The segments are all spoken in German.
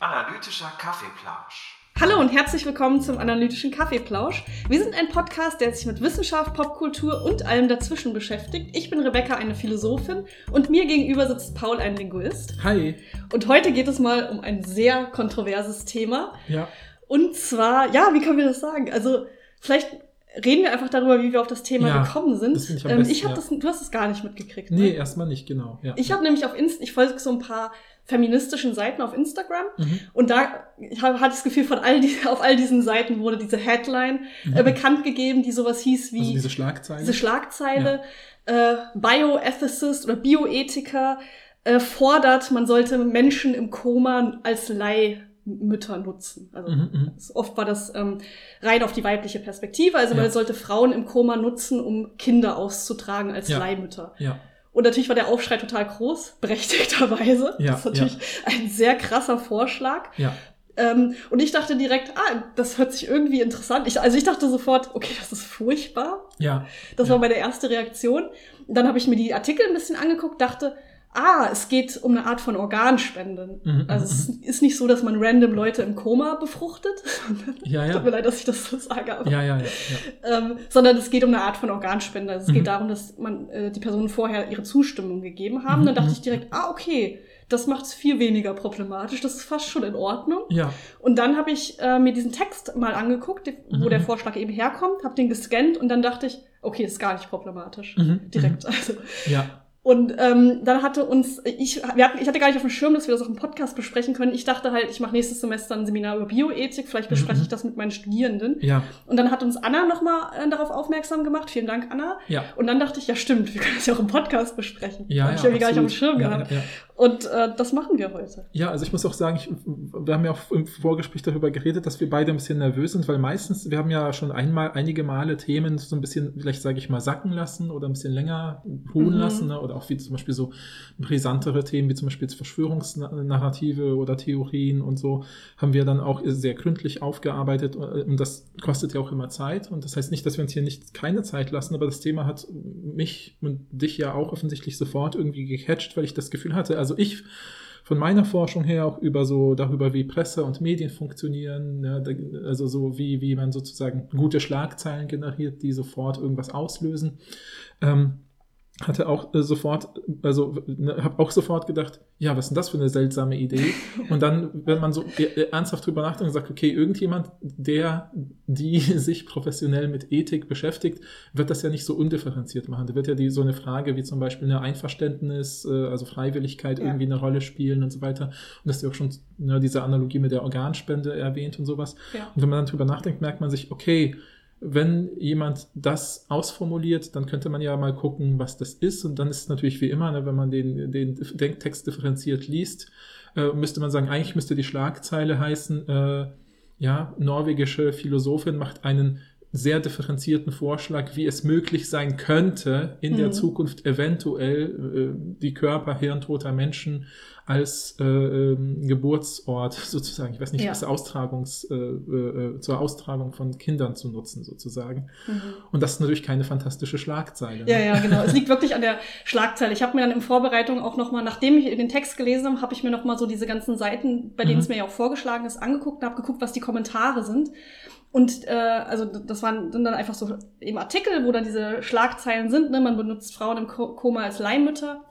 Analytischer Kaffeeplausch. Hallo und herzlich willkommen zum analytischen Kaffeeplausch. Wir sind ein Podcast, der sich mit Wissenschaft, Popkultur und allem dazwischen beschäftigt. Ich bin Rebecca, eine Philosophin, und mir gegenüber sitzt Paul, ein Linguist. Hi. Und heute geht es mal um ein sehr kontroverses Thema. Ja. Und zwar, ja, wie können wir das sagen? Also, vielleicht reden wir einfach darüber, wie wir auf das Thema Ja, gekommen sind. das ich am ähm, besten, ich hab ja. das, du hast es gar nicht mitgekriegt. Nee, Ne? erstmal nicht, genau. Ja. Ich habe nämlich auf Inst ich folge so ein paar feministischen Seiten auf Instagram Mhm. und da hab, hatte ich das Gefühl, von all die, auf all diesen Seiten wurde diese Headline äh, bekannt gegeben, die sowas hieß wie Mhm. also diese Schlagzeile. diese Schlagzeile äh, Bioethicist oder Bioethiker äh, fordert, man sollte Menschen im Koma als Leihmütter nutzen. Also Mhm, mhm. oft war das ähm, rein auf die weibliche Perspektive, also Ja. man sollte Frauen im Koma nutzen, um Kinder auszutragen als Ja. Leihmütter. ja. Und natürlich war der Aufschrei total groß, berechtigterweise. Ja, das ist natürlich ein sehr krasser Vorschlag. Ja. Ähm, und ich dachte direkt, ah, das hört sich irgendwie interessant. Ich, also ich dachte sofort, okay, das ist furchtbar. Ja. Das Ja. war meine erste Reaktion. Dann habe ich mir die Artikel ein bisschen angeguckt, dachte, ah, es geht um eine Art von Organspenden. Mhm, also es ist nicht so, dass man random Leute im Koma befruchtet. Ja, Tut mir ja. leid, dass ich das so sage, aber Ja, ja, ja. ja. ähm, sondern es geht um eine Art von Organspende. Also es Mhm. geht darum, dass man äh, die Personen vorher ihre Zustimmung gegeben haben. Mhm, Dann dachte mhm. ich direkt, ah, okay, das macht es viel weniger problematisch. Das ist fast schon in Ordnung. Ja. Und dann habe ich äh, mir diesen Text mal angeguckt, wo Mhm. der Vorschlag eben herkommt, habe den gescannt und dann dachte ich, okay, ist gar nicht problematisch. Mhm, Direkt. Also. Ja. Und ähm, dann hatte uns, ich, wir hatten, ich hatte gar nicht auf dem Schirm, dass wir das auch im Podcast besprechen können. Ich dachte halt, ich mache nächstes Semester ein Seminar über Bioethik, vielleicht bespreche Mhm. ich das mit meinen Studierenden. Ja. Und dann hat uns Anna nochmal äh, darauf aufmerksam gemacht. Vielen Dank, Anna. Ja. Und dann dachte ich, ja stimmt, wir können das ja auch im Podcast besprechen. Ja, Hab ja, ich irgendwie gar nicht auf dem. Schirm ja, gehabt. Ja, ja. Und äh, das machen wir heute. ja, also ich muss auch sagen, ich, wir haben ja auch im Vorgespräch darüber geredet, dass wir beide ein bisschen nervös sind, weil meistens, wir haben ja schon einmal, einige Male Themen so ein bisschen, vielleicht sage ich mal, sacken lassen oder ein bisschen länger ruhen Mhm. lassen, ne? oder auch wie zum Beispiel so brisantere Themen, wie zum Beispiel Verschwörungsnarrative oder Theorien und so, haben wir dann auch sehr gründlich aufgearbeitet äh, und das kostet ja auch immer Zeit und das heißt nicht, dass wir uns hier nicht keine Zeit lassen, aber das Thema hat mich und dich ja auch offensichtlich sofort irgendwie gecatcht, weil ich das Gefühl hatte, also ich von meiner Forschung her auch über so darüber, wie Presse und Medien funktionieren, ja, also so wie, wie man sozusagen gute Schlagzeilen generiert, die sofort irgendwas auslösen. Ähm, hatte auch äh, sofort, also ne, habe auch sofort gedacht, ja, was ist denn das für eine seltsame Idee? Und dann, wenn man so äh, ernsthaft drüber nachdenkt und sagt, okay, irgendjemand, der, die sich professionell mit Ethik beschäftigt, wird das ja nicht so undifferenziert machen. Da wird ja die, so eine Frage wie zum Beispiel eine Einverständnis, äh, also Freiwilligkeit Ja. irgendwie eine Rolle spielen und so weiter. Und das ist ja auch schon ne, diese Analogie mit der Organspende erwähnt und sowas. Ja. Und wenn man dann drüber nachdenkt, merkt man sich, okay, wenn jemand das ausformuliert, dann könnte man ja mal gucken, was das ist. Und dann ist es natürlich wie immer, ne, wenn man den, den Denktext differenziert liest, äh, müsste man sagen, eigentlich müsste die Schlagzeile heißen, äh, ja, norwegische Philosophin macht einen sehr differenzierten Vorschlag, wie es möglich sein könnte, in der Mhm. Zukunft eventuell äh, die Körper hirntoter Menschen als äh, ähm, Geburtsort sozusagen, ich weiß nicht, Ja. als Austragungs, äh, äh, zur Austragung von Kindern zu nutzen sozusagen. Mhm. Und das ist natürlich keine fantastische Schlagzeile. Ja, ne? ja, genau. Es liegt wirklich an der Schlagzeile. Ich habe mir dann in Vorbereitung auch nochmal, nachdem ich den Text gelesen habe, habe ich mir nochmal so diese ganzen Seiten, bei denen Mhm. es mir ja auch vorgeschlagen ist, angeguckt und habe geguckt, was die Kommentare sind. Und äh, also das waren sind dann einfach so eben Artikel, wo dann diese Schlagzeilen sind. Ne? Man benutzt Frauen im Ko Koma als Leihmütter.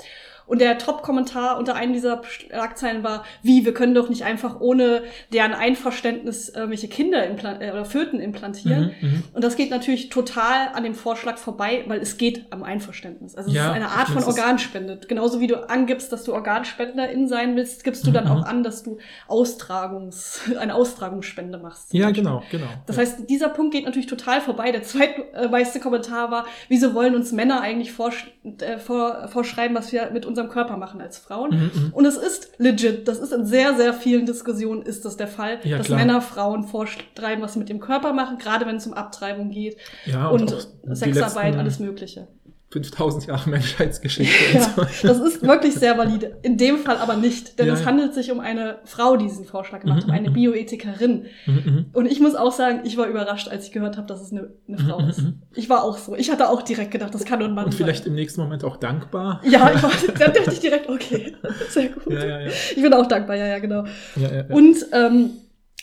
Und der Top-Kommentar unter einem dieser Schlagzeilen war, wie, wir können doch nicht einfach ohne deren Einverständnis äh, welche Kinder äh, oder Föten implantieren. Mhm, mhm. Und das geht natürlich total an dem Vorschlag vorbei, weil es geht am Einverständnis. Also es Ja, ist eine Art von Organspende. Genauso wie du angibst, dass du Organspenderin sein willst, gibst du dann Mhm, auch mhm. an, dass du Austragungs, eine Austragungsspende machst. Ja, genau, genau. Das heißt, dieser Punkt geht natürlich total vorbei. Der zweitmeiste Kommentar war, wieso wollen uns Männer eigentlich vorsch äh, vor vorschreiben, was wir mit unserem Körper machen als Frauen? Mhm, mhm. Und es ist legit, das ist in sehr, sehr vielen Diskussionen ist das der Fall, Ja, dass klar. Männer Frauen vorschreiben, was sie mit dem Körper machen, gerade wenn es um Abtreibung geht Ja, und, die Sexarbeit, letzten- alles Mögliche. 5000 Jahre Menschheitsgeschichte. Ja, so. das ist wirklich sehr valide. In dem Fall aber nicht, denn Ja, es handelt sich um eine Frau, die diesen Vorschlag gemacht hat, Mhm, um eine mhm. Bioethikerin. Mhm, mhm. Und ich muss auch sagen, ich war überrascht, als ich gehört habe, dass es eine, eine Frau Mhm, ist. mhm. Ich war auch so. Ich hatte auch direkt gedacht, das kann nur ein Mann Und vielleicht sein. im nächsten Moment auch dankbar. Ja, ich war, dann dachte ich direkt, okay, sehr gut. Ja, ja, ja. Ich bin auch dankbar, ja, ja, genau. ja, ja. Und ähm,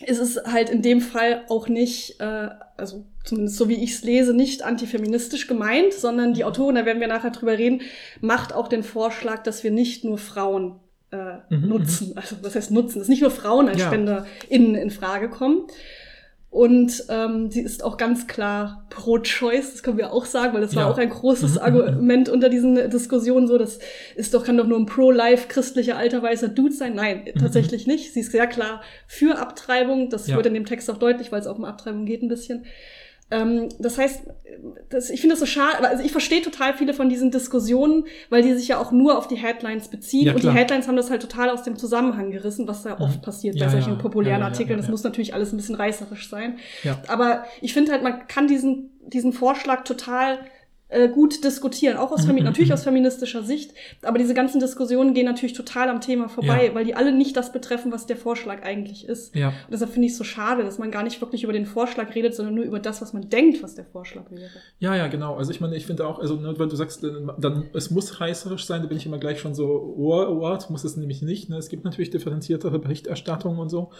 es ist halt in dem Fall auch nicht, äh, also zumindest so wie ich es lese, nicht antifeministisch gemeint, sondern die Autorin, da werden wir nachher drüber reden, macht auch den Vorschlag, dass wir nicht nur Frauen äh, Mhm, nutzen. Also was heißt nutzen? Dass nicht nur Frauen als Ja. SpenderInnen in Frage kommen. Und ähm, sie ist auch ganz klar pro-choice, das können wir auch sagen, weil das war Ja. auch ein großes Mhm, Argument unter diesen Diskussionen so, das ist doch, kann doch nur ein pro-life christlicher alter weißer Dude sein. Nein, tatsächlich nicht. Sie ist sehr klar für Abtreibung. Das Ja. wird in dem Text auch deutlich, weil es auch um Abtreibung geht ein bisschen. Ähm, das heißt, das, ich finde das so schade, also ich verstehe total viele von diesen Diskussionen, weil die sich ja auch nur auf die Headlines beziehen Ja, und die. Headlines haben das halt total aus dem Zusammenhang gerissen, was da oft Mhm. passiert Ja, bei solchen ja. populären Ja, ja, ja, Artikeln. ja, Das ja. muss natürlich alles ein bisschen reißerisch sein. Ja. Aber ich finde halt, man kann diesen, diesen Vorschlag total äh, gut diskutieren, auch aus Femi Mhm, natürlich mhm. aus feministischer Sicht. Aber diese ganzen Diskussionen gehen natürlich total am Thema vorbei, Ja. weil die alle nicht das betreffen, was der Vorschlag eigentlich ist. ja. Und deshalb finde ich es so schade, dass man gar nicht wirklich über den Vorschlag redet, sondern nur über das, was man denkt, was der Vorschlag wäre. Ja, ja, genau. Also ich meine, ich finde auch, also ne, wenn du sagst, dann, dann es muss reißerisch sein, da bin ich immer gleich schon so, oh, what, muss es nämlich nicht. Ne? Es gibt natürlich differenziertere Berichterstattung und so.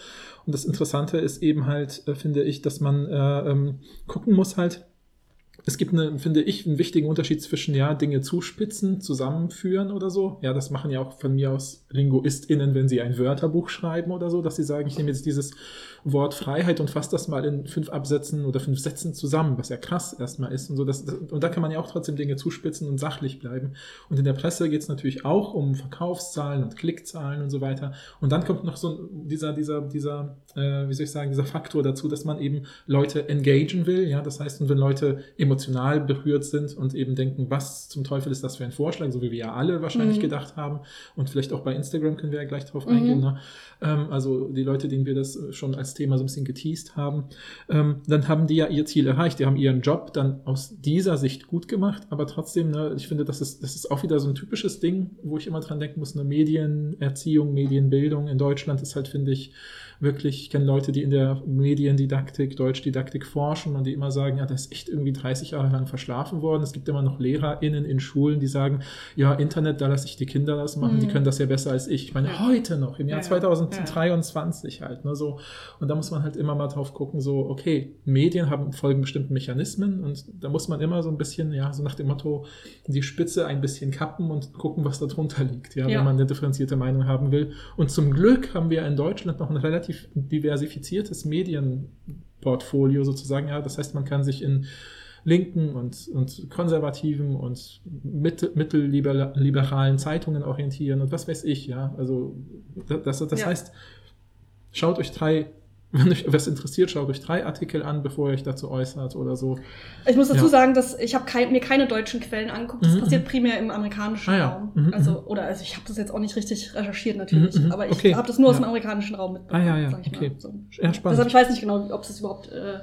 Und das Interessante ist eben halt, äh, finde ich, dass man äh, ähm, gucken muss halt, es gibt, eine, finde ich, einen wichtigen Unterschied zwischen, ja, Dinge zuspitzen, zusammenführen oder so. Ja, das machen ja auch von mir aus LinguistInnen, wenn sie ein Wörterbuch schreiben oder so, dass sie sagen, ich nehme jetzt dieses Wort Freiheit und fasse das mal in fünf Absätzen oder fünf Sätzen zusammen, was ja krass erstmal ist und so. Das, das, und da kann man ja auch trotzdem Dinge zuspitzen und sachlich bleiben. Und in der Presse geht es natürlich auch um Verkaufszahlen und Klickzahlen und so weiter. Und dann kommt noch so ein- dieser, dieser, dieser, äh, wie soll ich sagen, dieser Faktor dazu, dass man eben Leute engagen will. Ja, das heißt, und wenn Leute emotional berührt sind und eben denken, was zum Teufel ist das für ein Vorschlag, so wie wir ja alle wahrscheinlich Mhm. gedacht haben. Und vielleicht auch bei Instagram können wir ja gleich drauf Mhm. eingehen. Ne? Ähm, also die Leute, denen wir das äh, schon als Thema so ein bisschen geteased haben, ähm, dann haben die ja ihr Ziel erreicht. Die haben ihren Job dann aus dieser Sicht gut gemacht, aber trotzdem, ne, ich finde, das ist, das ist auch wieder so ein typisches Ding, wo ich immer dran denken muss, eine Medienerziehung, Medienbildung in Deutschland ist halt, finde ich, wirklich, ich kenne Leute, die in der Mediendidaktik, Deutschdidaktik forschen und die immer sagen, ja, das ist echt irgendwie 30 Jahre lang verschlafen worden. Es gibt immer noch LehrerInnen in Schulen, die sagen, ja, Internet, da lasse ich die Kinder das machen, die Mhm. können das ja besser als ich. Ich meine, Ja. heute noch, im Jahr Ja, ja. 2023 halt, ne, so. Und da muss man halt immer mal drauf gucken, so, okay, Medien haben folgen bestimmten Mechanismen und da muss man immer so ein bisschen, ja, so nach dem Motto, die Spitze ein bisschen kappen und gucken, was da drunter liegt, ja, Ja. wenn man eine differenzierte Meinung haben will. Und zum Glück haben wir in Deutschland noch ein relativ diversifiziertes Medienportfolio sozusagen, ja, das heißt, man kann sich in linken und, und konservativen und mitte, mittelliberalen Zeitungen orientieren und was weiß ich, ja. Also das, das Ja. heißt, schaut euch drei, wenn euch was interessiert, schaut euch drei Artikel an, bevor ihr euch dazu äußert oder so. Ich muss dazu Ja. sagen, dass ich habe kein, mir keine deutschen Quellen angeguckt. Das Mhm, passiert mhm. primär im amerikanischen Ah, ja. Raum. Mhm, also oder also ich habe das jetzt auch nicht richtig recherchiert natürlich, Mhm, mhm. aber ich Okay. habe das nur aus Ja. dem amerikanischen Raum mitbekommen. Ah, ja, ja. sag ich Okay. Mal. So. Ja, spannend. Deshalb ich weiß nicht genau, ob es überhaupt äh,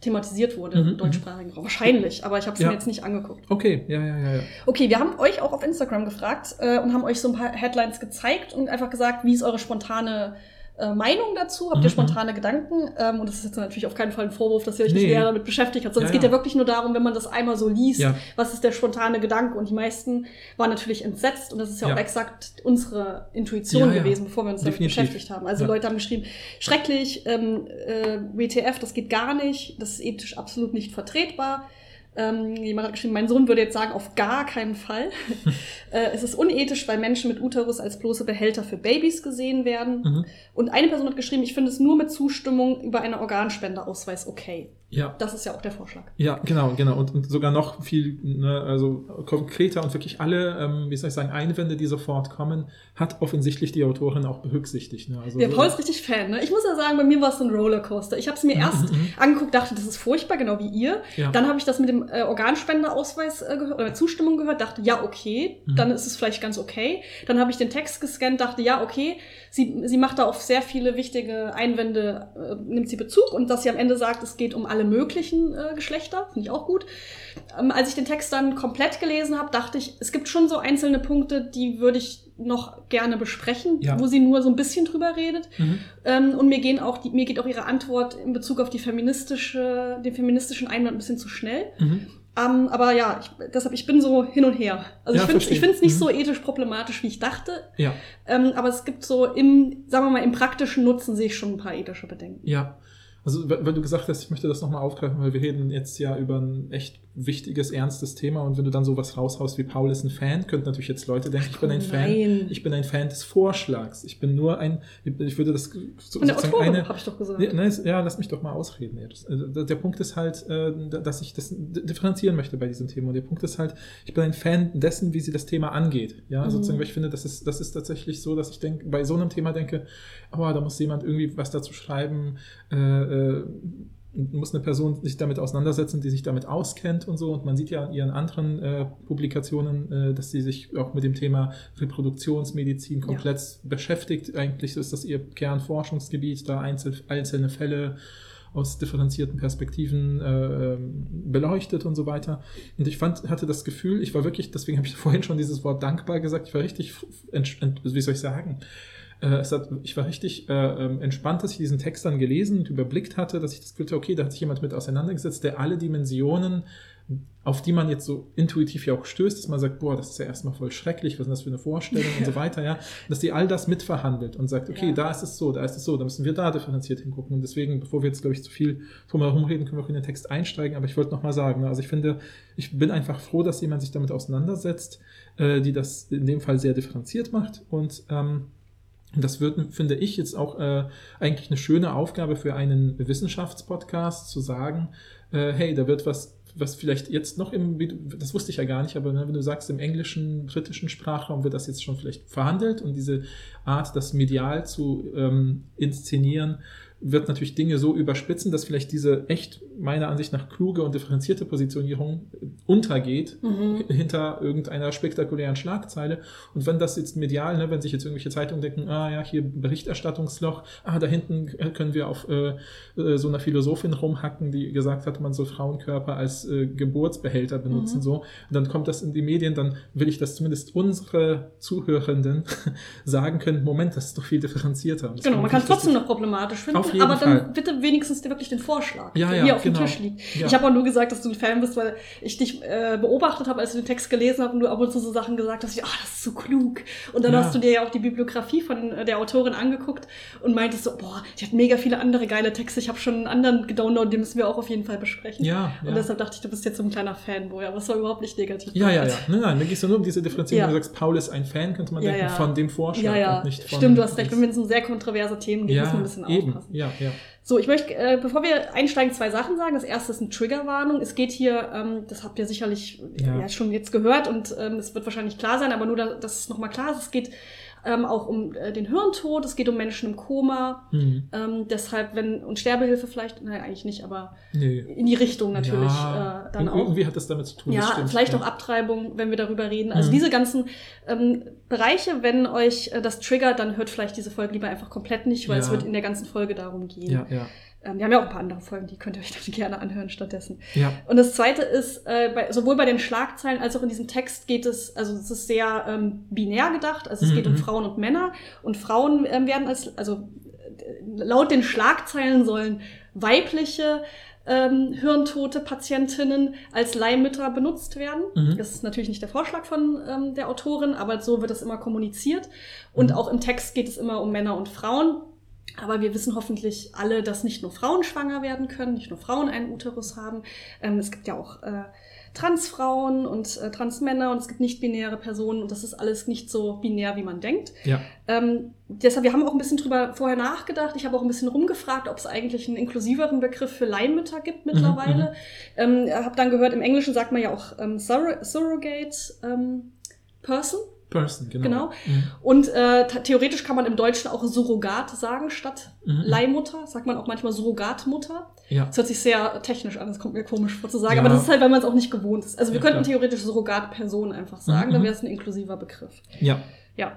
thematisiert wurde Mhm, im deutschsprachigen Raum. Wahrscheinlich, aber ich habe es mir jetzt nicht angeguckt. Okay, ja, ja, ja, ja. Okay, wir haben euch auch auf Instagram gefragt äh, und haben euch so ein paar Headlines gezeigt und einfach gesagt, wie ist eure spontane äh, Meinung dazu? Habt ihr Mhm. spontane Gedanken? Ähm, und das ist jetzt natürlich auf keinen Fall ein Vorwurf, dass ihr euch nicht Nee. näher damit beschäftigt habt, sondern Ja, es geht ja ja. wirklich nur darum, wenn man das einmal so liest, Ja. was ist der spontane Gedanke? Und die meisten waren natürlich entsetzt und das ist ja, auch exakt unsere Intuition gewesen, bevor wir uns Definitiv. damit beschäftigt haben. Also. Leute haben geschrieben, schrecklich, ähm, äh, WTF, das geht gar nicht, das ist ethisch absolut nicht vertretbar. Ähm, jemand hat geschrieben, mein Sohn würde jetzt sagen, auf gar keinen Fall. äh, es ist unethisch, weil Menschen mit Uterus als bloße Behälter für Babys gesehen werden. Mhm. Und eine Person hat geschrieben, ich finde es nur mit Zustimmung über einen Organspendeausweis okay. Ja, Das ist ja auch der Vorschlag. Ja, genau, genau. Und, und sogar noch viel, ne, also konkreter und wirklich alle, ähm, wie soll ich sagen, Einwände, die sofort kommen, hat offensichtlich die Autorin auch berücksichtigt. Ne? Also Der so- Paul ist richtig Fan, ne? Ich muss ja sagen, bei mir war es so ein Rollercoaster. Ich habe es mir erst mhm. angeguckt, dachte, das ist furchtbar, genau wie ihr. Ja. Dann habe ich das mit dem äh, Organspendeausweis äh, gehört, oder Zustimmung gehört, dachte, ja, okay, Mhm. dann ist es vielleicht ganz okay. Dann habe ich den Text gescannt, dachte, ja, okay, sie, sie macht da auf sehr viele wichtige Einwände, äh, nimmt sie Bezug und dass sie am Ende sagt, es geht um alle möglichen äh, Geschlechter, finde ich auch gut. Ähm, als ich den Text dann komplett gelesen habe, dachte ich, es gibt schon so einzelne Punkte, die würde ich noch gerne besprechen, Ja. wo sie nur so ein bisschen drüber redet. Mhm. Ähm, und mir gehen auch die, mir geht auch ihre Antwort in Bezug auf die feministische, den feministischen Einwand ein bisschen zu schnell. Mhm. Ähm, aber ja, ich, deshalb, ich bin so hin und her. Also Ja, ich finde es nicht Mhm. so ethisch problematisch, wie ich dachte. Ja, Ähm, aber es gibt so im, sagen wir mal, im praktischen Nutzen sehe ich schon ein paar ethische Bedenken. ja. Also, weil du gesagt hast, ich möchte das nochmal aufgreifen, weil wir reden jetzt ja über ein echt wichtiges, ernstes Thema und wenn du dann sowas raushaust wie Paul ist ein Fan, könnten natürlich jetzt Leute denken, ich bin ein Fan. Nein. Ich bin ein Fan des Vorschlags. Ich bin nur ein, ich würde das so, sozusagen Autorin, eine, habe ich doch gesagt. Ja, nein, ja, lass mich doch mal ausreden. Also, Der Punkt ist halt, äh, dass ich das differenzieren möchte bei diesem Thema. Und der Punkt ist halt, ich bin ein Fan dessen, wie sie das Thema angeht. Ja, Mhm. sozusagen, weil ich finde, das ist, das ist tatsächlich so, dass ich denke, bei so einem Thema denke, oh, da muss jemand irgendwie was dazu schreiben, äh, äh, muss eine Person sich damit auseinandersetzen, die sich damit auskennt und so. Und man sieht ja an ihren anderen äh, Publikationen, äh, dass sie sich auch mit dem Thema Reproduktionsmedizin komplett beschäftigt. Eigentlich ist das ihr Kernforschungsgebiet, da einzel einzelne Fälle aus differenzierten Perspektiven äh, ähm, beleuchtet und so weiter. Und ich fand, hatte das Gefühl, ich war wirklich, deswegen habe ich vorhin schon dieses Wort dankbar gesagt, ich war richtig, wie soll ich sagen, äh, hat, ich war richtig äh, ähm, entspannt, dass ich diesen Text dann gelesen und überblickt hatte, dass ich das Gefühl hatte, okay, da hat sich jemand mit auseinandergesetzt, der alle Dimensionen, auf die man jetzt so intuitiv ja auch stößt, dass man sagt, boah, das ist ja erstmal voll schrecklich, was ist das für eine Vorstellung und so weiter, ja, dass die all das mitverhandelt und sagt, okay, Ja. da ist es so, da ist es so, da müssen wir da differenziert hingucken. Und deswegen, bevor wir jetzt, glaube ich, zu viel drum herum reden, können wir auch in den Text einsteigen, aber ich wollte nochmal sagen, ne, also ich finde, ich bin einfach froh, dass jemand sich damit auseinandersetzt, äh, die das in dem Fall sehr differenziert macht und ähm, und das wird, finde ich, jetzt auch äh, eigentlich eine schöne Aufgabe für einen Wissenschaftspodcast, zu sagen, äh, hey, da wird was, was vielleicht jetzt noch im, das wusste ich ja gar nicht, aber wenn du sagst, im englischen, britischen Sprachraum wird das jetzt schon vielleicht verhandelt und diese Art, das medial zu ähm, inszenieren, wird natürlich Dinge so überspitzen, dass vielleicht diese echt meiner Ansicht nach kluge und differenzierte Positionierung äh, untergeht Mhm. hinter irgendeiner spektakulären Schlagzeile. Und wenn das jetzt medial, ne, wenn sich jetzt irgendwelche Zeitungen denken, ah ja, hier Berichterstattungsloch, ah, da hinten können wir auf äh, äh, so einer Philosophin rumhacken, die gesagt hat, man soll Frauenkörper als äh, Geburtsbehälter benutzen, Mhm. so. Und dann kommt das in die Medien, dann will ich, dass zumindest unsere Zuhörenden sagen können, Moment, das ist doch viel differenzierter. Das Genau, man kann es trotzdem noch problematisch finden, Auf jeden aber dann Fall. bitte wenigstens dir wirklich den Vorschlag, Ja, der ja, hier auf genau. dem Tisch liegt. Ja. Ich habe auch nur gesagt, dass du ein Fan bist, weil ich dich äh, beobachtet habe, als du den Text gelesen hast und du ab und zu so Sachen gesagt hast, wie, ah, das ist so klug. Und dann Ja. hast du dir ja auch die Bibliografie von äh, der Autorin angeguckt und meintest so, boah, die hat mega viele andere geile Texte. Ich habe schon einen anderen gedownloadet, den müssen wir auch auf jeden Fall besprechen. Ja, ja. Und deshalb dachte ich, du bist jetzt so ein kleiner Fanboy, aber es war überhaupt nicht negativ. Ja, ja, ja. Nein, nein, mir geht es nur um diese Differenzierung. Ja. Du sagst, Paul ist ein Fan, könnte man Ja, denken, ja. von dem Vorschlag Ja, ja, und nicht von. stimmt, du hast recht. Wenn wir in so sehr kontroverse Themen gehen, müssen wir ja, ein bisschen eben. aufpassen. Ja, ja. So, ich möchte, äh, bevor wir einsteigen, zwei Sachen sagen. Das erste ist eine Triggerwarnung. Es geht hier, ähm, das habt ihr sicherlich Ja. ja. schon jetzt gehört und ähm, es wird wahrscheinlich klar sein, aber nur, da, dass es nochmal klar ist, es geht ähm, auch um äh, den Hirntod, es geht um Menschen im Koma. Hm. Ähm, deshalb, wenn, und Sterbehilfe vielleicht, nein, eigentlich nicht, aber Nee. in die Richtung natürlich Ja, äh, dann ir- auch. Irgendwie hat das damit zu tun. Ja, stimmt, vielleicht ja. auch Abtreibung, wenn wir darüber reden. Also Mhm. diese ganzen ähm, Bereiche, wenn euch äh, das triggert, dann hört vielleicht diese Folge lieber einfach komplett nicht, weil es Ja. wird in der ganzen Folge darum gehen. Ja, ja. Ähm, wir haben ja auch ein paar andere Folgen, die könnt ihr euch dann gerne anhören stattdessen. Ja, Und das Zweite ist, äh, bei, sowohl bei den Schlagzeilen als auch in diesem Text geht es, also es ist sehr ähm, binär gedacht, also es Mhm, geht um mhm. Frauen und Männer und Frauen ähm, werden als, also äh, laut den Schlagzeilen sollen weibliche ähm, hirntote Patientinnen als Leihmütter benutzt werden. Mhm. Das ist natürlich nicht der Vorschlag von ähm, der Autorin, aber so wird es immer kommuniziert. Und Mhm. auch im Text geht es immer um Männer und Frauen. Aber wir wissen hoffentlich alle, dass nicht nur Frauen schwanger werden können, nicht nur Frauen einen Uterus haben. Ähm, es gibt ja auch äh, Transfrauen und äh, Transmänner und es gibt nicht-binäre Personen und das ist alles nicht so binär, wie man denkt. ja. Ähm, deshalb, wir haben auch ein bisschen drüber vorher nachgedacht. Ich habe auch ein bisschen rumgefragt, ob es eigentlich einen inklusiveren Begriff für Leihmütter gibt mittlerweile. Ähm, habe dann gehört, im Englischen sagt man ja auch ähm, Surro Surrogate ähm, Person. Person, genau. Genau. Mhm. Und äh, theoretisch kann man im Deutschen auch Surrogat sagen statt Mhm. Leihmutter. Sagt man auch manchmal Surrogatmutter. Ja. Das hört sich sehr technisch an, das kommt mir komisch vor zu sagen, Ja. aber das ist halt, weil man es auch nicht gewohnt ist. Also wir Ja, könnten klar. theoretisch Surrogatperson einfach sagen, Mhm. dann wäre es ein inklusiver Begriff. ja, Ja,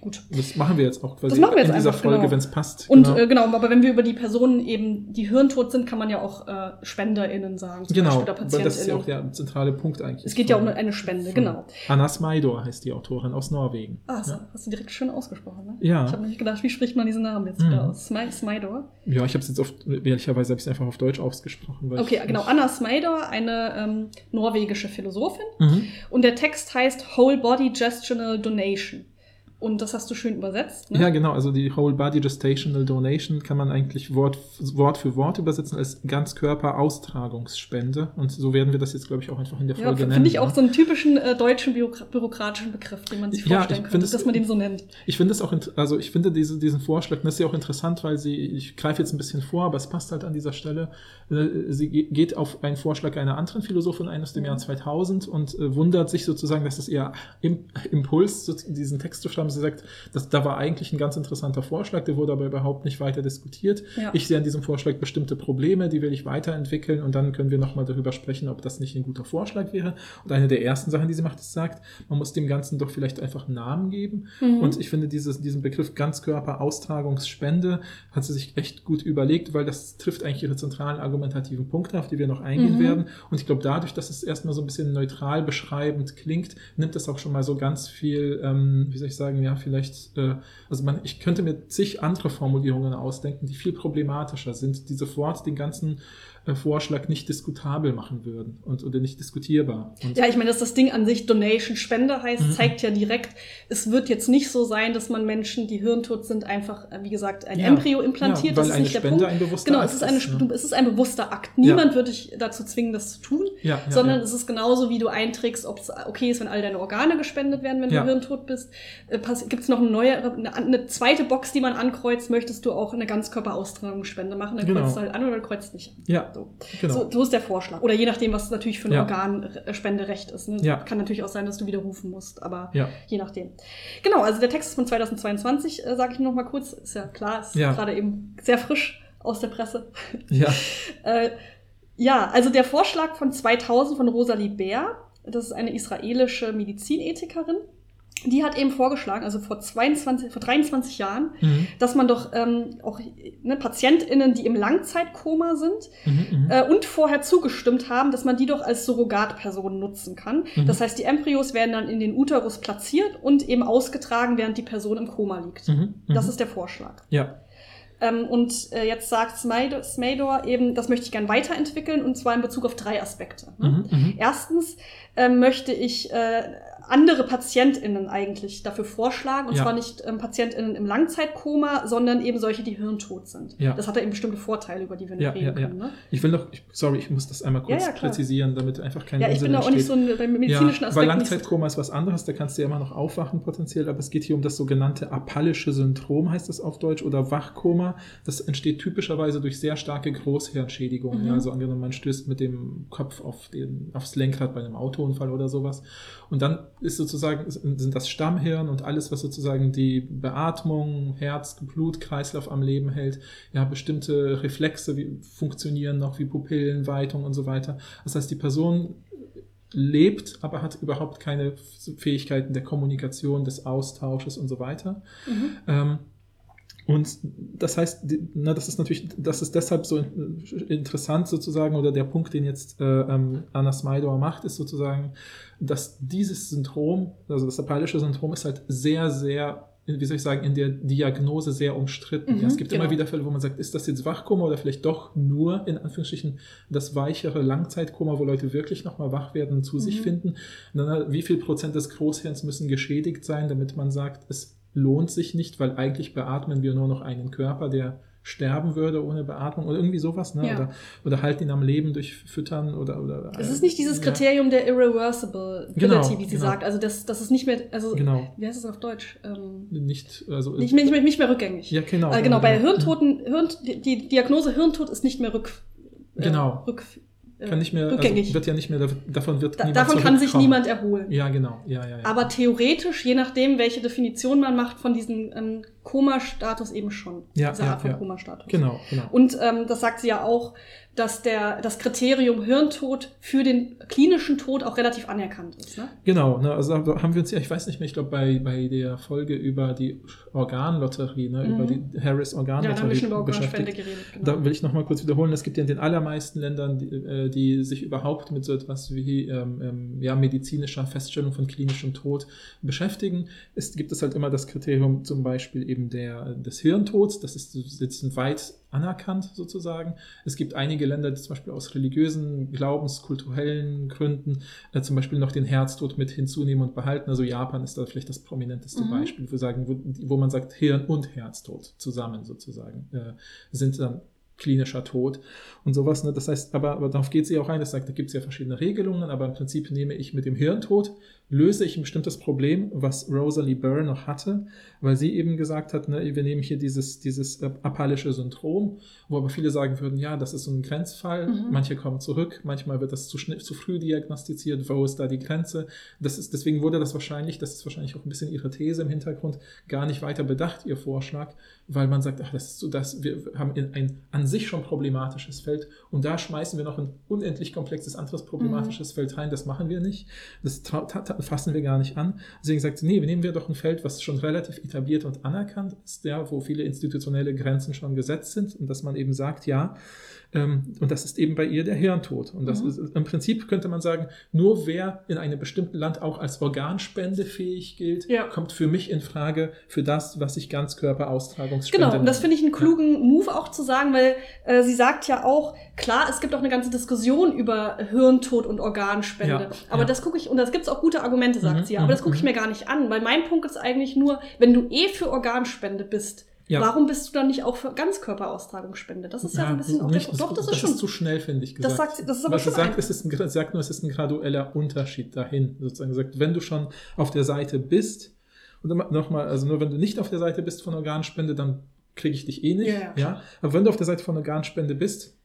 gut. das machen wir jetzt auch quasi Das machen wir jetzt in dieser einfach, Folge, genau. wenn es passt. Und genau. äh, genau, aber wenn wir über die Personen eben, die hirntot sind, kann man ja auch äh, SpenderInnen sagen, zum genau, Beispiel das ist ja auch der zentrale Punkt eigentlich. es geht ja um eine Spende, genau. Anna Smaidor heißt die Autorin aus Norwegen. Ah, so, ja. hast du direkt schön ausgesprochen, ne? Ja. Ich habe nämlich gedacht, wie spricht man diesen Namen jetzt Mhm. wieder aus? Smi Smidor? Ja, ich habe es jetzt oft, ehrlicherweise habe ich es einfach auf Deutsch ausgesprochen. Okay, genau. Anna Smidor, eine ähm, norwegische Philosophin. Mhm. Und der Text heißt Whole Body Gestional Donation. Und das hast du schön übersetzt, ne? Ja, genau. Also die Whole Body Gestational Donation kann man eigentlich Wort, Wort für Wort übersetzen als Ganzkörper-Austragungsspende. Und so werden wir das jetzt, glaube ich, auch einfach in der Ja, Folge nennen. finde ich auch so einen typischen äh, deutschen Bürokra bürokratischen Begriff, den man sich Ja, vorstellen könnte, es- dass man den so nennt. Ich finde es auch, also ich finde diese, diesen Vorschlag, das ist ja auch interessant, weil sie, ich greife jetzt ein bisschen vor, aber es passt halt an dieser Stelle. Äh, Sie ge- geht auf einen Vorschlag einer anderen Philosophin ein aus dem Mhm. Jahr 2000 und äh, wundert sich sozusagen, dass es ihr Im Impuls, diesen Text zu schreiben. Sie sagt, dass, da war eigentlich ein ganz interessanter Vorschlag, der wurde aber überhaupt nicht weiter diskutiert. Ja. Ich sehe an diesem Vorschlag bestimmte Probleme, die will ich weiterentwickeln und dann können wir nochmal darüber sprechen, ob das nicht ein guter Vorschlag wäre. Und eine der ersten Sachen, die sie macht, ist sagt, man muss dem Ganzen doch vielleicht einfach einen Namen geben. Mhm. Und ich finde dieses, diesen Begriff Ganzkörper-Austragungsspende hat sie sich echt gut überlegt, weil das trifft eigentlich ihre zentralen argumentativen Punkte, auf die wir noch eingehen Mhm. werden. Und ich glaube, dadurch, dass es erstmal so ein bisschen neutral beschreibend klingt, nimmt es auch schon mal so ganz viel, ähm, wie soll ich sagen, ja, vielleicht, äh, also man, ich könnte mir zig andere Formulierungen ausdenken, die viel problematischer sind, die sofort den ganzen Vorschlag nicht diskutabel machen würden und oder nicht diskutierbar. Und Ja, ich meine, dass das Ding an sich Donation Spende heißt, Mhm. zeigt ja direkt, es wird jetzt nicht so sein, dass man Menschen, die hirntot sind, einfach, äh, wie gesagt, ein Ja. Embryo implantiert. Ja, das weil ist eine nicht der Spende Punkt. ein bewusster Genau, Akt es ist, eine, ist, ne? es ist ein bewusster Akt. Niemand wird dich dazu zwingen, das zu tun, ja, ja, sondern ja. es ist genauso, wie du einträgst, ob es okay ist, wenn all deine Organe gespendet werden, wenn Ja. du hirntot bist. Äh, Gibt es noch eine neue, eine, eine zweite Box, die man ankreuzt, möchtest du auch eine Ganzkörperaustragungsspende machen, dann Genau. kreuzt du halt an oder kreuzt nicht. ja, So. genau. So, so ist der Vorschlag. Oder je nachdem, was natürlich für ein Ja. Organspenderecht ist. Ne? Ja. Kann natürlich auch sein, dass du widerrufen musst, aber ja. je nachdem. Genau, also der Text ist von 2022, äh, sage ich noch mal kurz. Ist ja klar, ist Ja. gerade eben sehr frisch aus der Presse. Ja, Äh, ja, also der Vorschlag von 2000 von Rosalie Bär, das ist eine israelische Medizinethikerin, die hat eben vorgeschlagen, also vor 22, vor 23 Jahren, mhm. dass man doch ähm, auch ne, PatientInnen, die im Langzeitkoma sind, Mhm, mhm. äh, und vorher zugestimmt haben, dass man die doch als Surrogatpersonen nutzen kann. Mhm. Das heißt, die Embryos werden dann in den Uterus platziert und eben ausgetragen, während die Person im Koma liegt. Mhm, mhm. Das ist der Vorschlag. ja, Ähm, und äh, jetzt sagt Smaidor eben, das möchte ich gern weiterentwickeln und zwar in Bezug auf drei Aspekte. Ne? Erstens ähm, möchte ich äh, andere PatientInnen eigentlich dafür vorschlagen. Und Ja. zwar nicht ähm, PatientInnen im Langzeitkoma, sondern eben solche, die hirntot sind. Ja. Das hat ja eben bestimmte Vorteile, über die wir noch Ja, reden können. Ne? Ich will noch, ich, sorry, ich muss das einmal kurz präzisieren, damit einfach kein Ja, ich Unsinn bin da auch nicht so ein, beim medizinischen Aspekt. weil nicht Langzeitkoma ist was anderes, da kannst du ja immer noch aufwachen potenziell, aber es geht hier um das sogenannte apallische Syndrom, heißt das auf Deutsch, oder Wachkoma. Das entsteht typischerweise durch sehr starke Großhirnschädigungen. Mhm. Also angenommen, man stößt mit dem Kopf auf den, aufs Lenkrad bei einem Autounfall oder sowas. Und dann ist sozusagen, sind das Stammhirn und alles, was sozusagen die Beatmung, Herz, Blut, Kreislauf am Leben hält. Ja, bestimmte Reflexe wie, funktionieren noch, wie Pupillenweitung und so weiter. Das heißt, die Person lebt, aber hat überhaupt keine Fähigkeiten der Kommunikation, des Austausches und so weiter. Mhm. Ähm, und das heißt, na, das ist natürlich, das ist deshalb so in- interessant sozusagen, oder der Punkt, den jetzt äh, ähm, Anna Smaidor macht, ist sozusagen, dass dieses Syndrom, also das apallische Syndrom, ist halt sehr, sehr, wie soll ich sagen, in der Diagnose sehr umstritten. Mhm, ja, es gibt genau. immer wieder Fälle, wo man sagt, ist das jetzt Wachkoma oder vielleicht doch nur, in Anführungsstrichen, das weichere Langzeitkoma, wo Leute wirklich nochmal wach werden und zu sich Mhm. finden. Und dann, wie viel Prozent des Großhirns müssen geschädigt sein, damit man sagt, es lohnt sich nicht, weil eigentlich beatmen wir nur noch einen Körper, der sterben würde ohne Beatmung oder irgendwie sowas, ne? Ja. Oder, oder halten ihn am Leben durch Füttern oder. oder Es ist nicht dieses Ja. Kriterium der Irreversibility, Genau, wie sie genau. sagt. Also das, das ist nicht mehr, also Genau. wie heißt es auf Deutsch? Ähm, Nicht, also. nicht, mehr, nicht, mehr, nicht mehr rückgängig. ja, genau. äh, genau, bei genau. Hirntoten, Hirn, die, Diagnose Hirntod ist nicht mehr rück, äh, Genau. rück, Kann nicht mehr, rückgängig. also wird ja nicht mehr, davon wird da, niemand davon kann sich niemand erholen. Ja, genau. Ja, ja, ja. Aber theoretisch, je nachdem, welche Definition man macht von diesem ähm, Koma-Status eben schon. Ja, Diese ja, Art von ja. Koma-Status. genau, genau. Und ähm, das sagt sie ja auch, dass der, das Kriterium Hirntod für den klinischen Tod auch relativ anerkannt ist. Ne? Genau, ne, also da haben wir uns ja, ich weiß nicht mehr, ich glaube bei, bei der Folge über die Organlotterie, ne, Mhm. über die Harris Ja, da haben wir Organlotterie schon über Organspende geredet. Genau. Da will ich nochmal kurz wiederholen, es gibt ja in den allermeisten Ländern, die, äh, die sich überhaupt mit so etwas wie ähm, ähm, ja, medizinischer Feststellung von klinischem Tod beschäftigen. Es gibt es halt immer das Kriterium zum Beispiel eben der, des Hirntods, das ist jetzt weit anerkannt sozusagen. Es gibt einige Länder, die zum Beispiel aus religiösen, glaubenskulturellen Gründen äh, zum Beispiel noch den Herztod mit hinzunehmen und behalten. Also Japan ist da vielleicht das prominenteste Mhm. Beispiel, wo, sagen, wo, wo man sagt, Hirn und Herztod zusammen sozusagen äh, sind dann klinischer Tod und sowas. Ne? Das heißt, aber, aber darauf geht sie auch ein, das sagt, da gibt es ja verschiedene Regelungen, aber im Prinzip nehme ich mit dem Hirntod, löse ich ein bestimmtes Problem, was Rosalie Burr noch hatte, weil sie eben gesagt hat, ne, wir nehmen hier dieses, dieses äh, apallische Syndrom, wo aber viele sagen würden, ja, das ist so ein Grenzfall, Mhm. manche kommen zurück, manchmal wird das zu, schnell, zu früh diagnostiziert, wo ist da die Grenze? Das ist, deswegen wurde das wahrscheinlich, das ist wahrscheinlich auch ein bisschen ihre These im Hintergrund, gar nicht weiter bedacht, ihr Vorschlag, weil man sagt, ach, das ist so das, wir haben in ein an sich schon problematisches Feld und da schmeißen wir noch ein unendlich komplexes anderes problematisches Feld rein, das machen wir nicht, das fassen wir gar nicht an. Deswegen sagt sie, nee, nehmen wir doch ein Feld, was schon relativ etabliert und anerkannt ist, ja, wo viele institutionelle Grenzen schon gesetzt sind und dass man eben sagt, ja, und das ist eben bei ihr der Hirntod. Und das Mhm. ist im Prinzip könnte man sagen, nur wer in einem bestimmten Land auch als organspendefähig gilt, Ja. kommt für mich in Frage für das, was ich Ganzkörperaustragungsspende Genau, und das finde ich einen klugen Move auch zu sagen, weil äh, sie sagt ja auch, klar, es gibt auch eine ganze Diskussion über Hirntod und Organspende. Ja, aber ja. das gucke ich, und das gibt es auch gute Argumente, sagt Mhm, sie, aber mhm, das gucke ich mhm. mir gar nicht an, weil mein Punkt ist eigentlich nur, wenn du eh für Organspende bist, Ja. warum bist du dann nicht auch für Ganzkörperaustragungsspende? Das ist ja, so ein bisschen auch nicht, der, Doch, das ist das schon. ist zu schnell, finde ich gesagt. Das sagt das ist aber Was schon sagt, ein- es ist ein, sagt nur, es ist ein gradueller Unterschied dahin. Sozusagen gesagt, wenn du schon auf der Seite bist, und nochmal, also nur wenn du nicht auf der Seite bist von Organspende, dann kriege ich dich eh nicht. Ja, ja, klar. Aber wenn du auf der Seite von Organspende bist,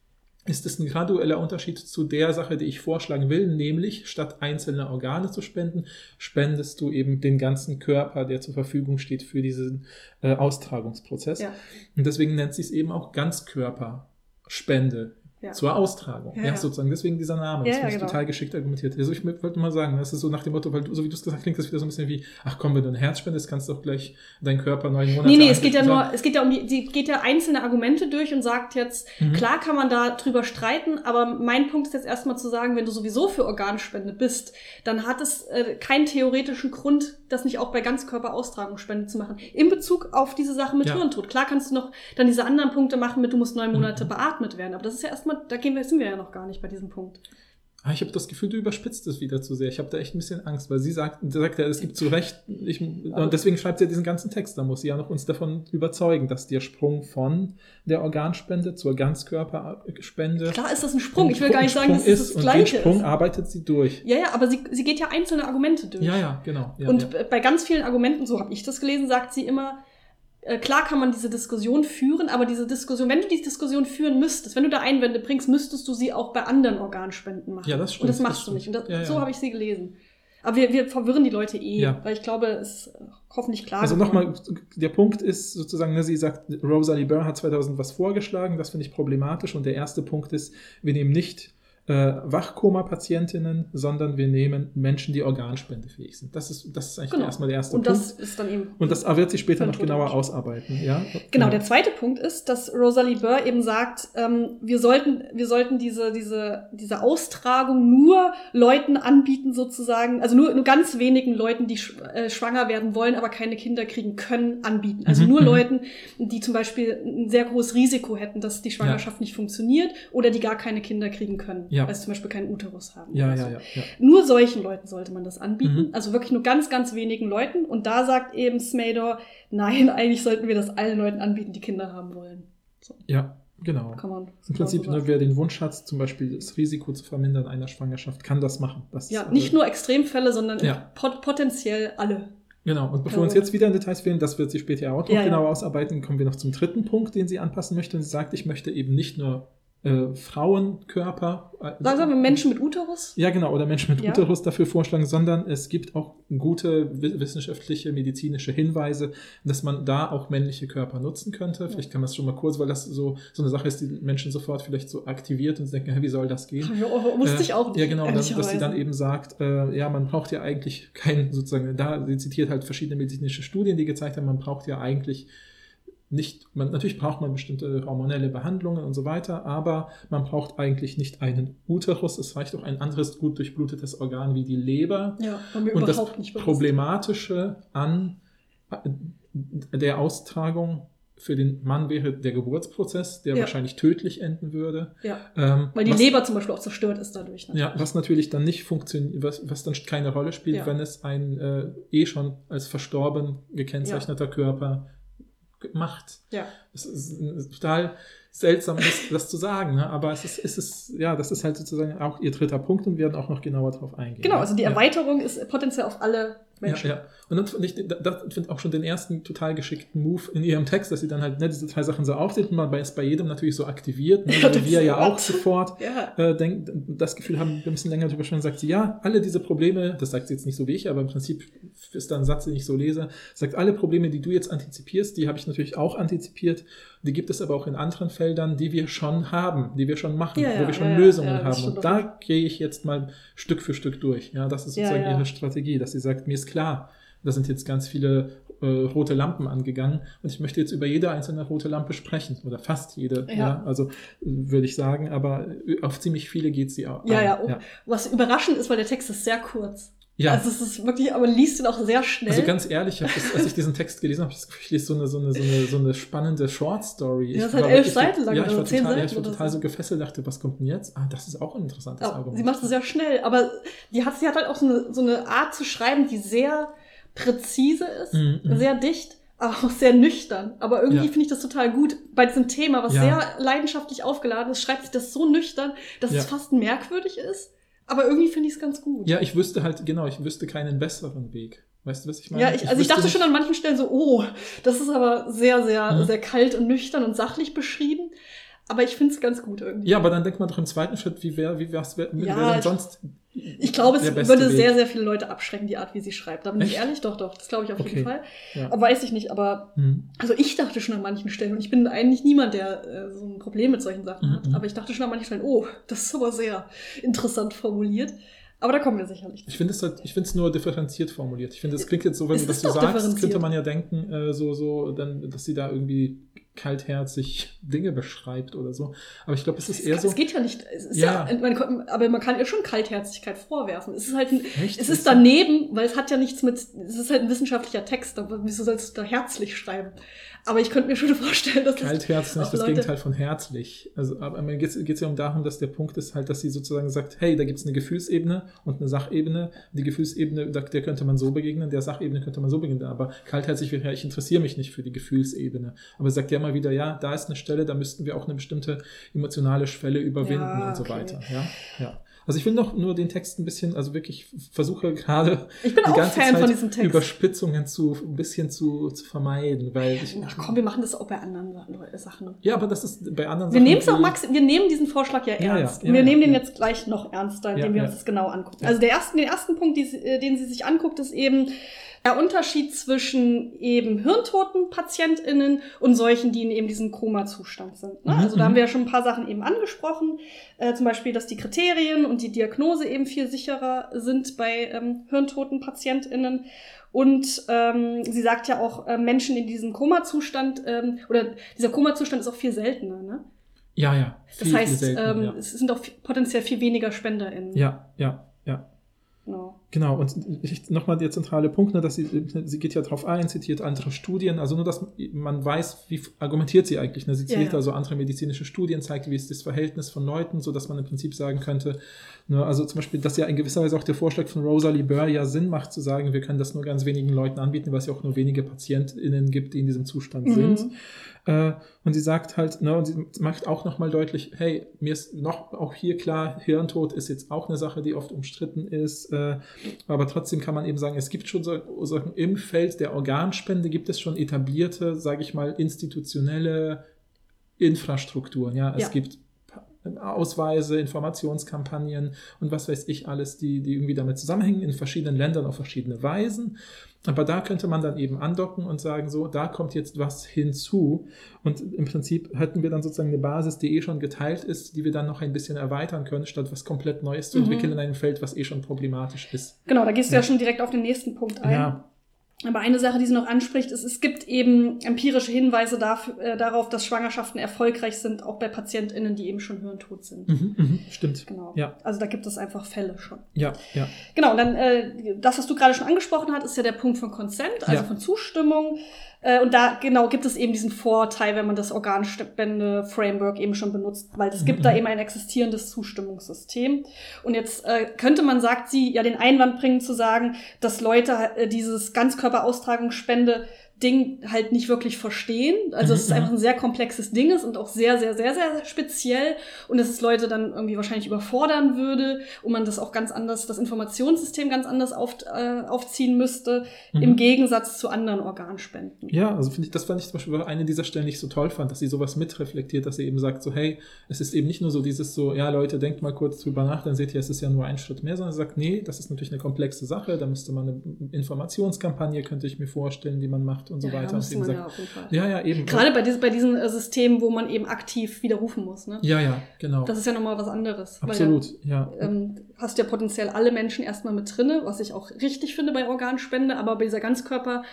ist es ein gradueller Unterschied zu der Sache, die ich vorschlagen will, nämlich statt einzelne Organe zu spenden, spendest du eben den ganzen Körper, der zur Verfügung steht für diesen äh, Austragungsprozess. Ja. Und deswegen nennt sie es eben auch Ganzkörperspende Ja. zur Austragung. Ja, Ja, sozusagen. Deswegen dieser Name. Das finde ich genau. total geschickt argumentiert. Also ich wollte mal sagen, das ist so nach dem Motto, weil du, so wie du es gesagt hast, klingt das wieder so ein bisschen wie, ach komm, wenn du ein Herz spendest, kannst du doch gleich deinen Körper neun Monate Nee, nee, es geht ja nur, es geht ja um die, sie geht ja einzelne Argumente durch und sagt jetzt, Mhm. klar kann man da drüber streiten, aber mein Punkt ist jetzt erstmal zu sagen, wenn du sowieso für Organspende bist, dann hat es äh, keinen theoretischen Grund, das nicht auch bei Ganzkörperaustragungsspende zu machen. In Bezug auf diese Sache mit Ja. Hirntod. Klar kannst du noch dann diese anderen Punkte machen mit, du musst neun Monate Mhm. beatmet werden, aber das ist ja erstmal, da gehen wir, sind wir ja noch gar nicht bei diesem Punkt. Ah, ich habe das Gefühl, du überspitzt es wieder zu sehr. Ich habe da echt ein bisschen Angst, weil sie sagt, sagt ja, es gibt zu Recht, ich, und deswegen schreibt sie ja diesen ganzen Text. Da muss sie ja noch uns davon überzeugen, dass der Sprung von der Organspende zur Ganzkörperspende Klar ist das ein Sprung. Ich will gar nicht sagen, Sprung dass es ist das und Gleiche den Sprung ist. arbeitet sie durch. Ja, ja, aber sie, sie geht ja einzelne Argumente durch. Ja, ja, genau. Ja, und ja. bei ganz vielen Argumenten, so habe ich das gelesen, sagt sie immer, äh, klar kann man diese Diskussion führen, aber diese Diskussion, wenn du die Diskussion führen müsstest, wenn du da Einwände bringst, müsstest du sie auch bei anderen Organspenden machen. Ja, das stimmt, Und das das machst du stimmt. nicht. Und das, Ja, ja. so habe ich sie gelesen. Aber wir, wir verwirren die Leute eh, Ja. weil ich glaube, es ist hoffentlich klar. Also nochmal, der Punkt ist sozusagen, ne, sie sagt, Rosalie Burr hat 2000 was vorgeschlagen, das finde ich problematisch. Und der erste Punkt ist, wir nehmen nicht äh, Wachkoma-Patientinnen, sondern wir nehmen Menschen, die organspendefähig sind. Das ist, das ist eigentlich Genau. erstmal der erste Und Punkt. das ist dann eben. Und das wird sie später noch genauer entschieden. ausarbeiten. Ja? Genau, ja. der zweite Punkt ist, dass Rosalie Burr eben sagt, ähm, wir sollten, wir sollten diese, diese, diese Austragung nur Leuten anbieten, sozusagen, also nur, nur ganz wenigen Leuten, die sch äh, schwanger werden wollen, aber keine Kinder kriegen können, anbieten. Also Mhm, nur mhm. Leuten, die zum Beispiel ein sehr großes Risiko hätten, dass die Schwangerschaft nicht funktioniert oder die gar keine Kinder kriegen können, Ja. weil sie zum Beispiel keinen Uterus haben. Ja, ja, ja, ja. Nur solchen Leuten sollte man das anbieten. Mhm. Also wirklich nur ganz, ganz wenigen Leuten. Und da sagt eben Smador, nein, eigentlich sollten wir das allen Leuten anbieten, die Kinder haben wollen. So Ja, genau. kann man. Im Prinzip, ne, wer den Wunsch hat, zum Beispiel das Risiko zu vermindern einer Schwangerschaft, kann das machen. Das ja, nicht äh, nur Extremfälle, sondern Ja. pot potenziell alle. Genau, und bevor wir uns Genau. jetzt wieder in Details wählen, das wird sie später auch noch Ja, ja. genauer ausarbeiten, kommen wir noch zum dritten Punkt, den sie anpassen möchte. Und sie sagt, ich möchte eben nicht nur äh, Frauenkörper. äh, Sagen wir Menschen mit Uterus? ja, genau, oder Menschen mit Ja. Uterus dafür vorschlagen, sondern es gibt auch gute wi- wissenschaftliche, medizinische Hinweise, dass man da auch männliche Körper nutzen könnte. Vielleicht kann man es schon mal kurz, weil das so, so eine Sache ist, die Menschen sofort vielleicht so aktiviert und denken, hä, wie soll das gehen? Ja, wusste ich auch nicht. Ja, genau, dass, dass sie dann eben sagt, äh, ja, man braucht ja eigentlich kein, sozusagen, da, sie zitiert halt verschiedene medizinische Studien, die gezeigt haben, man braucht ja eigentlich nicht, man, natürlich braucht man bestimmte hormonelle Behandlungen und so weiter, aber man braucht eigentlich nicht einen Uterus, es reicht auch ein anderes gut durchblutetes Organ wie die Leber. Ja, Und das. Problematische an äh, der Austragung für den Mann wäre der Geburtsprozess, der Ja. wahrscheinlich tödlich enden würde. Ja. Ähm, Weil die was- Leber zum Beispiel auch zerstört ist dadurch. Ne? ja, was natürlich dann nicht funktioniert, was, was dann keine Rolle spielt, Ja. wenn es ein äh, eh schon als verstorben gekennzeichneter Körper macht. Ja. Es ist, total seltsam, das, das zu sagen, ne? aber es ist, es ist, ja, das ist halt sozusagen auch ihr dritter Punkt und wir werden auch noch genauer darauf eingehen. Genau, also die ja. Erweiterung ist potenziell auf alle Menschen. Ja, ja. Und dann finde ich, da- da finde ich auch schon den ersten total geschickten Move in ihrem Text, dass sie dann halt ne, diese drei Sachen so aufzählt und man bei, ist bei jedem natürlich so aktiviert. Ne? Ja, Weil das wir ja auch sofort Ja. äh, denk, das Gefühl haben, wir müssen länger drüber sprechen, sagt sie, ja, alle diese Probleme, das sagt sie jetzt nicht so wie ich, aber im Prinzip ist da ein Satz, den ich so lese, sagt, alle Probleme, die du jetzt antizipierst, die habe ich natürlich auch antizipiert. Die gibt es aber auch in anderen Feldern, die wir schon haben, die wir schon machen, Ja, wo ja, wir schon ja, ja, Lösungen ja, haben. Und da gehe ich jetzt mal Stück für Stück durch. Ja, das ist Ja, sozusagen ja. ihre Strategie, dass sie sagt, mir ist klar, da sind jetzt ganz viele äh, rote Lampen angegangen und ich möchte jetzt über jede einzelne rote Lampe sprechen oder fast jede, ja, Ja. also würde ich sagen, aber äh, auf ziemlich viele geht sie auch. Ja, ein. ja, oh. Was überraschend ist, weil der Text ist sehr kurz. Ja. Also es ist wirklich, aber man liest ihn auch sehr schnell. Also ganz ehrlich, das, als ich diesen Text gelesen habe, habe ich das Gefühl, ich lese so eine, so eine, so eine, so eine spannende Short Story. Ja, das ist halt elf Seiten lang Ja, ich war zehn total, ja, ich war total so. gefesselt, dachte, was kommt denn jetzt? Ah, das ist auch ein interessantes Aber Argument. sie macht es sehr schnell, aber die hat, sie hat halt auch so eine, so eine Art zu schreiben, die sehr präzise ist, Mhm, mhm. sehr dicht, aber auch sehr nüchtern. Aber irgendwie Ja. finde ich das total gut. Bei diesem Thema, was Ja. sehr leidenschaftlich aufgeladen ist, schreibt sich das so nüchtern, dass Ja. es fast merkwürdig ist. Aber irgendwie finde ich es ganz gut. Ja, ich wüsste halt, genau, ich wüsste keinen besseren Weg. Weißt du, was ich meine? Ja, ich, also ich wüsste dachte nicht- schon an manchen Stellen so, oh, das ist aber sehr, sehr, Mhm. sehr kalt und nüchtern und sachlich beschrieben. Aber ich finde es ganz gut irgendwie. Ja, aber dann denkt man doch im zweiten Schritt, wie wäre, wie wär's, wer, Ja, wär denn ich- sonst. Ich glaube, es würde Weg? sehr, sehr viele Leute abschrecken, die Art, wie sie schreibt. Da bin ich Echt? ehrlich, doch, doch. Das glaube ich auf Okay. jeden Fall. Ja. Aber weiß ich nicht, aber Hm. also ich dachte schon an manchen Stellen, und ich bin eigentlich niemand, der äh, so ein Problem mit solchen Sachen hat, Mhm. aber ich dachte schon an manchen Stellen, oh, das ist aber sehr interessant formuliert. Aber da kommen wir sicherlich zu. Ich finde es halt, ich finde es nur differenziert formuliert. Ich finde, es klingt jetzt so, wenn Es du das so sagst, könnte man ja denken, äh, so, so, dann, dass sie da irgendwie kaltherzig Dinge beschreibt oder so. Aber ich glaube, es ist eher so. Es geht ja nicht, es ist Ja. ja, man, kann- aber man kann ihr schon Kaltherzigkeit vorwerfen. Es ist halt ein, Echt? es ist daneben, weil es hat ja nichts mit, es ist halt ein wissenschaftlicher Text, aber wieso sollst du da herzlich schreiben? Aber ich könnte mir schon vorstellen, dass das Kaltherz ist nicht das Leute- Gegenteil von herzlich. Also, aber mir geht es ja um darum, dass der Punkt ist halt, dass sie sozusagen sagt, hey, da gibt es eine Gefühlsebene und eine Sachebene. Die Gefühlsebene, da- der könnte man so begegnen, der Sachebene könnte man so begegnen. Aber kaltherzig wäre ja, ich interessiere mich nicht für die Gefühlsebene. Aber sagt ja mal wieder, ja, da ist eine Stelle, da müssten wir auch eine bestimmte emotionale Schwelle überwinden Ja, und so okay. weiter. Ja, ja. Also ich will noch nur den Text ein bisschen, also wirklich versuche gerade Ich bin die auch ganze Fan Zeit von diesem Text. Überspitzungen zu ein bisschen zu, zu vermeiden, weil ich, Na komm, wir machen das auch bei anderen Sa- Sachen. ja, aber das ist bei anderen Wir Sachen, nehmen es auch max, wir nehmen diesen Vorschlag ja Ja, ja, ernst. ja, Und wir ja, nehmen den ja. jetzt gleich noch ernster, indem Ja, wir ja. uns das genau angucken. Ja. Also der ersten, den ersten Punkt, den sie sich anguckt, ist eben der Unterschied zwischen eben hirntoten PatientInnen und solchen, die in eben diesem Koma-Zustand sind. Ne? Mhm, Also da mhm. haben wir ja schon ein paar Sachen eben angesprochen. Äh, zum Beispiel, dass die Kriterien und die Diagnose eben viel sicherer sind bei ähm, hirntoten PatientInnen. Und ähm, sie sagt ja auch, äh, Menschen in diesem Koma-Zustand, ähm, oder dieser Koma-Zustand ist auch viel seltener, ne? Ja, ja. Das Viel, heißt, viel seltener, ähm, ja. es sind auch viel- potenziell viel weniger SpenderInnen. ja, ja. Genau. Genau, und nochmal der zentrale Punkt, ne, dass sie, sie geht ja darauf ein, zitiert andere Studien, also nur, dass man weiß, wie argumentiert sie eigentlich. Ne? Sie zitiert ja. also andere medizinische Studien, zeigt, wie ist das Verhältnis von Leuten, so dass man im Prinzip sagen könnte, ne, also zum Beispiel, dass ja in gewisser Weise auch der Vorschlag von Rosalie Burr ja Sinn macht, zu sagen, wir können das nur ganz wenigen Leuten anbieten, weil es ja auch nur wenige PatientInnen gibt, die in diesem Zustand Mhm. sind. Äh, und sie sagt halt, ne, und sie macht auch nochmal deutlich, hey, mir ist noch auch hier klar, Hirntod ist jetzt auch eine Sache, die oft umstritten ist, äh, aber trotzdem kann man eben sagen, es gibt schon so, so im Feld der Organspende gibt es schon etablierte, sage ich mal, institutionelle Infrastrukturen. Ja, es Ja. gibt Ausweise, Informationskampagnen und was weiß ich alles, die, die irgendwie damit zusammenhängen, in verschiedenen Ländern auf verschiedene Weisen. Aber da könnte man dann eben andocken und sagen, so, da kommt jetzt was hinzu. Und im Prinzip hätten wir dann sozusagen eine Basis, die eh schon geteilt ist, die wir dann noch ein bisschen erweitern können, statt was komplett Neues zu entwickeln in einem Feld, was eh schon problematisch ist. Genau, da gehst du ja, schon direkt auf den nächsten Punkt ein. Ja. Aber eine Sache, die sie noch anspricht, ist, es gibt eben empirische Hinweise dafür, äh, darauf, dass Schwangerschaften erfolgreich sind, auch bei PatientInnen, die eben schon hirntot sind. Mhm, mhm, stimmt. Genau. Ja. Also da gibt es einfach Fälle schon. Ja, ja. Genau, und dann äh, das, was du gerade schon angesprochen hast, ist ja der Punkt von Consent, also Ja. von Zustimmung. Äh, und da genau gibt es eben diesen Vorteil, wenn man das Organspende-Framework eben schon benutzt, weil es gibt Mhm. da eben ein existierendes Zustimmungssystem. Und jetzt äh, könnte man, sagt sie, ja den Einwand bringen zu sagen, dass Leute äh, dieses Ganzkörperaustragungsspende Ding halt nicht wirklich verstehen. Also Mhm, es ist einfach ein sehr komplexes Ding ist und auch sehr, sehr, sehr, sehr speziell und dass es Leute dann irgendwie wahrscheinlich überfordern würde und man das auch ganz anders, das Informationssystem ganz anders auf, äh, aufziehen müsste, Mhm. im Gegensatz zu anderen Organspenden. Ja, also finde ich, das fand ich zum Beispiel eine dieser Stellen, die ich so toll fand, dass sie sowas mitreflektiert, dass sie eben sagt, so, hey, es ist eben nicht nur so dieses so, ja, Leute, denkt mal kurz drüber nach, dann seht ihr, es ist ja nur ein Schritt mehr, sondern sie sagt, nee, das ist natürlich eine komplexe Sache, da müsste man eine Informationskampagne, könnte ich mir vorstellen, die man macht und so Ja, weiter. Und eben sagt, ja auf jeden Fall. ja, ja, eben. Gerade bei, diesen, bei diesen äh, Systemen, wo man eben aktiv widerrufen muss. Ne? Ja, ja, genau. Das ist ja nochmal was anderes. weil Absolut, ja. ja, ähm, hast ja potenziell alle Menschen erstmal mit drinne, was ich auch richtig finde bei Organspende, aber bei dieser Ganzkörper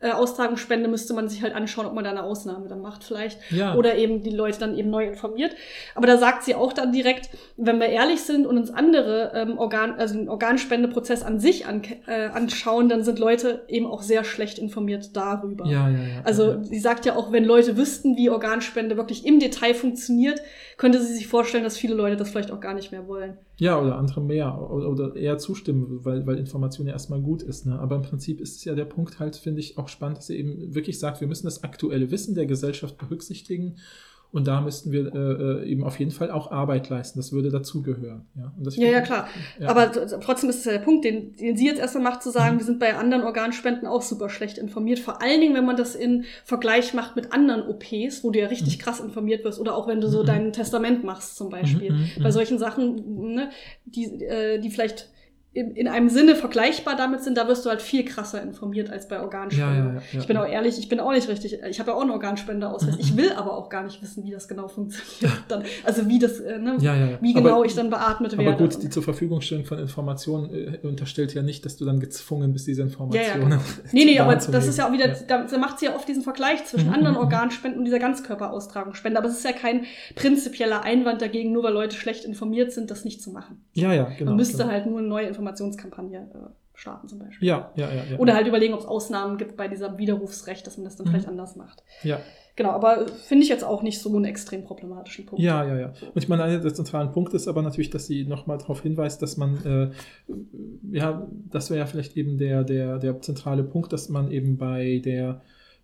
äh, Austragungsspende müsste man sich halt anschauen, ob man da eine Ausnahme dann macht vielleicht. Ja. Oder eben die Leute dann eben neu informiert. Aber da sagt sie auch dann direkt, wenn wir ehrlich sind und uns andere ähm, Organ, also den Organspendeprozess an sich an, äh, anschauen, dann sind Leute eben auch sehr schlecht informiert darüber. ja, ja, ja. Also ja. sie sagt ja auch, wenn Leute wüssten, wie Organspende wirklich im Detail funktioniert, könnte sie sich vorstellen, dass viele Leute das vielleicht auch gar nicht mehr wollen. Ja, oder andere mehr oder, eher zustimmen, weil, weil Information ja erstmal gut ist. Ne? Aber im Prinzip ist es ja der Punkt halt, finde ich, auch spannend, dass sie eben wirklich sagt, wir müssen das aktuelle Wissen der Gesellschaft berücksichtigen und da müssten wir äh, äh, eben auf jeden Fall auch Arbeit leisten. Das würde dazugehören. Ja, Ja, ja, klar. Ja. Aber trotzdem ist es ja der Punkt, den, den sie jetzt erstmal macht, zu sagen, Mhm. wir sind bei anderen Organspenden auch super schlecht informiert. Vor allen Dingen, wenn man das in Vergleich macht mit anderen OPs, wo du ja richtig krass informiert wirst. Oder auch wenn du so Mhm. dein Testament machst zum Beispiel. Mhm, mhm, Bei mhm. solchen Sachen, ne, die, äh, die vielleicht in, in einem Sinne vergleichbar damit sind, da wirst du halt viel krasser informiert als bei Organspende. Ja, ja, ja, ja. Ich bin auch ehrlich, ich bin auch nicht richtig, ich habe ja auch einen Organspendeausweis. Mhm. Ich will aber auch gar nicht wissen, wie das genau funktioniert. Dann, also wie das, äh, ne, Ja, ja, ja. wie Aber- genau ich dann beatmet werde. Aber gut, die zur Verfügungstellung von Informationen äh, unterstellt ja nicht, dass du dann gezwungen bist, diese Ja, ja, Informationen. genau. Nee, nee, aber das ist ja auch wieder, Ja. da, da macht sie ja oft diesen Vergleich zwischen Mhm, anderen mhm, Organspenden und dieser Ganzkörperaustragungsspende. Aber es ist ja kein prinzipieller Einwand dagegen, nur weil Leute schlecht informiert sind, das nicht zu machen. Ja, ja, genau. Man müsste genau. halt nur eine neue Informationskampagne äh, starten zum Beispiel. Ja, ja, ja. ja. Oder halt überlegen, ob es Ausnahmen gibt bei diesem Widerrufsrecht, dass man das dann Mhm. vielleicht anders macht. Ja. Genau, aber finde ich jetzt auch nicht so einen extrem problematischen Punkt. Ja, ja, ja. Und ich meine, einer der zentralen Punkte ist aber natürlich, dass sie nochmal darauf hinweist, dass man, äh, ja, das wäre ja vielleicht eben der, der, der zentrale Punkt, dass man eben bei der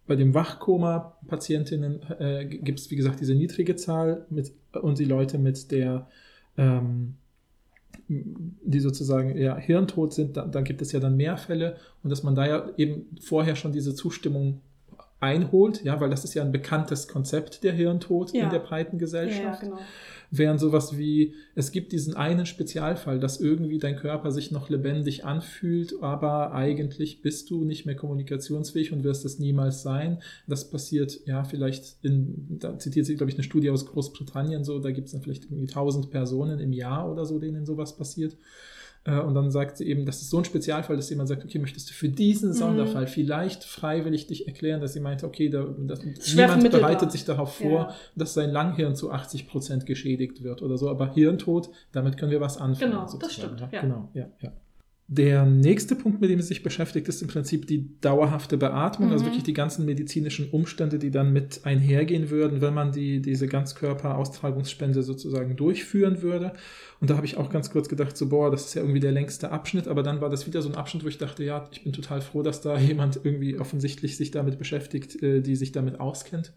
bei dem Wachkoma-Patientinnen äh, gibt es, wie gesagt, diese niedrige Zahl mit, und die Leute mit der, ähm, die sozusagen ja, hirntot sind, da, da gibt es ja dann mehr Fälle und dass man da ja eben vorher schon diese Zustimmung einholt, ja, weil das ist ja ein bekanntes Konzept der Hirntod Ja. in der breiten Gesellschaft. ja genau. Während sowas wie, es gibt diesen einen Spezialfall, dass irgendwie dein Körper sich noch lebendig anfühlt, aber eigentlich bist du nicht mehr kommunikationsfähig und wirst es niemals sein. Das passiert, ja, vielleicht in, da zitiert sie, glaube ich, eine Studie aus Großbritannien, so, da gibt es dann vielleicht irgendwie 1000 Personen im Jahr oder so, denen sowas passiert. Äh, Und dann sagt sie eben, das ist so ein Spezialfall, dass jemand sagt, okay, möchtest du für diesen Mhm. Sonderfall vielleicht freiwillig dich erklären, dass sie meinte, okay, da, das, niemand bereitet sich darauf vor, Ja. dass sein Langhirn zu 80 Prozent geschädigt wird oder so, aber Hirntod, damit können wir was anfangen. Genau, das sozusagen, stimmt, ja. Genau, ja, ja. Der nächste Punkt, mit dem sie sich beschäftigt, ist im Prinzip die dauerhafte Beatmung, also Mhm. wirklich die ganzen medizinischen Umstände, die dann mit einhergehen würden, wenn man die, diese Ganzkörperaustragungsspende sozusagen durchführen würde. Und da habe ich auch ganz kurz gedacht, so, boah, das ist ja irgendwie der längste Abschnitt, aber dann war das wieder so ein Abschnitt, wo ich dachte, ja, ich bin total froh, dass da jemand irgendwie offensichtlich sich damit beschäftigt, äh, die sich damit auskennt.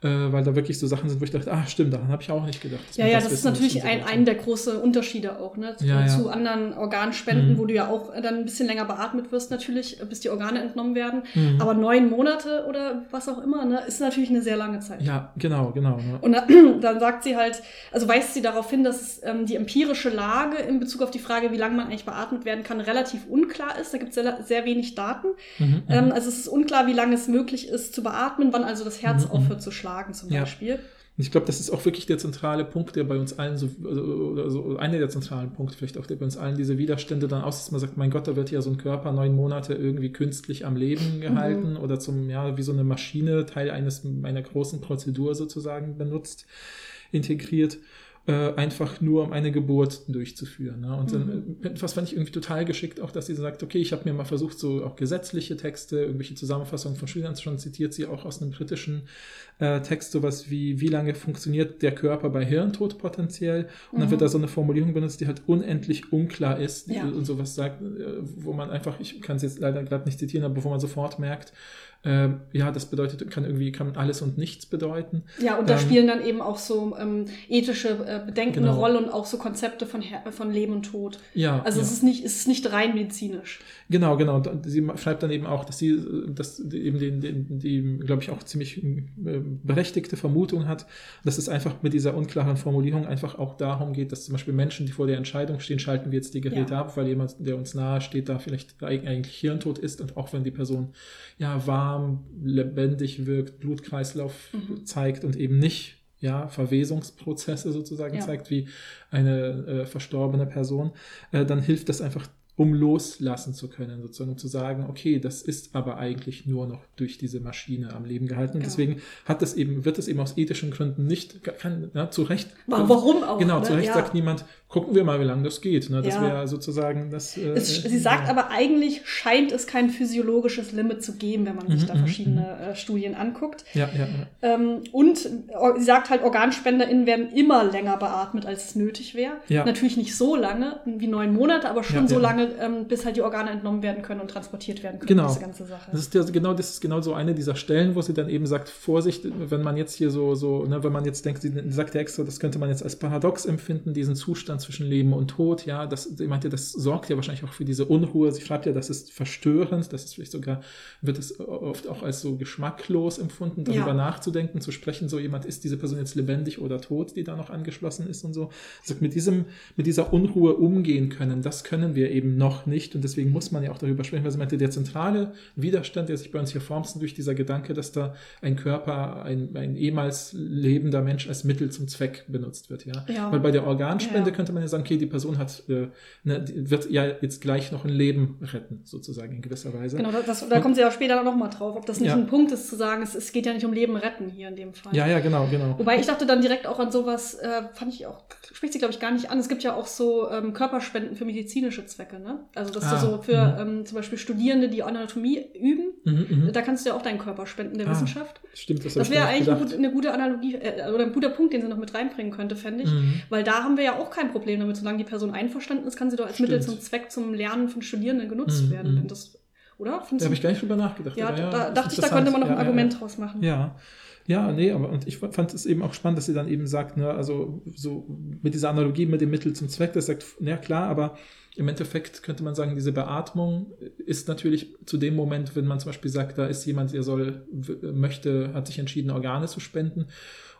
Äh, weil da wirklich so Sachen sind, wo ich dachte, ah, stimmt, daran habe ich auch nicht gedacht. Ja, ja, das ist wissen muss natürlich ein, ein der großen Unterschiede auch, ne? Zu, Ja, ja. zu anderen Organspenden, Mhm. wo du ja ja auch dann ein bisschen länger beatmet wirst natürlich, bis die Organe entnommen werden. Mhm. Aber neun Monate oder was auch immer, ne, ist natürlich eine sehr lange Zeit. Ja, genau, genau. Ne? Und dann, dann sagt sie halt, also weist sie darauf hin, dass ähm, die empirische Lage in Bezug auf die Frage, wie lange man eigentlich beatmet werden kann, relativ unklar ist. Da gibt es sehr, sehr wenig Daten. Mhm, Ähm, also es ist unklar, wie lange es möglich ist zu beatmen, wann also das Herz Mhm, aufhört zu schlagen zum Ja. Und ich glaube, das ist auch wirklich der zentrale Punkt, der bei uns allen so, also, oder so einer der zentralen Punkte, vielleicht auch der bei uns allen diese Widerstände dann aus, dass man sagt, mein Gott, da wird ja so ein Körper neun Monate irgendwie künstlich am Leben gehalten oder zum, ja, wie so eine Maschine, Teil eines, einer großen Prozedur sozusagen benutzt, integriert. Äh, einfach nur um eine Geburt durchzuführen. Ne? Und dann, äh, was fand ich irgendwie total geschickt, auch dass sie sagt, okay, ich habe mir mal versucht, so auch gesetzliche Texte, irgendwelche Zusammenfassungen von Studien, schon zitiert sie auch aus einem britischen äh, Text, sowas wie, wie lange funktioniert der Körper bei Hirntod potenziell? Und dann Mhm. wird da so eine Formulierung benutzt, die halt unendlich unklar ist Ja. und sowas sagt, äh, wo man einfach, ich kann es jetzt leider gerade nicht zitieren, aber wo man sofort merkt, äh, ja, das bedeutet, kann irgendwie, kann alles und nichts bedeuten. Ja, und da Ähm, spielen dann eben auch so ähm, ethische äh, Bedenken Genau. eine Rolle und auch so Konzepte von, Her von Leben und Tod. Ja, Also ja. es ist nicht, es ist nicht rein medizinisch. Genau, genau. Und sie schreibt dann eben auch, dass sie dass eben den, den, die, glaube ich, auch ziemlich äh, berechtigte Vermutung hat, dass es einfach mit dieser unklaren Formulierung einfach auch darum geht, dass zum Beispiel Menschen, die vor der Entscheidung stehen, schalten wir jetzt die Geräte Ja. ab, weil jemand, der uns nahe steht, da vielleicht eig- eigentlich hirntot ist und auch wenn die Person ja warm, lebendig wirkt, Blutkreislauf Mhm. zeigt und eben nicht ja, Verwesungsprozesse sozusagen Ja. zeigt, wie eine äh, verstorbene Person, äh, dann hilft das einfach, um loslassen zu können, sozusagen, um zu sagen, okay, das ist aber eigentlich nur noch durch diese Maschine am Leben gehalten. Und Genau. deswegen hat das eben, wird es eben aus ethischen Gründen nicht, kann, ja, zu Recht. Wa- Warum auch? Genau, ne? zu Recht ja. sagt niemand, gucken wir mal, wie lange das geht. Ne? Das Ja. wäre sozusagen das. Äh, Es, sie sagt aber eigentlich scheint es kein physiologisches Limit zu geben, wenn man sich Mhm, da mhm, verschiedene äh, Studien anguckt. Ja, ja. Ähm, und äh, sie sagt halt, OrganspenderInnen werden immer länger beatmet, als es nötig wäre. Ja. Natürlich nicht so lange, wie neun Monate, aber schon so ja. Ähm, bis halt die Organe entnommen werden können und transportiert werden können. Genau. Diese ganze Sache. Das ist ja genau, das ist genau so eine dieser Stellen, wo sie dann eben sagt, Vorsicht, wenn man jetzt hier so, so, ne, wenn man jetzt denkt, sie sagt ja extra, das könnte man jetzt als paradox empfinden, diesen Zustand zwischen Leben und Tod, ja, das, sie meinte, das sorgt ja wahrscheinlich auch für diese Unruhe. Sie schreibt ja, das ist verstörend, das ist vielleicht sogar, wird es oft auch als so geschmacklos empfunden, darüber Ja. nachzudenken, zu sprechen, so jemand, ist diese Person jetzt lebendig oder tot, die da noch angeschlossen ist und so. Sie sagt, mit diesem, mit dieser Unruhe umgehen können, das können wir eben noch nicht und deswegen muss man ja auch darüber sprechen, weil sie meinte, der zentrale Widerstand, der sich bei uns hier formt, ist durch dieser Gedanke, dass da ein Körper, ein, ein ehemals lebender Mensch als Mittel zum Zweck benutzt wird, ja. Ja. Weil bei der Organspende Ja. könnte man ja sagen, okay, die Person hat, äh, ne, wird ja jetzt gleich noch ein Leben retten, sozusagen in gewisser Weise. Genau, das, da kommt sie ja später noch mal drauf, ob das nicht Ja. ein Punkt ist, zu sagen, es, es geht ja nicht um Leben retten hier in dem Fall. Ja, ja, genau, genau. Wobei ich dachte dann direkt auch an sowas, äh, fand ich auch, spricht sie glaube ich gar nicht an. Es gibt ja auch so ähm, Körperspenden für medizinische Zwecke, ne? Also dass Ah, du so für ähm, zum Beispiel Studierende, die Anatomie üben, Mhm, mhm. da kannst du ja auch deinen Körper spenden der Ah, Wissenschaft. Stimmt, das, Das wäre eigentlich eine gute, eine gute Analogie äh, oder ein guter Punkt, den sie noch mit reinbringen könnte, fände ich. Mhm. Weil da haben wir ja auch kein Problem damit. Solange die Person einverstanden ist, kann sie doch als Mittel Stimmt. zum Zweck zum Lernen von Studierenden genutzt Mhm, werden. mhm. Wenn das, oder? Findest Da habe ich gar nicht drüber nachgedacht. ja, aber da ist dachte ich, da könnte man noch Ja, ein ja, Argument ja. draus machen. Ja. Ja, nee, aber und ich fand es eben auch spannend, dass sie dann eben sagt, ne, also so mit dieser Analogie mit dem Mittel zum Zweck, das sagt, ja klar, aber im Endeffekt könnte man sagen, diese Beatmung ist natürlich zu dem Moment, wenn man zum Beispiel sagt, da ist jemand, der soll, möchte, hat sich entschieden, Organe zu spenden.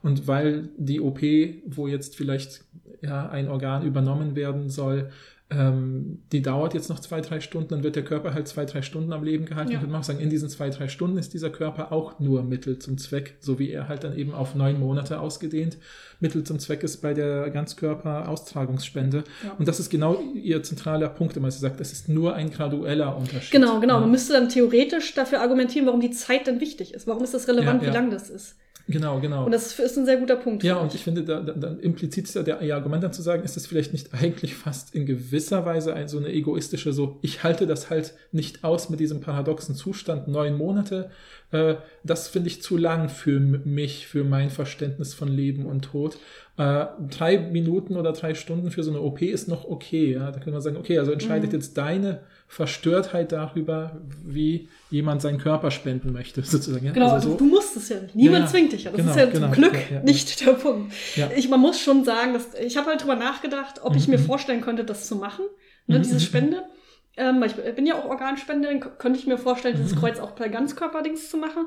Und weil die OP, wo jetzt vielleicht ja, ein Organ übernommen werden soll, ähm, die dauert jetzt noch zwei, drei Stunden, dann wird der Körper halt zwei, drei Stunden am Leben gehalten. Ja. Ich würde mal sagen, in diesen zwei, drei Stunden ist dieser Körper auch nur Mittel zum Zweck, so wie er halt dann eben auf neun Monate ausgedehnt Mittel zum Zweck ist bei der Ganzkörper-Austragungsspende. Ja. Und das ist genau ihr zentraler Punkt, immer sie sagt, das ist nur ein gradueller Unterschied. Genau, genau. Ja. Man müsste dann theoretisch dafür argumentieren, warum die Zeit denn wichtig ist. Warum ist das relevant, wie lang das ist? Genau, genau. Und das ist ein sehr guter Punkt. Ja, und ich finde, da, da, da implizit ist ja der, ihr Argument dann zu sagen, ist das vielleicht nicht eigentlich fast in gewisser Weise ein, so eine egoistische, so, ich halte das halt nicht aus mit diesem paradoxen Zustand, neun Monate, äh, das finde ich zu lang für mich, für mein Verständnis von Leben und Tod. Äh, drei Minuten oder drei Stunden für so eine OP ist noch okay, ja, da könnte man sagen, okay, also entscheidet Mhm. jetzt deine Verstörtheit darüber, wie jemand seinen Körper spenden möchte, sozusagen. Genau, also du, du musst es ja nicht. Niemand Ja, zwingt dich ja. Das Genau, ist ja genau. zum Glück Ja, nicht der Punkt. Ich, man muss schon sagen, dass, ich habe halt drüber nachgedacht, ob ich Mhm, mir mhm. vorstellen könnte, das zu machen, ne, Mhm, diese mhm, Spende. Ähm, ich bin ja auch Organspenderin, könnte ich mir vorstellen, dieses Kreuz auch per Ganzkörperdings zu machen.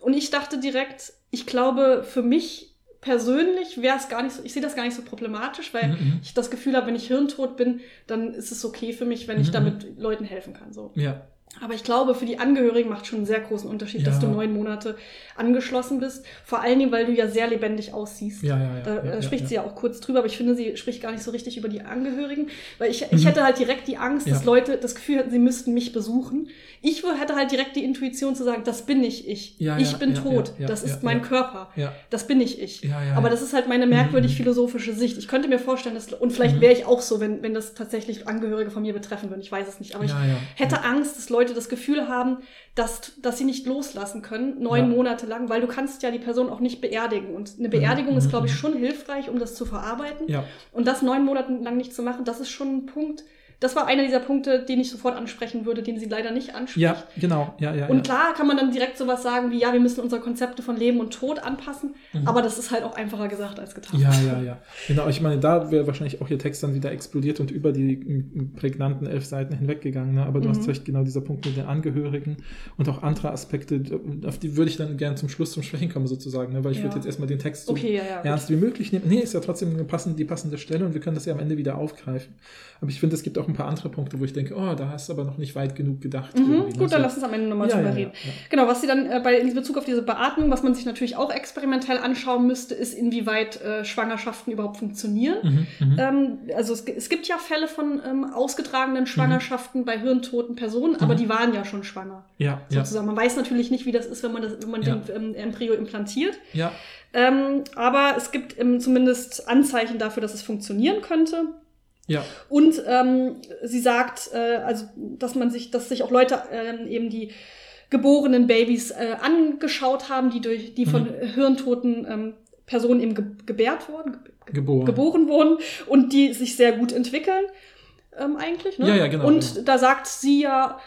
Und ich dachte direkt, ich glaube, für mich persönlich wäre es gar nicht so, ich sehe das gar nicht so problematisch, weil Mhm. ich das Gefühl habe, wenn ich hirntot bin, dann ist es okay für mich, wenn ich Mhm. damit Leuten helfen kann. So. Ja, Aber ich glaube, für die Angehörigen macht schon einen sehr großen Unterschied, dass Ja. du neun Monate angeschlossen bist. Vor allen Dingen, weil du ja sehr lebendig aussiehst. ja, ja. ja, Da ja, äh, spricht ja, sie ja auch kurz drüber, aber ich finde, sie spricht gar nicht so richtig über die Angehörigen, weil ich, ich hätte halt direkt die Angst, dass Mhm. Ja. Leute das Gefühl hätten, sie müssten mich besuchen. Ich hätte halt direkt die Intuition zu sagen, das bin nicht ich. Ja, ich ja, bin ja, tot. ja, ja, das ist ja, mein ja. Körper. Ja. Das bin nicht ich. Ja, ja, aber ja. das ist halt meine merkwürdig Mhm. philosophische Sicht. Ich könnte mir vorstellen, dass, und vielleicht Mhm. wäre ich auch so, wenn, wenn das tatsächlich Angehörige von mir betreffen würden. Ich weiß es nicht. Aber ich Ja, ja. hätte Angst, dass Leute das Gefühl haben, dass, dass sie nicht loslassen können, neun Ja. Monate lang, weil du kannst ja die Person auch nicht beerdigen. Und eine Beerdigung ist, mhm, glaube ich, mhm. schon hilfreich, um das zu verarbeiten. Ja. Und das neun Monate lang nicht zu machen, das ist schon ein Punkt. Das war einer dieser Punkte, den ich sofort ansprechen würde, den sie leider nicht anspricht. Ja, genau. Ja, ja, Und klar kann man dann direkt sowas sagen wie, ja, wir müssen unsere Konzepte von Leben und Tod anpassen, Mhm. aber das ist halt auch einfacher gesagt als getan. Ja, ja, ja. Genau, ich meine, da wäre wahrscheinlich auch ihr Text dann wieder explodiert und über die prägnanten elf Seiten hinweggegangen. Ne? Aber du Mhm. hast recht, genau dieser Punkt mit den Angehörigen und auch andere Aspekte, auf die würde ich dann gerne zum Schluss zum Sprechen kommen, sozusagen, ne? weil ich würde jetzt erstmal den Text so Okay, ja. gut. ernst wie möglich nehmen. Nee, ist ja trotzdem die passende Stelle und wir können das ja am Ende wieder aufgreifen. Aber ich finde, es gibt auch ein paar andere Punkte, wo ich denke, oh, da hast du aber noch nicht weit genug gedacht. Mhm, ne? gut, dann So- lass uns am Ende nochmal Ja, drüber ja, reden. ja. Genau, was sie dann äh, bei, in Bezug auf diese Beatmung, was man sich natürlich auch experimentell anschauen müsste, ist, inwieweit äh, Schwangerschaften überhaupt funktionieren. Mhm, mhm. Ähm, also es, es gibt ja Fälle von ähm, ausgetragenen Schwangerschaften bei hirntoten Personen, aber Mhm. die waren ja schon schwanger. ja, Sozusagen. Man weiß natürlich nicht, wie das ist, wenn man, das, wenn man den ähm, Embryo implantiert. ja, Ähm, aber es gibt ähm, zumindest Anzeichen dafür, dass es funktionieren könnte. Ja, Und ähm, sie sagt, äh, also, dass man sich, dass sich auch Leute ähm, eben die geborenen Babys äh, angeschaut haben, die durch, die von Mhm. hirntoten ähm, Personen eben ge gebärt wurden, ge geboren. geboren wurden und die sich sehr gut entwickeln, ähm, eigentlich. Ne? Ja, ja, genau, Und genau. da sagt sie ja,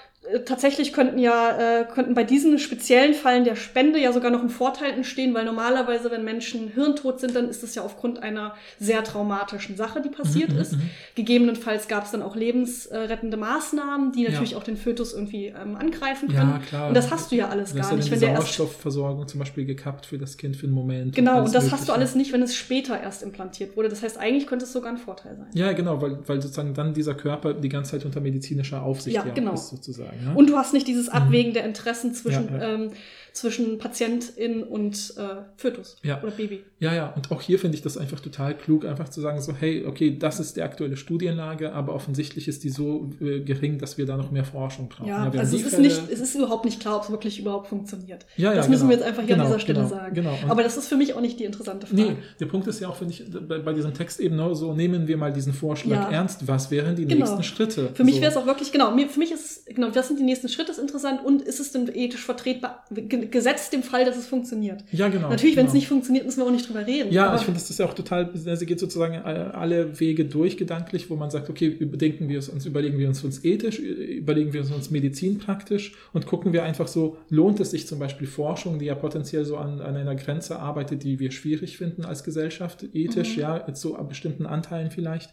tatsächlich könnten ja, äh, könnten bei diesen speziellen Fallen der Spende ja sogar noch ein Vorteil entstehen, weil normalerweise, wenn Menschen hirntot sind, dann ist es ja aufgrund einer sehr traumatischen Sache, die passiert Mhm, ist. mhm. Gegebenenfalls gab es dann auch lebensrettende Maßnahmen, die natürlich Ja. auch den Fötus irgendwie ähm, angreifen können. Ja, klar. Und das hast du ja alles gar nicht, wenn der erst Sauerstoffversorgung zum Beispiel gekappt für das Kind für einen Moment. Genau, alles und das hast du alles nicht, wenn es später erst implantiert wurde. Das heißt, eigentlich könnte es sogar ein Vorteil sein. Ja, genau, weil, weil sozusagen dann dieser Körper die ganze Zeit unter medizinischer Aufsicht ja, genau. ist, sozusagen. Ja? Und du hast nicht dieses Abwägen der Interessen zwischen, Mhm. Ja, ja. Ähm, zwischen Patientin und äh, Fötus Ja. oder Baby. ja, ja, und auch hier finde ich das einfach total klug, einfach zu sagen, so, hey, okay, das ist die aktuelle Studienlage, aber offensichtlich ist die so äh, gering, dass wir da noch mehr Forschung brauchen. Ja, haben also es ist, Fälle- nicht, es ist überhaupt nicht klar, ob es wirklich überhaupt funktioniert. Ja, ja, das müssen genau. wir jetzt einfach hier Genau, an dieser Stelle genau, sagen. genau. Und- Aber das ist für mich auch nicht die interessante Frage. Nee, der Punkt ist ja auch, finde ich, bei, bei diesem Text eben nur so, nehmen wir mal diesen Vorschlag Ja. ernst, was wären die Genau. nächsten Schritte? Für mich so. wäre es auch wirklich, genau, für mich ist, genau, was sind die nächsten Schritte ist interessant und ist es denn ethisch vertretbar, ge- gesetzt dem Fall, dass es funktioniert. Ja, genau. Natürlich, wenn es genau. nicht funktioniert, müssen wir auch nicht drüber reden. Ja, ich finde, das ist ja auch total, sie geht sozusagen äh, alle Wege durch gedanklich, wo man sagt, okay, überdenken wir es uns, überlegen wir uns uns ethisch, überlegen wir es uns medizinpraktisch und gucken wir einfach so, lohnt es sich zum Beispiel Forschung, die ja potenziell so an, an einer Grenze arbeitet, die wir schwierig finden als Gesellschaft, ethisch, Mhm. ja, an bestimmten Anteilen vielleicht,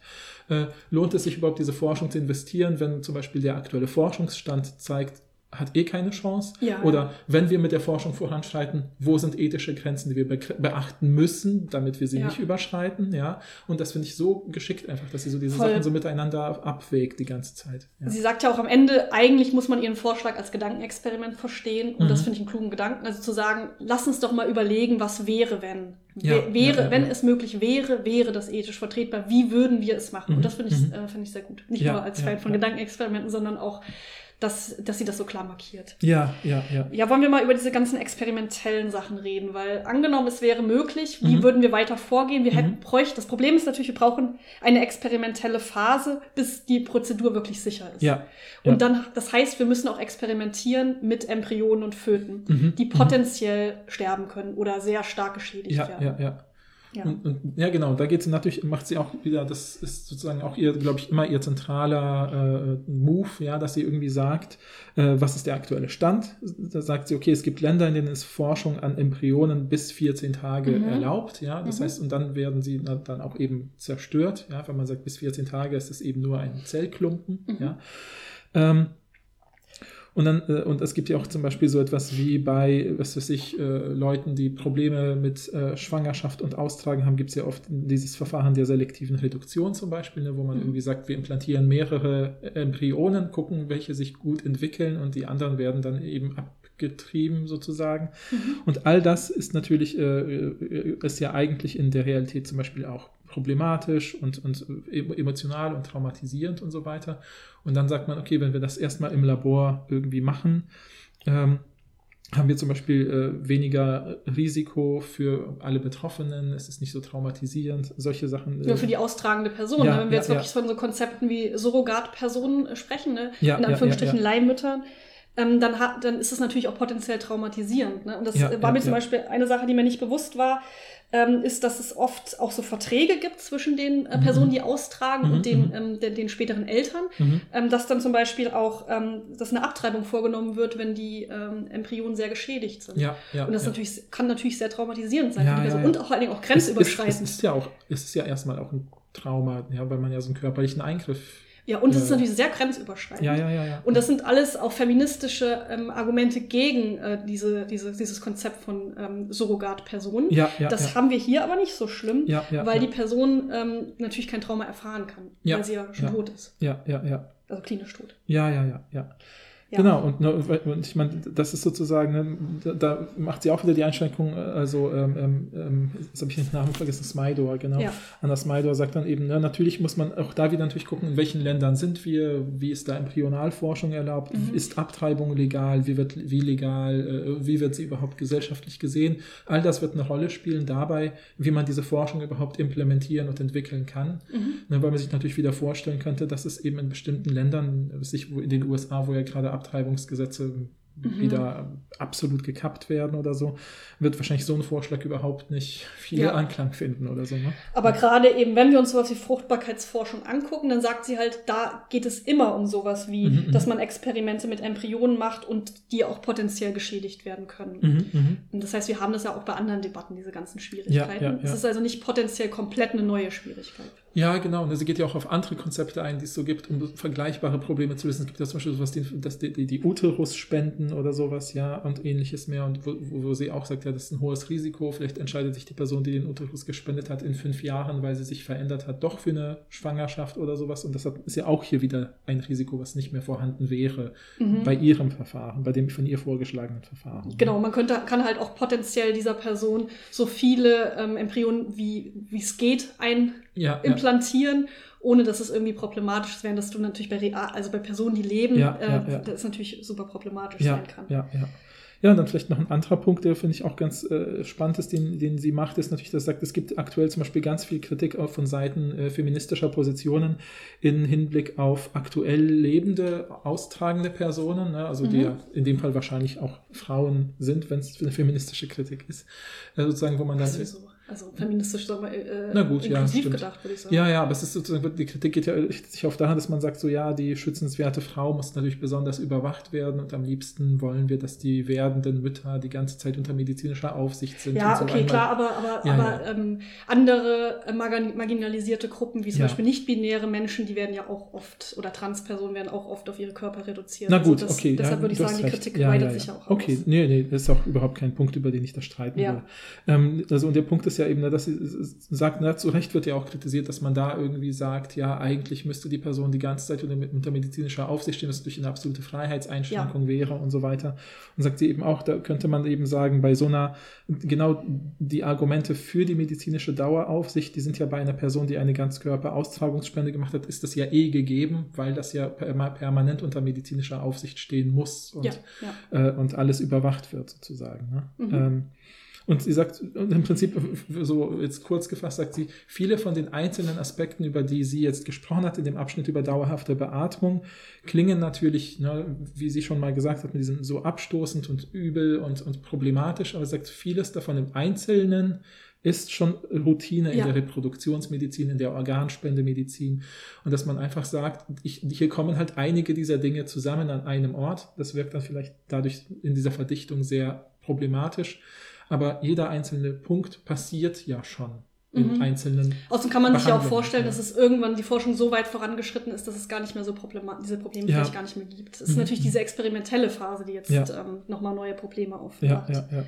äh, lohnt es sich überhaupt diese Forschung zu investieren, wenn zum Beispiel der aktuelle Forschungsstand zeigt, hat eh keine Chance. Ja. Oder wenn wir mit der Forschung voranschreiten, wo sind ethische Grenzen, die wir be beachten müssen, damit wir sie Ja. nicht überschreiten, ja. Und das finde ich so geschickt einfach, dass sie so diese Voll. Sachen so miteinander abwägt die ganze Zeit. Ja. Sie sagt ja auch am Ende, eigentlich muss man ihren Vorschlag als Gedankenexperiment verstehen. Und Mhm. das finde ich einen klugen Gedanken. Also zu sagen, lass uns doch mal überlegen, was wäre, wenn. Wä- wäre, wenn es möglich wäre, wäre das ethisch vertretbar. Wie würden wir es machen? Mhm, Und das finde ich, mhm. äh, finde ich sehr gut. Nicht nur als Fan von. Gedankenexperimenten, sondern auch, dass, dass sie das so klar markiert. ja, ja, ja. Ja, wollen wir mal über diese ganzen experimentellen Sachen reden, weil angenommen, es wäre möglich, wie Mhm. würden wir weiter vorgehen? Wir hätten Mhm. bräuchten, das Problem ist natürlich, wir brauchen eine experimentelle Phase, bis die Prozedur wirklich sicher ist. Ja. Und ja. dann, das heißt, wir müssen auch experimentieren mit Embryonen und Föten, Mhm, die mhm. potenziell sterben können oder sehr stark geschädigt Ja, werden. ja, ja. Ja. Und, und, ja, genau, da geht sie natürlich, macht sie auch wieder, das ist sozusagen auch ihr, glaube ich, immer ihr zentraler äh, Move, ja, dass sie irgendwie sagt, äh, was ist der aktuelle Stand? Da sagt sie, okay, es gibt Länder, in denen ist Forschung an Embryonen bis 14 Tage Mhm. erlaubt, ja, das Mhm. heißt, und dann werden sie na- dann auch eben zerstört, ja, wenn man sagt, bis 14 Tage ist es eben nur ein Zellklumpen, Mhm. ja. Ähm, und dann, äh, und es gibt ja auch zum Beispiel so etwas wie bei, was weiß ich, äh, Leuten, die Probleme mit äh, Schwangerschaft und Austragen haben, gibt es ja oft dieses Verfahren der selektiven Reduktion zum Beispiel, ne, wo man mhm. irgendwie sagt, wir implantieren mehrere Embryonen, gucken, welche sich gut entwickeln und die anderen werden dann eben abgetrieben sozusagen. Mhm. Und all das ist natürlich, äh, ist ja eigentlich in der Realität zum Beispiel auch problematisch und, und emotional und traumatisierend und so weiter. Und dann sagt man, okay, wenn wir das erstmal im Labor irgendwie machen, ähm, haben wir zum Beispiel äh, weniger Risiko für alle Betroffenen, es ist nicht so traumatisierend, solche Sachen. Äh, ja, für die austragende Person. Ja, ne? Wenn wir ja, jetzt wirklich ja. von so Konzepten wie Surrogatpersonen sprechen, ne? in Anführungsstrichen Leihmüttern, ähm, dann, hat, dann ist es natürlich auch potenziell traumatisierend. Ne? Und das war mir zum Beispiel eine Sache, die mir nicht bewusst war, ähm, ist, dass es oft auch so Verträge gibt zwischen den äh, Personen, mhm. die austragen mhm. und den, mhm. ähm, den, den, späteren Eltern, mhm. ähm, dass dann zum Beispiel auch, ähm, dass eine Abtreibung vorgenommen wird, wenn die ähm, Embryonen sehr geschädigt sind. Ja, ja, und das ja. Natürlich, kann natürlich sehr traumatisierend sein ja, für die Person ja, und auch, vor allen Dingen auch grenzüberschreitend. Es, es, es, ist ja auch, es ist ja erstmal auch ein Trauma, ja, weil man ja so einen körperlichen Eingriff ja, und es ist natürlich sehr grenzüberschreitend. Ja, ja, ja, ja. Und das sind alles auch feministische ähm, Argumente gegen äh, diese, diese, dieses Konzept von ähm, Surrogatpersonen. Ja, ja, das ja. haben wir hier aber nicht so schlimm, ja, ja, weil die Person ähm, natürlich kein Trauma erfahren kann, weil sie ja schon tot ist. Ja, ja, ja. Also klinisch tot. Ja, ja, ja, ja. Ja. Genau, und, und ich meine, das ist sozusagen, ne, da, da, macht sie auch wieder die Einschränkung, also, ähm, ähm, ähm jetzt habe ich den Namen vergessen, Smydor, genau. Ja. Anna Smydor sagt dann eben, ne, natürlich muss man auch da wieder natürlich gucken, in welchen Ländern sind wir, wie ist da Embryonalforschung erlaubt, mhm. ist Abtreibung legal, wie wird, wie legal, äh, wie wird sie überhaupt gesellschaftlich gesehen. All das wird eine Rolle spielen dabei, wie man diese Forschung überhaupt implementieren und entwickeln kann. Mhm. Ne, weil man sich natürlich wieder vorstellen könnte, dass es eben in bestimmten Ländern, sich in den USA, wo ja gerade Abtreibungsgesetze mhm. wieder absolut gekappt werden oder so, wird wahrscheinlich so ein Vorschlag überhaupt nicht viel ja. Anklang finden oder so. Ne? Aber gerade eben, wenn wir uns sowas wie Fruchtbarkeitsforschung angucken, dann sagt sie halt, da geht es immer um sowas wie, mhm, mhm. dass man Experimente mit Embryonen macht und die auch potenziell geschädigt werden können. Mhm, mhm. und das heißt, wir haben das ja auch bei anderen Debatten, diese ganzen Schwierigkeiten. Ja, ja, es ist also nicht potenziell komplett eine neue Schwierigkeit. Ja, genau. Und sie geht ja auch auf andere Konzepte ein, die es so gibt, um vergleichbare Probleme zu lösen. Es gibt ja zum Beispiel sowas, die, dass die, die, die Uterus spenden oder sowas, ja, und ähnliches mehr. Und wo, wo sie auch sagt, ja, das ist ein hohes Risiko. Vielleicht entscheidet sich die Person, die den Uterus gespendet hat, in fünf Jahren, weil sie sich verändert hat, doch für eine Schwangerschaft oder sowas. Und das ist ja auch hier wieder ein Risiko, was nicht mehr vorhanden wäre mhm. bei ihrem Verfahren, bei dem von ihr vorgeschlagenen Verfahren. Genau, man könnte, kann halt auch potenziell dieser Person so viele ähm, Embryonen wie es geht ein ja, implantieren, ja. ohne dass es irgendwie problematisch wäre, dass du natürlich bei Real, also bei Personen, die leben, ja, äh, das natürlich super problematisch sein kann. Ja, ja. Ja, und dann vielleicht noch ein anderer Punkt, der finde ich auch ganz äh, spannend ist, den, den sie macht, ist natürlich, dass sie sagt, es gibt aktuell zum Beispiel ganz viel Kritik auch von Seiten äh, feministischer Positionen in Hinblick auf aktuell lebende, austragende Personen, ne? also mhm. die ja in dem Fall wahrscheinlich auch Frauen sind, wenn es eine feministische Kritik ist, äh, sozusagen, wo man dann. So. Also feministisch sagen wir, äh, Na gut, inklusiv ja, gedacht, würde ich sagen. Ja, ja, aber es ist sozusagen, die Kritik geht ja sich auf daran, dass man sagt, so ja, die schützenswerte Frau muss natürlich besonders überwacht werden und am liebsten wollen wir, dass die werdenden Mütter die ganze Zeit unter medizinischer Aufsicht sind. Ja, so okay, klar, aber, aber, ja, aber ja. Ähm, andere äh, marginalisierte Gruppen, wie zum ja. Beispiel nicht-binäre Menschen, die werden ja auch oft, oder Transpersonen werden auch oft auf ihre Körper reduziert. Na gut, also das, okay. Deshalb würde ich sagen, die Kritik weitet sich auch Okay, aus. nee, nee, das ist auch überhaupt kein Punkt, über den ich da streiten will. Ähm, also, und der Punkt ist ja eben, dass sie sagt, na, zu Recht wird ja auch kritisiert, dass man da irgendwie sagt, ja, eigentlich müsste die Person die ganze Zeit unter, medizinischer Aufsicht stehen, was durch eine absolute Freiheitseinschränkung ja. wäre und so weiter. Und sagt sie eben auch, da könnte man eben sagen, bei so einer, genau die Argumente für die medizinische Daueraufsicht, die sind ja bei einer Person, die eine Ganzkörperaustragungsspende gemacht hat, ist das ja eh gegeben, weil das ja permanent unter medizinischer Aufsicht stehen muss und, ja, ja. Äh, und alles überwacht wird sozusagen. Ne? Mhm. Ähm, und sie sagt, im Prinzip, so jetzt kurz gefasst, sagt sie, viele von den einzelnen Aspekten, über die sie jetzt gesprochen hat in dem Abschnitt über dauerhafte Beatmung, klingen natürlich, ne, wie sie schon mal gesagt hat, mit diesem so abstoßend und übel und, und problematisch, aber sie sagt, vieles davon im Einzelnen ist schon Routine in ja. der Reproduktionsmedizin, in der Organspendemedizin. Und dass man einfach sagt, ich, hier kommen halt einige dieser Dinge zusammen an einem Ort. Das wirkt dann vielleicht dadurch in dieser Verdichtung sehr problematisch. Aber jeder einzelne Punkt passiert ja schon. in Mhm. einzelnen. Außerdem kann man sich ja auch vorstellen, ja. dass es irgendwann die Forschung so weit vorangeschritten ist, dass es gar nicht mehr so problematisch, diese Probleme Ja. vielleicht gar nicht mehr gibt. Es ist Mhm. natürlich diese experimentelle Phase, die jetzt Ja. ähm, nochmal neue Probleme aufmacht. ja, ja.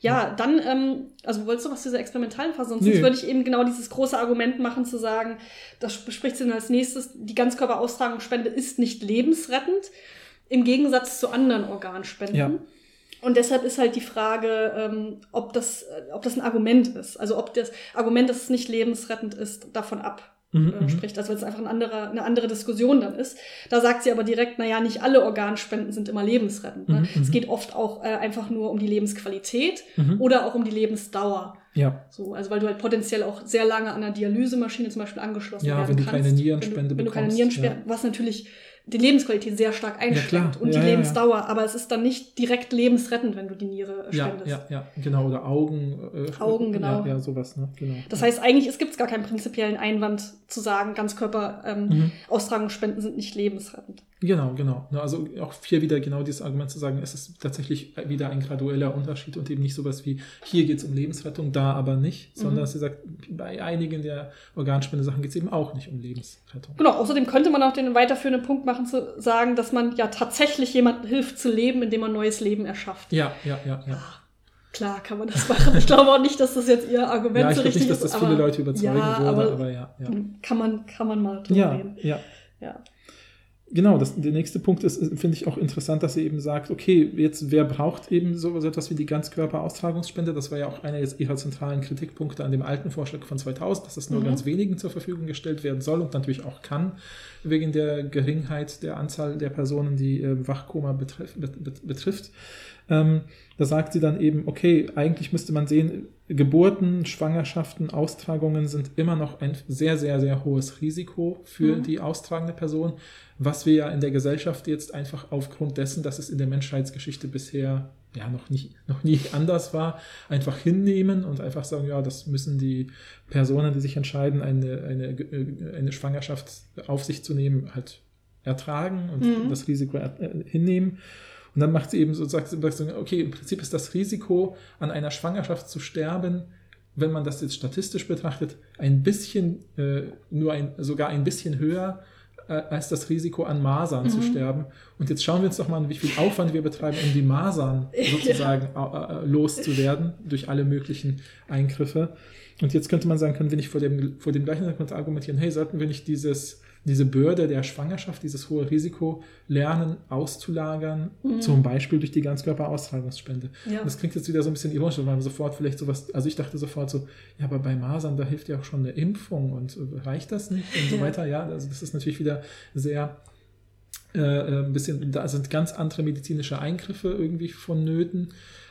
Ja, dann, ähm, also wolltest du was zu dieser experimentellen Phase? Sonst Nö. würde ich eben genau dieses große Argument machen, zu sagen, das bespricht sie dann als nächstes, die Ganzkörperaustragungsspende ist nicht lebensrettend, im Gegensatz zu anderen Organspenden. Ja. Und deshalb ist halt die Frage, ähm, ob, das, äh, ob das ein Argument ist. Also ob das Argument, dass es nicht lebensrettend ist, davon ab Mhm, äh, mhm. spricht, also weil es einfach ein anderer, eine andere Diskussion dann ist. Da sagt sie aber direkt, naja, nicht alle Organspenden sind immer lebensrettend. Ne? Mhm, Es mhm. geht oft auch äh, einfach nur um die Lebensqualität Mhm. oder auch um die Lebensdauer. Ja, So, also weil du halt potenziell auch sehr lange an einer Dialysemaschine zum Beispiel angeschlossen Ja, werden wenn du kannst. keine Nierenspende wenn du, wenn du keine bekommst, Nierenspende, ja. was natürlich die Lebensqualität sehr stark einschränkt klar. und Ja, die ja, ja. Lebensdauer, aber es ist dann nicht direkt lebensrettend, wenn du die Niere äh, ja, spendest. ja, ja, genau. Oder Augen. Äh, Augen, genau. Ja, ja, sowas, ne? Genau. Das heißt, eigentlich es gibt gar keinen prinzipiellen Einwand zu sagen, Ganzkörper-Austragungsspenden ähm, Mhm. Austragungsspenden sind nicht lebensrettend. Genau, genau. Also auch hier wieder genau dieses Argument zu sagen, es ist tatsächlich wieder ein gradueller Unterschied und eben nicht sowas wie, hier geht es um Lebensrettung, da aber nicht, sondern Mhm. sie sagt, bei einigen der Organspende-Sachen geht es eben auch nicht um Lebensrettung. Genau, außerdem könnte man auch den weiterführenden Punkt machen, zu sagen, dass man ja tatsächlich jemandem hilft zu leben, indem man neues Leben erschafft. Ja, ja, ja, ja. Klar kann man das machen. Ich glaube auch nicht, dass das jetzt ihr Argument Ja, ich so glaube richtig nicht, dass ist. das viele Leute überzeugen ja, würde, aber, aber, ja, ja. kann man, kann man mal drüber Ja, reden. ja. Ja. Genau, das, der nächste Punkt ist, ist, finde ich auch interessant, dass sie eben sagt, okay, jetzt wer braucht eben so so etwas wie die Ganzkörperaustragungsspende? Das war ja auch einer ihrer zentralen Kritikpunkte an dem alten Vorschlag von 2000, dass das nur Mhm. ganz wenigen zur Verfügung gestellt werden soll und natürlich auch kann, wegen der Geringheit der Anzahl der Personen, die äh, Wachkoma betreff, bet, bet, betrifft. Ähm, da sagt sie dann eben, okay, eigentlich müsste man sehen, Geburten, Schwangerschaften, Austragungen sind immer noch ein sehr, sehr, sehr hohes Risiko für Mhm. die austragende Person, was wir ja in der Gesellschaft jetzt einfach aufgrund dessen, dass es in der Menschheitsgeschichte bisher ja noch nicht noch nie anders war, einfach hinnehmen und einfach sagen, ja, das müssen die Personen, die sich entscheiden, eine, eine, äh, eine Schwangerschaft auf sich zu nehmen, halt ertragen und Mhm. das Risiko äh, hinnehmen. Und dann macht sie eben so, sagt sie, sagt okay, im Prinzip ist das Risiko, an einer Schwangerschaft zu sterben, wenn man das jetzt statistisch betrachtet, ein bisschen, äh, nur ein, sogar ein bisschen höher äh, als das Risiko, an Masern zu Mhm. sterben. Und jetzt schauen wir uns doch mal an, wie viel Aufwand wir betreiben, um die Masern sozusagen äh, äh, loszuwerden durch alle möglichen Eingriffe. Und jetzt könnte man sagen, können wir nicht vor dem, vor dem gleichen Hintergrund argumentieren, hey, sollten wir nicht dieses, diese Bürde der Schwangerschaft, dieses hohe Risiko lernen auszulagern, Mhm. zum Beispiel durch die Ganzkörperaustragungsspende. Ja. Und das klingt jetzt wieder so ein bisschen ironisch, weil man sofort vielleicht sowas, also ich dachte sofort so, ja, aber bei Masern, da hilft ja auch schon eine Impfung und äh, reicht das nicht und so weiter. Ja, also das ist natürlich wieder sehr äh, äh, ein bisschen, da sind ganz andere medizinische Eingriffe irgendwie vonnöten.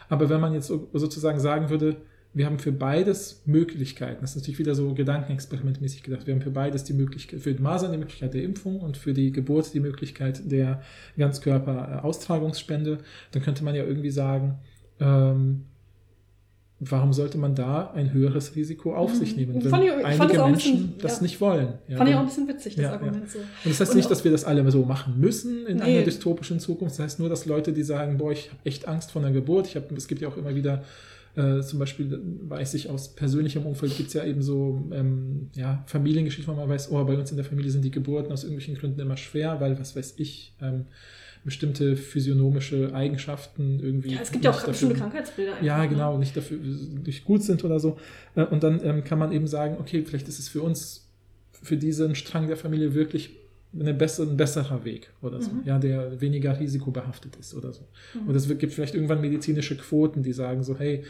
Aber wenn man jetzt so, sozusagen sagen würde, wir haben für beides Möglichkeiten, das ist natürlich wieder so gedankenexperimentmäßig gedacht, wir haben für beides die Möglichkeit, für die Masern die Möglichkeit der Impfung und für die Geburt die Möglichkeit der Ganzkörper-Austragungsspende, dann könnte man ja irgendwie sagen, ähm, warum sollte man da ein höheres Risiko auf sich nehmen, Mhm. wenn Fand ich- einige Menschen bisschen, das ja. nicht wollen? Ja, Fand ich auch ein bisschen witzig, das Ja. Argument so. und das heißt Und nicht, dass wir das alle so machen müssen in Nee. einer dystopischen Zukunft. Das heißt nur, dass Leute, die sagen, boah, ich habe echt Angst vor einer Geburt. Ich hab, es gibt ja auch immer wieder, äh, zum Beispiel weiß ich aus persönlichem Umfeld, gibt es ja eben so ähm, ja, Familiengeschichten, wo man weiß, oh, bei uns in der Familie sind die Geburten aus irgendwelchen Gründen immer schwer, weil, was weiß ich, ähm, bestimmte physiognomische Eigenschaften irgendwie. Ja, es gibt ja auch bestimmte Krankheitsbilder. einfach, ja, ne? genau, nicht dafür nicht gut sind oder so. Äh, Und dann ähm, kann man eben sagen, okay, vielleicht ist es für uns, für diesen Strang der Familie wirklich eine bessere, ein besserer Weg oder so, Mhm. ja, der weniger risikobehaftet ist oder so. Mhm. Und es gibt vielleicht irgendwann medizinische Quoten, die sagen so, hey,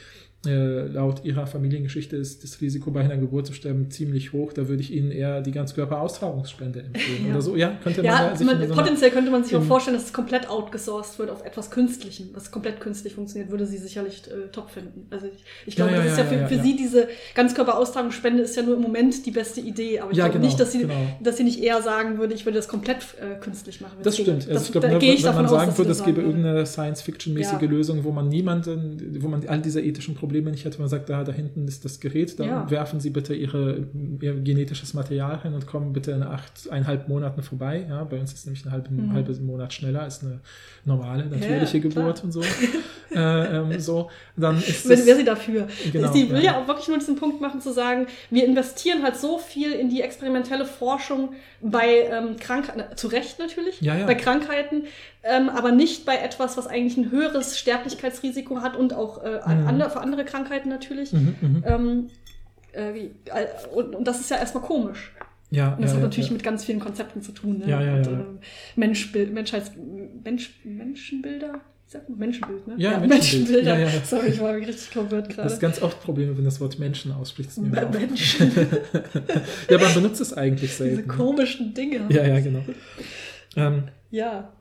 äh, laut ihrer Familiengeschichte ist das Risiko bei einer Geburt zu sterben ziemlich hoch, da würde ich Ihnen eher die Ganzkörperaustragungsspende empfehlen Ja. oder so. Ja, könnte man Ja, ja sich man, so potenziell könnte man sich auch vorstellen, dass es komplett outgesourced wird auf etwas Künstlichem, was komplett künstlich funktioniert, würde sie sicherlich äh, top finden. Also ich, ich glaube, ja, das ist ja, für, für sie diese Ganzkörperaustragungsspende ist ja nur im Moment die beste Idee, aber ich glaube genau, nicht, dass sie, genau. dass sie nicht eher sagen würde, ich würde das komplett äh, künstlich machen. Das stimmt. Also Das, ich glaube, da ne, wenn man aus, sagen würde, es gäbe irgendeine Science-Fiction-mäßige. Lösung, wo man niemanden, wo man all diese ethischen Probleme nicht hätte, man sagt, da, da hinten ist das Gerät, da Ja. werfen Sie bitte Ihre, Ihr genetisches Material rein und kommen bitte in acht, eineinhalb Monaten vorbei. Ja, bei uns ist nämlich ein halber Mhm. halber Monat schneller als eine normale, natürliche Ja, Geburt und so. äh, ähm, so, dann ist Wenn das, wäre sie dafür. Genau, sie will ja. ja. auch wirklich nur diesen Punkt machen, zu sagen, wir investieren halt so viel in die experimentelle Forschung bei ähm, Krankheiten, zu Recht natürlich, Ja, ja. bei Krankheiten, ähm, aber nicht bei etwas, was eigentlich ein höheres Sterblichkeitsrisiko hat und auch äh, Mhm. andere, für andere Krankheiten natürlich. Mhm, mhm. Ähm, äh, wie, äh, und, und das ist ja erstmal komisch. ja, Und das ja, hat natürlich ja. mit ganz vielen Konzepten zu tun. Ne? Ja, ja, und, ja. äh, Menschbild, Menschheits, Mensch, Menschenbilder? Wie sagt man? Menschenbild, ne? Ja, Menschenbild. Ja, ja, ja. Sorry, ich war richtig verwirrt Das gerade. ist ganz oft Probleme, wenn du das Wort Menschen aussprichst. mir mal Menschen, ja, man benutzt es eigentlich diese selten. komischen Dinge. Ja, ja, genau. Ähm, Ja.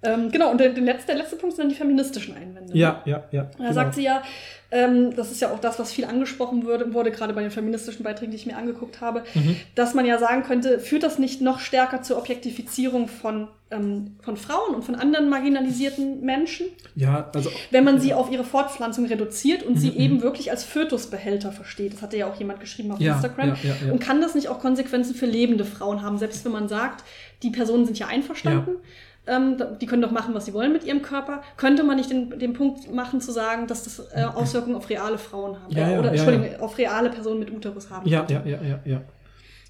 Ähm, genau, und der, der, letzte, der letzte Punkt sind dann die feministischen Einwände. ne? ja, ja, ja. Da sagt sie ja, ähm, das ist ja auch das, was viel angesprochen wurde, wurde, gerade bei den feministischen Beiträgen, die ich mir angeguckt habe, Mhm. dass man ja sagen könnte, führt das nicht noch stärker zur Objektifizierung von, ähm, von Frauen und von anderen marginalisierten Menschen, Ja, also. wenn man sie auf ihre Fortpflanzung reduziert und sie Mhm, eben mhm. wirklich als Fötusbehälter versteht. Das hatte ja auch jemand geschrieben auf Ja, Instagram. ja, ja, ja. Und kann das nicht auch Konsequenzen für lebende Frauen haben, selbst wenn man sagt, die Personen sind ja einverstanden? Ähm, die können doch machen, was sie wollen mit ihrem Körper. Könnte man nicht den, den Punkt machen, zu sagen, dass das äh, Auswirkungen auf reale Frauen haben? Ja, ja, oder, ja, Entschuldigung, auf reale Personen mit Uterus haben? Ja, ja, ja, ja, ja.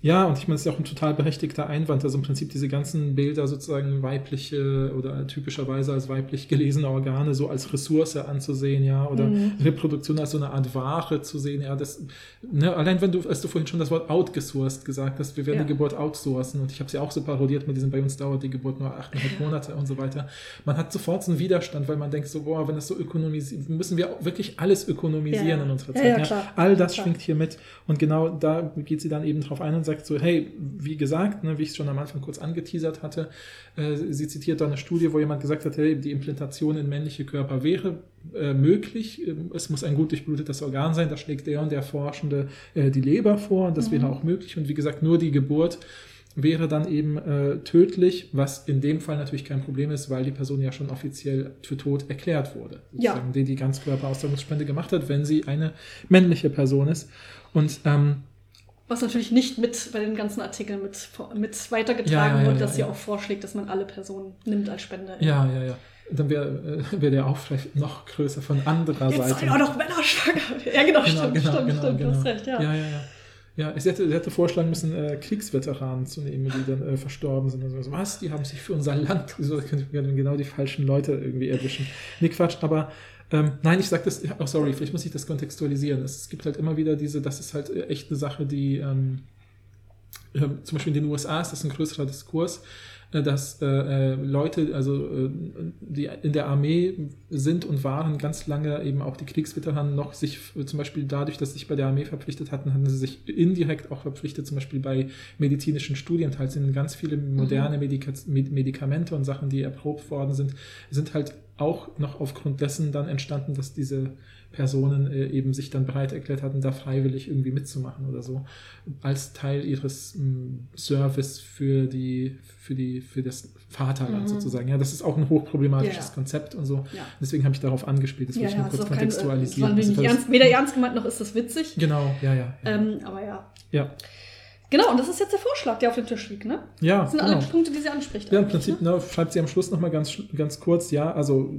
Ja, und ich meine, es ist ja auch ein total berechtigter Einwand. Also im Prinzip diese ganzen Bilder sozusagen weibliche oder typischerweise als weiblich gelesene Organe so als Ressource anzusehen, ja, oder Mhm. Reproduktion als so eine Art Ware zu sehen, ja, das, ne, allein wenn du, als du vorhin schon das Wort outgesourced gesagt hast, wir werden Ja. die Geburt outsourcen und ich habe sie auch so parodiert mit diesem, bei uns dauert die Geburt nur achteinhalb Monate und so weiter. Man hat sofort so einen Widerstand, weil man denkt so, boah, wenn das so ökonomisiert, müssen wir wirklich alles ökonomisieren Ja, ja. in unserer Ja, Zeit. ja. All das schwingt hier mit. Und genau da geht sie dann eben drauf ein und sagt so, hey, wie gesagt, ne, wie ich es schon am Anfang kurz angeteasert hatte, äh, sie zitiert da eine Studie, wo jemand gesagt hat, hey, die Implantation in männliche Körper wäre äh, möglich. Ähm, Es muss ein gut durchblutetes Organ sein. Da schlägt der und der Forschende äh, die Leber vor und das Mhm. wäre auch möglich. Und wie gesagt, nur die Geburt wäre dann eben äh, tödlich, was in dem Fall natürlich kein Problem ist, weil die Person ja schon offiziell für tot erklärt wurde. Ja. Die die Ganzkörperaustragungsspende gemacht hat, wenn sie eine männliche Person ist. Und ähm, Was natürlich nicht mit bei den ganzen Artikeln mit, mit weitergetragen Ja, ja, wurde, dass sie auch vorschlägt, dass man alle Personen nimmt als Spender. ja, ja, ja. Dann wäre äh, wär der Aufschrei noch größer von anderer Jetzt Seite. seien auch noch Männer schwanger. Ja, genau, Genau, stimmt, genau, stimmt, genau, stimmt, du hast genau. recht, ja. Ja, ja, ja. Ja, sie hätte, sie hätte vorschlagen müssen, äh, Kriegsveteranen zu nehmen, die dann äh, verstorben sind. Also, was? Die haben sich für unser Land, so können wir dann genau die falschen Leute irgendwie erwischen. Nee, Quatsch, aber ähm, nein, ich sag das, oh sorry, vielleicht muss ich das kontextualisieren. Es, gibt halt immer wieder diese, das ist halt äh, echt eine Sache, die ähm, äh, zum Beispiel in den USA ist das ein größerer Diskurs, äh, dass äh, äh, Leute, also äh, die in der Armee sind und waren ganz lange eben auch die Kriegsveteranen noch sich zum Beispiel dadurch, dass sie sich bei der Armee verpflichtet hatten, hatten sie sich indirekt auch verpflichtet, zum Beispiel bei medizinischen Studien, sind ganz viele moderne Med Medikamente und Sachen, die erprobt worden sind, sind halt auch noch aufgrund dessen dann entstanden, dass diese Personen äh, eben sich dann bereit erklärt hatten, da freiwillig irgendwie mitzumachen oder so, als Teil ihres mh, Service für die, für die, für das Vaterland Mhm. sozusagen. Ja, das ist auch ein hochproblematisches Ja. Konzept und so. Ja. Deswegen habe ich darauf angespielt. Das will ich nur kurz auch kein, äh, das kontextualisieren. war nicht Also, das- ernst, weder ernst gemeint noch ist das witzig. Genau, ja, ja. Ja, Ähm, aber ja. ja. Genau, und das ist jetzt der Vorschlag, der auf dem Tisch liegt, ne? ja Das sind genau. alle Punkte, die sie anspricht. Ja, im Prinzip Ne? ne, schreibt sie am Schluss nochmal ganz, ganz kurz, ja, also,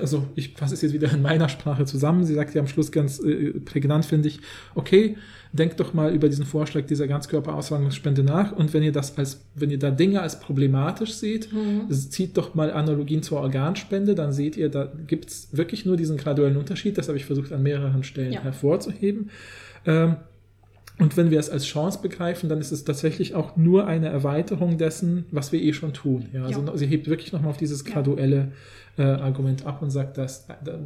also ich fasse es jetzt wieder in meiner Sprache zusammen. Sie sagt ja am Schluss ganz äh, prägnant, finde ich, okay, denkt doch mal über diesen Vorschlag dieser Ganzkörperaustragungsspende nach und wenn ihr das als, wenn ihr da Dinge als problematisch seht, Mhm. zieht doch mal Analogien zur Organspende, dann seht ihr, da gibt es wirklich nur diesen graduellen Unterschied, das habe ich versucht an mehreren Stellen Ja. hervorzuheben. Ähm, und wenn wir es als Chance begreifen, dann ist es tatsächlich auch nur eine Erweiterung dessen, was wir eh schon tun. Ja, also Ja. sie hebt wirklich nochmal auf dieses graduelle äh, Argument ab und sagt, dass da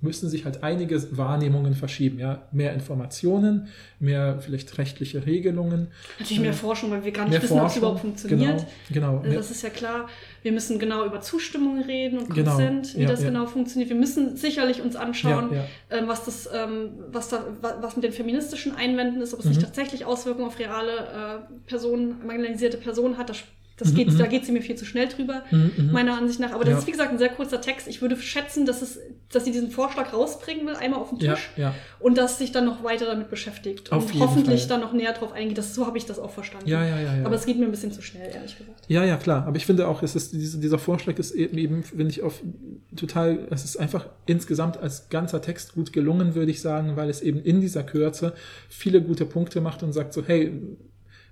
müssen sich halt einige Wahrnehmungen verschieben. Ja, mehr Informationen, mehr vielleicht rechtliche Regelungen, Natürlich mehr Forschung, weil wir gar nicht wissen, ob es überhaupt funktioniert. Genau, genau. Also Das ist ja klar. Wir müssen genau über Zustimmung reden und Genau, Consent, wie ja, das ja. genau funktioniert. Wir müssen sicherlich uns anschauen, ja, ähm, was das, ähm, was da, wa- was mit den feministischen Einwänden ist, ob es nicht Mhm. tatsächlich Auswirkungen auf reale äh, Personen, marginalisierte Personen hat. Das Das Mhm, geht, mhm. da geht sie mir viel zu schnell drüber, Mhm, mhm. meiner Ansicht nach. Aber das Ja. ist, wie gesagt, ein sehr kurzer Text. Ich würde schätzen, dass, es, dass sie diesen Vorschlag rausbringen will, einmal auf den Ja, Tisch. ja. Und dass sich dann noch weiter damit beschäftigt. Auf und hoffentlich Fall. dann noch näher drauf eingeht. Das, so habe ich das auch verstanden. Ja, ja, ja, ja. Aber es geht mir ein bisschen zu schnell, ehrlich gesagt. Ja, ja, klar. Aber ich finde auch, es ist diese, dieser Vorschlag ist eben, eben finde ich, auf total, es ist einfach insgesamt als ganzer Text gut gelungen, würde ich sagen, weil es eben in dieser Kürze viele gute Punkte macht und sagt so, hey,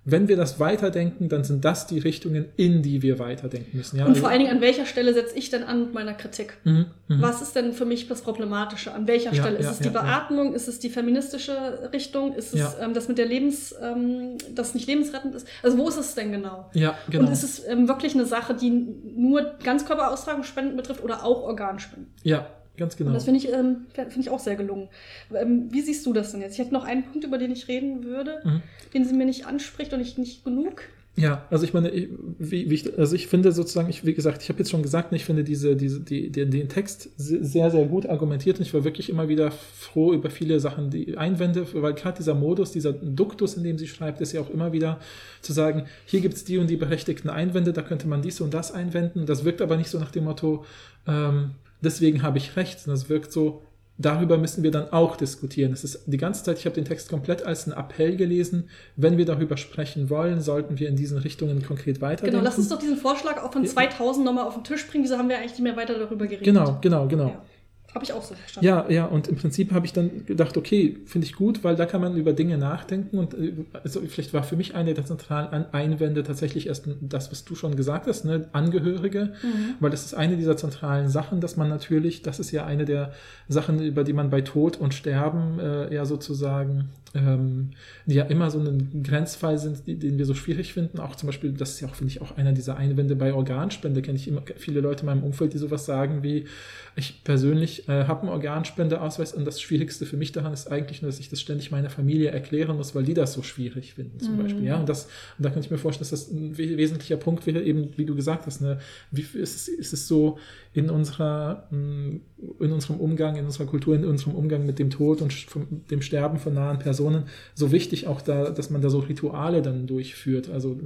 wenn wir das weiterdenken, dann sind das die Richtungen, in die wir weiterdenken müssen. Ja, Und vor allen Dingen, an welcher Stelle setze ich denn an mit meiner Kritik? Mhm, mhm. Was ist denn für mich das Problematische? An welcher Ja, Stelle? Ist ja, es die. Beatmung? Ist es die feministische Richtung? Ist es ähm, das mit der Lebens, ähm, das nicht lebensrettend ist? Also wo ist es denn genau? Ja, genau. Und ist es ähm, wirklich eine Sache, die nur Ganzkörperaustragungsspenden betrifft oder auch Organspenden? ja, ganz genau. Und das finde ich, ähm, finde ich auch sehr gelungen. Ähm, wie siehst du das denn jetzt? Ich hätte noch einen Punkt, über den ich reden würde, Mhm. den sie mir nicht anspricht und ich nicht genug. Ja, also ich meine, ich, wie, wie ich, also ich finde sozusagen, ich, wie gesagt, ich habe jetzt schon gesagt, ich finde diese, diese, die, die, den Text se- sehr, sehr gut argumentiert und ich war wirklich immer wieder froh über viele Sachen, die Einwände, weil gerade dieser Modus, dieser Duktus, in dem sie schreibt, ist ja auch immer wieder zu sagen, hier gibt's die und die berechtigten Einwände, da könnte man dies und das einwenden. Das wirkt aber nicht so nach dem Motto, ähm, deswegen habe ich recht, sondern es wirkt so, darüber müssen wir dann auch diskutieren. Es ist die ganze Zeit, ich habe den Text komplett als einen Appell gelesen. Wenn wir darüber sprechen wollen, sollten wir in diesen Richtungen konkret weiterdenken. Genau, lass uns doch diesen Vorschlag auch von 2000 nochmal auf den Tisch bringen. Wieso haben wir eigentlich nicht mehr weiter darüber geredet? Genau, genau, genau. Ja. Habe ich auch so verstanden. Ja, ja, und im Prinzip habe ich dann gedacht, okay, finde ich gut, weil da kann man über Dinge nachdenken und äh, also vielleicht war für mich eine der zentralen Einwände tatsächlich erst das, was du schon gesagt hast, ne, Angehörige, weil das ist eine dieser zentralen Sachen, dass man natürlich, das ist ja eine der Sachen, über die man bei Tod und Sterben äh, ja sozusagen, ähm, die ja immer so ein Grenzfall sind, die, den wir so schwierig finden. Auch zum Beispiel, das ist ja auch, finde ich, auch einer dieser Einwände bei Organspende, kenne ich immer viele Leute in meinem Umfeld, die sowas sagen wie, ich persönlich äh, habe einen Organspendeausweis und das Schwierigste für mich daran ist eigentlich nur, dass ich das ständig meiner Familie erklären muss, weil die das so schwierig finden, zum Mhm. Beispiel. Ja, und, das, und da könnte ich mir vorstellen, dass das ein we wesentlicher Punkt wäre, eben, wie du gesagt hast, ne, wie ist es, ist es so in unserer, mh, in unserem Umgang, in unserer Kultur, in unserem Umgang mit dem Tod und dem Sterben von nahen Personen so wichtig auch da, dass man da so Rituale dann durchführt. Also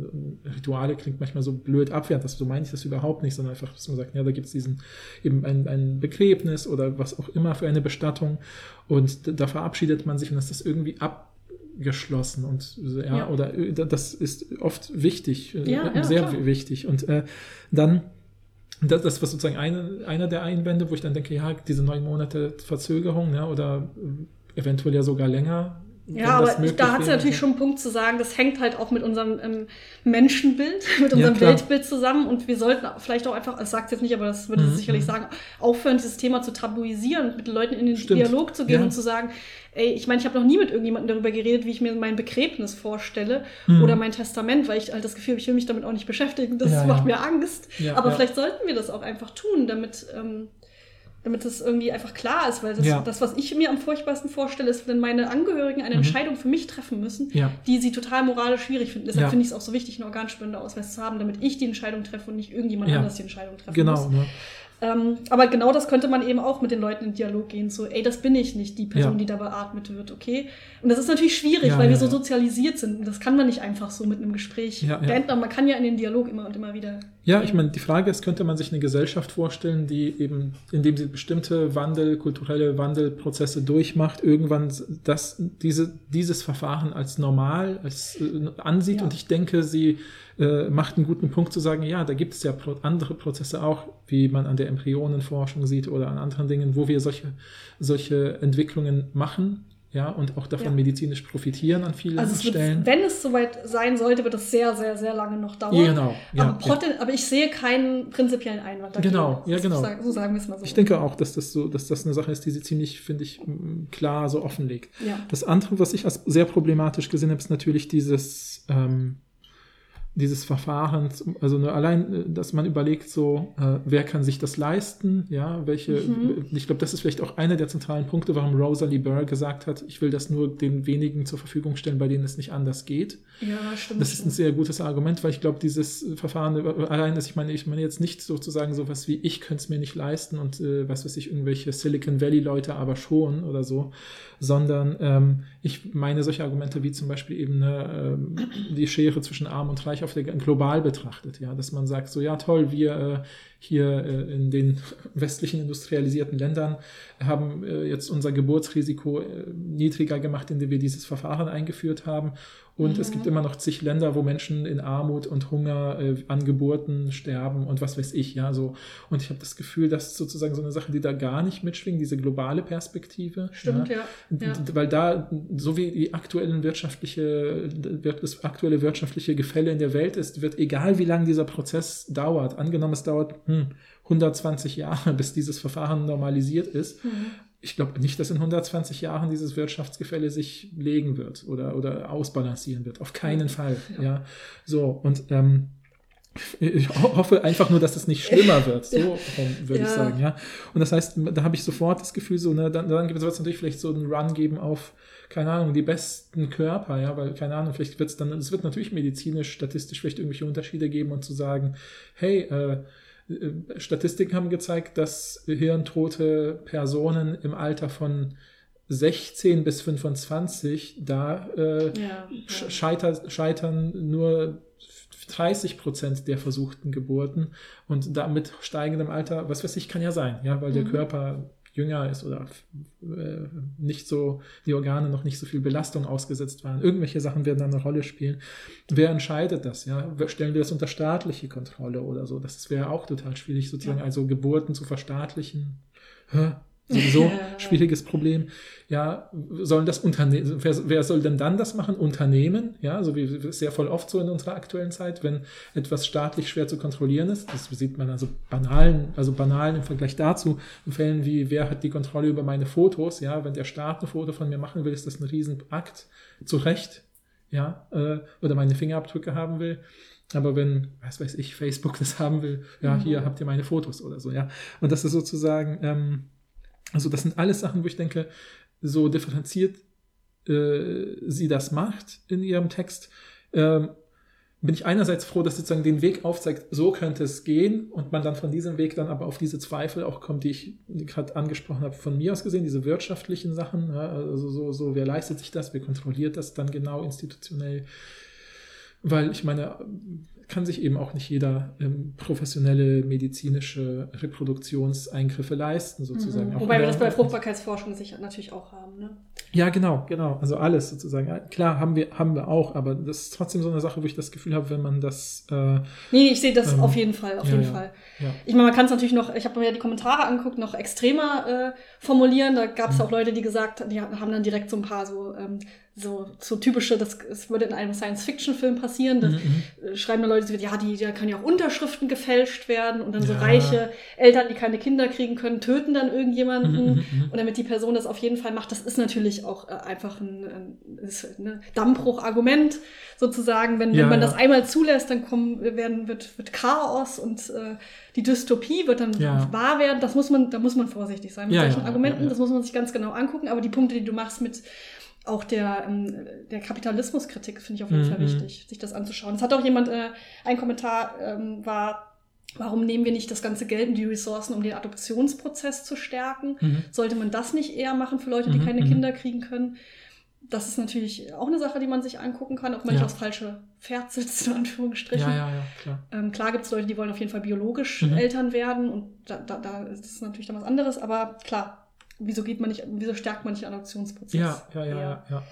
äh, Rituale klingt manchmal so blöd abwertend, das so meine ich das überhaupt nicht, sondern einfach, dass man sagt, ja, da gibt es diesen eben ein, ein Begräbnis oder was auch immer für eine Bestattung und da, verabschiedet man sich und ist das irgendwie abgeschlossen und so, ja, Ja. oder äh, das ist oft wichtig, äh, Ja, ja, sehr klar. wichtig und äh, dann das, das war sozusagen eine, einer der Einwände, wo ich dann denke, ja, diese neun Monate Verzögerung ne, oder äh, eventuell ja sogar länger. Ja, aber da hat sie wäre. natürlich schon einen Punkt zu sagen, das hängt halt auch mit unserem ähm, Menschenbild, mit unserem klar. Weltbild zusammen und wir sollten vielleicht auch einfach, das sagt jetzt nicht, aber das würde sie Mhm, sicherlich mhm. sagen, aufhören, dieses Thema zu tabuisieren, mit den Leuten in den Stimmt. Dialog zu gehen Ja. und zu sagen, ey, ich meine, ich habe noch nie mit irgendjemandem darüber geredet, wie ich mir mein Begräbnis vorstelle Mhm. oder mein Testament, weil ich halt das Gefühl habe, ich will mich damit auch nicht beschäftigen, das Ja, macht ja. mir Angst. Ja, aber ja. vielleicht sollten wir das auch einfach tun, damit... Ähm, damit das irgendwie einfach klar ist, weil das, Ja. das, was ich mir am furchtbarsten vorstelle, ist, wenn meine Angehörigen eine Mhm. Entscheidung für mich treffen müssen, Ja. die sie total moralisch schwierig finden. Deshalb Ja. finde ich es auch so wichtig, einen Organspendeausweis zu haben, damit ich die Entscheidung treffe und nicht irgendjemand anders die Entscheidung treffen Genau, muss. ne? Ähm, aber genau das könnte man eben auch mit den Leuten in Dialog gehen. So, ey, das bin ich nicht, die Person, Ja. die da beatmet wird, okay? Und das ist natürlich schwierig, Ja, weil wir ja, so ja. sozialisiert sind. Und das kann man nicht einfach so mit einem Gespräch Ja, ja. beenden. Aber man kann ja in den Dialog immer und immer wieder. Ja, gehen. ich meine, die Frage ist, könnte man sich eine Gesellschaft vorstellen, die eben, indem sie bestimmte Wandel, kulturelle Wandelprozesse durchmacht, irgendwann das, diese, dieses Verfahren als normal als, äh, ansieht. Und ich denke, sie äh, macht einen guten Punkt zu sagen, ja, da gibt es ja pro andere Prozesse auch, wie man an der Embryonenforschung sieht oder an anderen Dingen, wo wir solche, solche Entwicklungen machen. Ja, und auch davon Ja. medizinisch profitieren an vielen Also es wird, Stellen. wenn es soweit sein sollte, wird es sehr, sehr, sehr lange noch dauern. Ja, genau. Ja, aber, aber ich sehe keinen prinzipiellen Einwand dagegen. Genau, ja, genau. So sagen, so sagen wir es mal so. Ich denke auch, dass das so, dass das eine Sache ist, die sie ziemlich, finde ich, klar so offenlegt. Das andere, was ich als sehr problematisch gesehen habe, ist natürlich dieses, ähm, dieses Verfahren, also nur allein, äh, dass man überlegt, so, äh, wer kann sich das leisten, ja, welche, Mhm. ich glaube, das ist vielleicht auch einer der zentralen Punkte, warum Rosalie Burr gesagt hat, ich will das nur den wenigen zur Verfügung stellen, bei denen es nicht anders geht. ja, stimmt. Das ist ein sehr gutes Argument, weil ich glaube, dieses Verfahren äh, allein, dass ich meine, ich meine jetzt nicht sozusagen sowas wie ich könnte es mir nicht leisten und äh, was weiß ich, irgendwelche Silicon Valley Leute aber schon oder so, sondern ähm, ich meine solche Argumente wie zum Beispiel eben ähm, die Schere zwischen Arm und Reich der global betrachtet, ja, dass man sagt, so ja toll, wir äh, hier äh, in den westlichen industrialisierten Ländern haben äh, jetzt unser Geburtsrisiko äh, niedriger gemacht, indem wir dieses Verfahren eingeführt haben. Und mhm. es gibt immer noch zig Länder, wo Menschen in Armut und Hunger äh, an Geburten sterben und was weiß ich, ja, so. Und ich habe das Gefühl, das ist sozusagen so eine Sache, die da gar nicht mitschwingt, diese globale Perspektive. Stimmt, ja. ja. Weil da, so wie die aktuellen wirtschaftliche, das aktuelle wirtschaftliche Gefälle in der Welt ist, wird egal wie lange dieser Prozess dauert, angenommen es dauert hm, 120 Jahre, bis dieses Verfahren normalisiert ist, mhm ich glaube nicht, dass in 120 Jahren dieses Wirtschaftsgefälle sich legen wird oder, oder ausbalancieren wird. Auf keinen Fall. Ja. ja. So, und ähm, ich hoffe einfach nur, dass es nicht schlimmer wird, so würde ja. ich sagen, ja. Und das heißt, da habe ich sofort das Gefühl, so, ne, dann, dann wird es natürlich vielleicht so einen Run geben auf, keine Ahnung, die besten Körper, ja, weil, keine Ahnung, vielleicht wird es dann, es wird natürlich medizinisch, statistisch vielleicht irgendwelche Unterschiede geben und zu sagen, hey, äh, Statistiken haben gezeigt, dass hirntote Personen im Alter von 16 bis 25 da äh, ja, ja. Scheiter, scheitern nur 30 Prozent der versuchten Geburten und damit steigendem Alter, was weiß ich, kann ja sein, ja, weil mhm. der Körper jünger ist oder äh, nicht so, die Organe noch nicht so viel Belastung ausgesetzt waren. Irgendwelche Sachen werden dann eine Rolle spielen. Wer entscheidet das? Ja? Stellen wir das unter staatliche Kontrolle oder so? Das wäre auch total schwierig, sozusagen, ja. also Geburten zu verstaatlichen sowieso schwieriges Problem. Ja, sollen das Unternehmen, wer, wer, soll denn dann das machen? Unternehmen, ja, so wie sehr voll oft so in unserer aktuellen Zeit, wenn etwas staatlich schwer zu kontrollieren ist. Das sieht man also banalen, also banalen im Vergleich dazu, in Fällen wie, wer hat die Kontrolle über meine Fotos, ja, wenn der Staat ein Foto von mir machen will, ist das ein Riesenakt, zu Recht, ja, äh, oder meine Fingerabdrücke haben will. Aber wenn, was weiß ich, Facebook das haben will, ja, mhm. hier habt ihr meine Fotos oder so, ja. Und das ist sozusagen, ähm, also das sind alles Sachen, wo ich denke, so differenziert äh, sie das macht in ihrem Text, ähm, bin ich einerseits froh, dass sie sozusagen den Weg aufzeigt, so könnte es gehen und man dann von diesem Weg dann aber auf diese Zweifel auch kommt, die ich gerade angesprochen habe, von mir aus gesehen, diese wirtschaftlichen Sachen, ja, also so, so, wer leistet sich das, wer kontrolliert das dann genau institutionell, weil ich meine, kann sich eben auch nicht jeder ähm, professionelle medizinische Reproduktionseingriffe leisten, sozusagen. Mhm. Wobei wir das bei Fruchtbarkeitsforschung sicher natürlich auch haben, ne? Ja, genau, genau. Also alles sozusagen. Klar, haben wir, haben wir auch, aber das ist trotzdem so eine Sache, wo ich das Gefühl habe, wenn man das. Äh, nee, ich sehe das ähm, auf jeden Fall, auf ja, jeden ja, Fall. Ja. Ich meine, man kann es natürlich noch, ich habe mir ja die Kommentare angeguckt, noch extremer äh, formulieren. Da gab es mhm. auch Leute, die gesagt die haben dann direkt so ein paar so ähm, so, so typische, das, das würde in einem Science-Fiction-Film passieren. Da mhm. schreiben dann Leute, ja, die, da können ja auch Unterschriften gefälscht werden und dann ja. so reiche Eltern, die keine Kinder kriegen können, töten dann irgendjemanden. Mhm, mhm, mhm. und damit die Person das auf jeden Fall macht, das ist natürlich auch äh, einfach ein, ein, ein ne, Dammbruch-Argument sozusagen. Wenn, ja, wenn man ja. das einmal zulässt, dann kommen, werden, wird, wird Chaos und äh, die Dystopie wird dann wahr werden. Das muss man, da muss man vorsichtig sein mit solchen Argumenten. Das muss man sich ganz genau angucken. Aber die Punkte, die du machst mit auch der, ähm, der Kapitalismuskritik finde ich auf jeden mhm. Fall wichtig, sich das anzuschauen. Es hat auch jemand, äh, ein Kommentar ähm, war, warum nehmen wir nicht das ganze Geld und die Ressourcen, um den Adoptionsprozess zu stärken? Mhm. Sollte man das nicht eher machen für Leute, die mhm. keine mhm. Kinder kriegen können? Das ist natürlich auch eine Sache, die man sich angucken kann, ob man ja. nicht aufs falsche Pferd sitzt, in Anführungsstrichen. Ja, ja, ja, klar. Ähm, klar gibt es Leute, die wollen auf jeden Fall biologisch mhm. Eltern werden und da, da, da ist es natürlich dann was anderes, aber klar, wieso geht man nicht, wieso stärkt man nicht den Adoptionsprozess? Ja, ja, ja, ja. ja.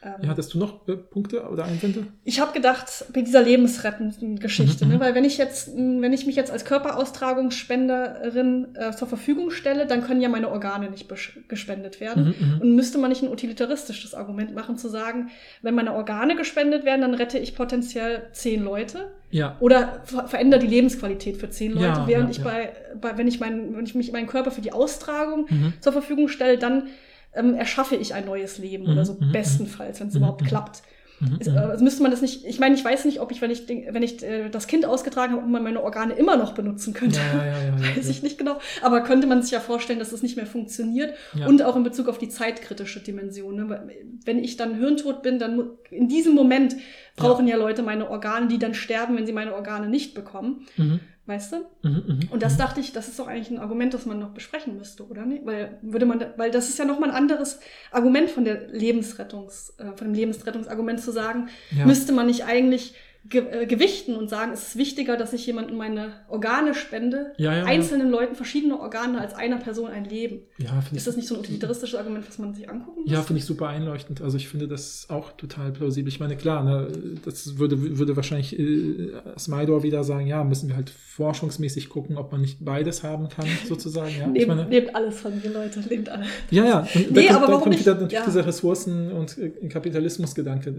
Ähm, ja, hattest du noch äh, Punkte oder Einwände? Ich habe gedacht, bei dieser lebensrettenden Geschichte, mhm. ne? weil wenn ich jetzt, wenn ich mich jetzt als Körperaustragungsspenderin äh, zur Verfügung stelle, dann können ja meine Organe nicht gespendet werden. Mhm, mhm, Und müsste man nicht ein utilitaristisches Argument machen, zu sagen, wenn meine Organe gespendet werden, dann rette ich potenziell zehn Leute. Ja. Oder ver verändere die Lebensqualität für zehn Leute, ja, während ja, ich bei, bei, wenn ich mein, wenn ich mich meinen Körper für die Austragung mhm. zur Verfügung stelle, dann ähm, erschaffe ich ein neues Leben mhm. oder so, mhm. bestenfalls, wenn es mhm. überhaupt klappt. Mhm. Also müsste man das nicht, ich meine, ich weiß nicht, ob ich, wenn ich, wenn ich äh, das Kind ausgetragen habe, ob man meine Organe immer noch benutzen könnte. Ja, ja, ja, weiß ich nicht genau. Aber könnte man sich ja vorstellen, dass es das nicht mehr funktioniert. Und auch in Bezug auf die zeitkritische Dimension. Ne? Wenn ich dann hirntot bin, dann in diesem Moment brauchen ja. Leute meine Organe, die dann sterben, wenn sie meine Organe nicht bekommen. Mhm. Weißt du? Mhm, mh, und das mhm. dachte ich, das ist doch eigentlich ein Argument, das man noch besprechen müsste, oder nicht? Weil würde man, weil das ist ja nochmal ein anderes Argument von der Lebensrettungs, äh, von dem Lebensrettungsargument zu sagen, ja. müsste man nicht eigentlich ge äh, gewichten und sagen, es ist wichtiger, dass ich jemanden meine Organe spende, Ja, ja, ja. einzelnen Leuten verschiedene Organe als einer Person ein Leben. Ja, Ist das nicht so ein utilitaristisches Argument, was man sich angucken muss? Ja, finde ich super einleuchtend. Also ich finde das auch total plausibel. Ich meine, klar, ne, das würde, würde wahrscheinlich äh, Smaidor wieder sagen, ja, müssen wir halt forschungsmäßig gucken, ob man nicht beides haben kann, sozusagen. Ja, Nehmt, meine, nehmt alles von mir, Leute, nehmt alle. ja, ja. Und Nee, da aber da warum kommt nicht? wieder natürlich Ja. dieser Ressourcen- und äh, Kapitalismusgedanke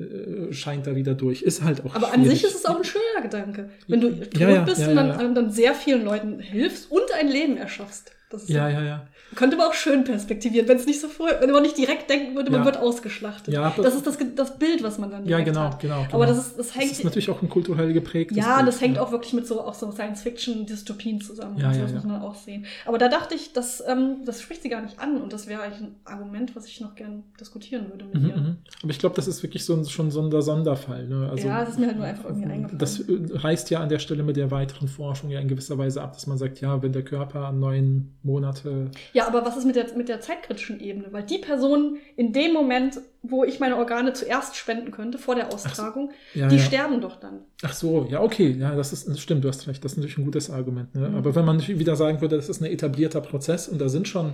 äh, scheint da wieder durch. Ist halt auch Aber an schwierig. Sich ist es auch ein schöner Gedanke. Wenn du tot Ja, ja, bist ja, und dann, dann sehr vielen Leuten hilfst und ein Leben erschaffst. Das ist Ja, ja, ja. Könnte man auch schön perspektivieren, wenn es nicht so früh, wenn man nicht direkt denken würde, man Ja. wird ausgeschlachtet. Ja, das ist das, das Bild, was man dann Ja, genau, hat. genau, Aber genau. das ist, das Das hängt, ist natürlich auch ein kulturell geprägtes ja, Bild, das hängt ja. auch wirklich mit so, auch so Science-Fiction-Dystopien zusammen. Ja, also ja, das muss man auch sehen. Aber da dachte ich, das, ähm, das spricht sie gar nicht an und das wäre eigentlich ein Argument, was ich noch gern diskutieren würde mit Mhm, ihr. mhm. Aber ich glaube, das ist wirklich so ein, schon so ein Sonderfall. Ne? Also, Ja, das ist mir halt nur einfach irgendwie eingefallen. Das äh, reißt ja an der Stelle mit der weiteren Forschung ja in gewisser Weise ab, dass man sagt, ja, wenn der Körper an neun Monate. Ja, aber was ist mit der, mit der zeitkritischen Ebene? Weil die Personen in dem Moment, wo ich meine Organe zuerst spenden könnte, vor der Austragung, Ja, die ja. sterben doch dann. Ach so, ja, okay, ja, das ist das stimmt, du hast recht, das ist natürlich ein gutes Argument. Ne? Mhm. Aber wenn man wieder sagen würde, das ist ein etablierter Prozess und da sind schon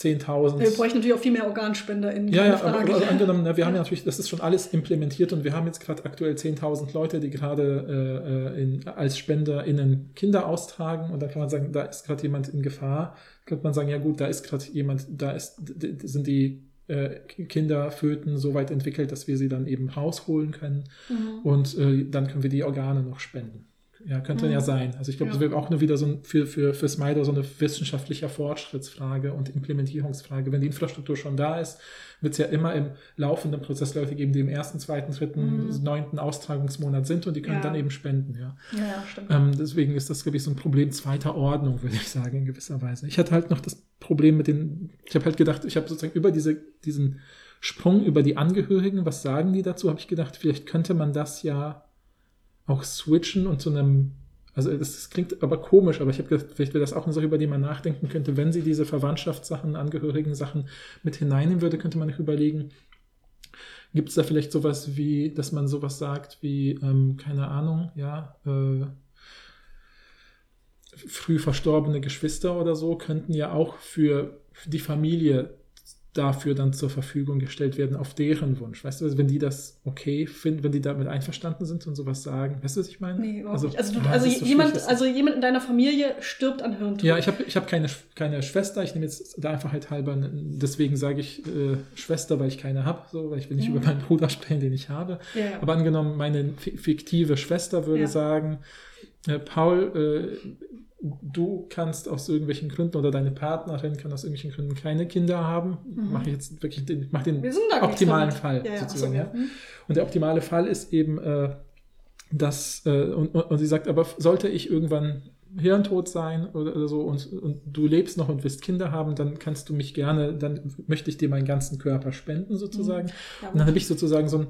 10.000. Wir bräuchten natürlich auch viel mehr Organspender in Ja, ja, aber, aber angenommen, na, wir haben ja natürlich, das ist schon alles implementiert und wir haben jetzt gerade aktuell 10.000 Leute, die gerade äh, in, als SpenderInnen Kinder austragen und da kann man sagen, da ist gerade jemand in Gefahr. Könnte man sagen, ja gut, da ist gerade jemand, da ist, sind die äh, Kinderföten so weit entwickelt, dass wir sie dann eben rausholen können Mhm. und äh, dann können wir die Organe noch spenden. Ja, könnte Mhm. ja sein. Also ich glaube, Ja. das wäre auch nur wieder so ein, für, für, für Smido so eine wissenschaftliche Fortschrittsfrage und Implementierungsfrage. Wenn die Infrastruktur schon da ist, wird es ja immer im laufenden Prozess Leute geben, die im ersten, zweiten, dritten, Mhm. neunten Austragungsmonat sind und die können Ja. dann eben spenden, ja. Ja, stimmt. Ähm, deswegen ist das, glaube ich, so ein Problem zweiter Ordnung, würde ich sagen, in gewisser Weise. Ich hatte halt noch das Problem mit den, ich habe halt gedacht, ich habe sozusagen über diese, diesen Sprung über die Angehörigen, was sagen die dazu, habe ich gedacht, vielleicht könnte man das ja auch switchen und zu einem, also das, das klingt aber komisch, aber ich habe gedacht, vielleicht wäre das auch eine Sache, über die man nachdenken könnte, wenn sie diese Verwandtschaftssachen, Angehörigen-Sachen mit hineinnehmen würde, könnte man sich überlegen, Gibt es da vielleicht sowas wie, dass man sowas sagt wie, ähm, keine Ahnung, ja, äh, früh verstorbene Geschwister oder so könnten ja auch für die Familie dafür dann zur Verfügung gestellt werden, auf deren Wunsch. Weißt du, also wenn die das okay finden, wenn die damit einverstanden sind und sowas sagen. Weißt du, was ich meine? Nee, überhaupt nicht. Also, du, ja, also, so jemand, schwierig, also jemand in deiner Familie stirbt an Hirntod. ja, ich habe ich hab keine, keine Schwester. Ich nehme jetzt der Einfachheit halber, deswegen sage ich äh, Schwester, weil ich keine habe, so, weil ich will nicht Mhm. über meinen Bruder sprechen, den ich habe. Ja, ja. Aber angenommen, meine fi- fiktive Schwester würde Ja. sagen, äh, Paul, äh, du kannst aus irgendwelchen Gründen oder deine Partnerin kann aus irgendwelchen Gründen keine Kinder haben. Mhm. Mache ich jetzt wirklich den, mach den Wir optimalen. Fall Ja, ja, sozusagen. ach so, ja. ja. Hm. Und der optimale Fall ist eben, äh, dass, äh, und, und, und sie sagt, aber sollte ich irgendwann Hirntod sein oder, oder so und, und du lebst noch und willst Kinder haben, dann kannst du mich gerne, dann möchte ich dir meinen ganzen Körper spenden sozusagen. Ja, Und dann habe ich sozusagen so ein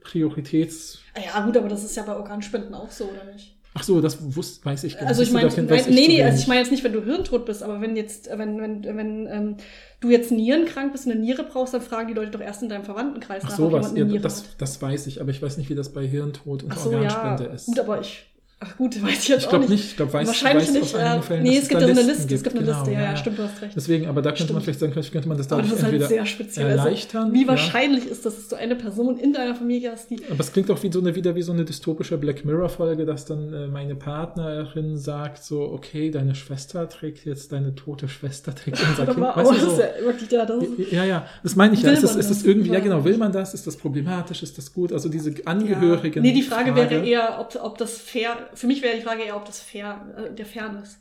Prioritäts... Ah Ja, gut, aber das ist ja bei Organspenden auch so, oder nicht? Ach so, das wusste, weiß ich gar Also ich meine, mein, weiß ich nee, nee, also ich meine jetzt nicht, wenn du hirntot bist, aber wenn jetzt, wenn, wenn, wenn ähm, du jetzt nierenkrank bist und eine Niere brauchst, dann fragen die Leute doch erst in deinem Verwandtenkreis Ach nach, so, ob was, jemand ja, eine Niere das, hat. das weiß ich, aber ich weiß nicht, wie das bei Hirntod und Ach so, ja, Organspende ist. gut, aber ich, ach gut, weiß ich jetzt ich auch glaube nicht. nicht, ich glaube, weiß, Wahrscheinlich weiß nicht. Ja. Fällen, nee, es gibt ja eine Liste, es gibt eine Genau, Liste, ja, ja, stimmt, du hast recht. Deswegen, aber da könnte man Stimmt. vielleicht sagen, könnte man das aber dadurch das ist halt sehr speziell. Also, erleichtern. wie ja. wahrscheinlich ist das, dass du eine Person in deiner Familie hast, die. Aber es klingt auch wie so eine, wieder wie so eine dystopische Black Mirror-Folge, dass dann äh, meine Partnerin sagt so, okay, deine Schwester trägt jetzt, deine tote Schwester trägt unser Kind. Weißt oh, du, so. ja wirklich, ja, das Ja, ja, das meine ich ja. Ist das, man ist das irgendwie, ja Ja. genau, will man das? Ist das problematisch? Ist das gut? Also diese Angehörigen. Nee, die Frage, wäre eher, ob, ob das fair, für mich wäre die Frage eher, ob das fair, äh, der Fairness.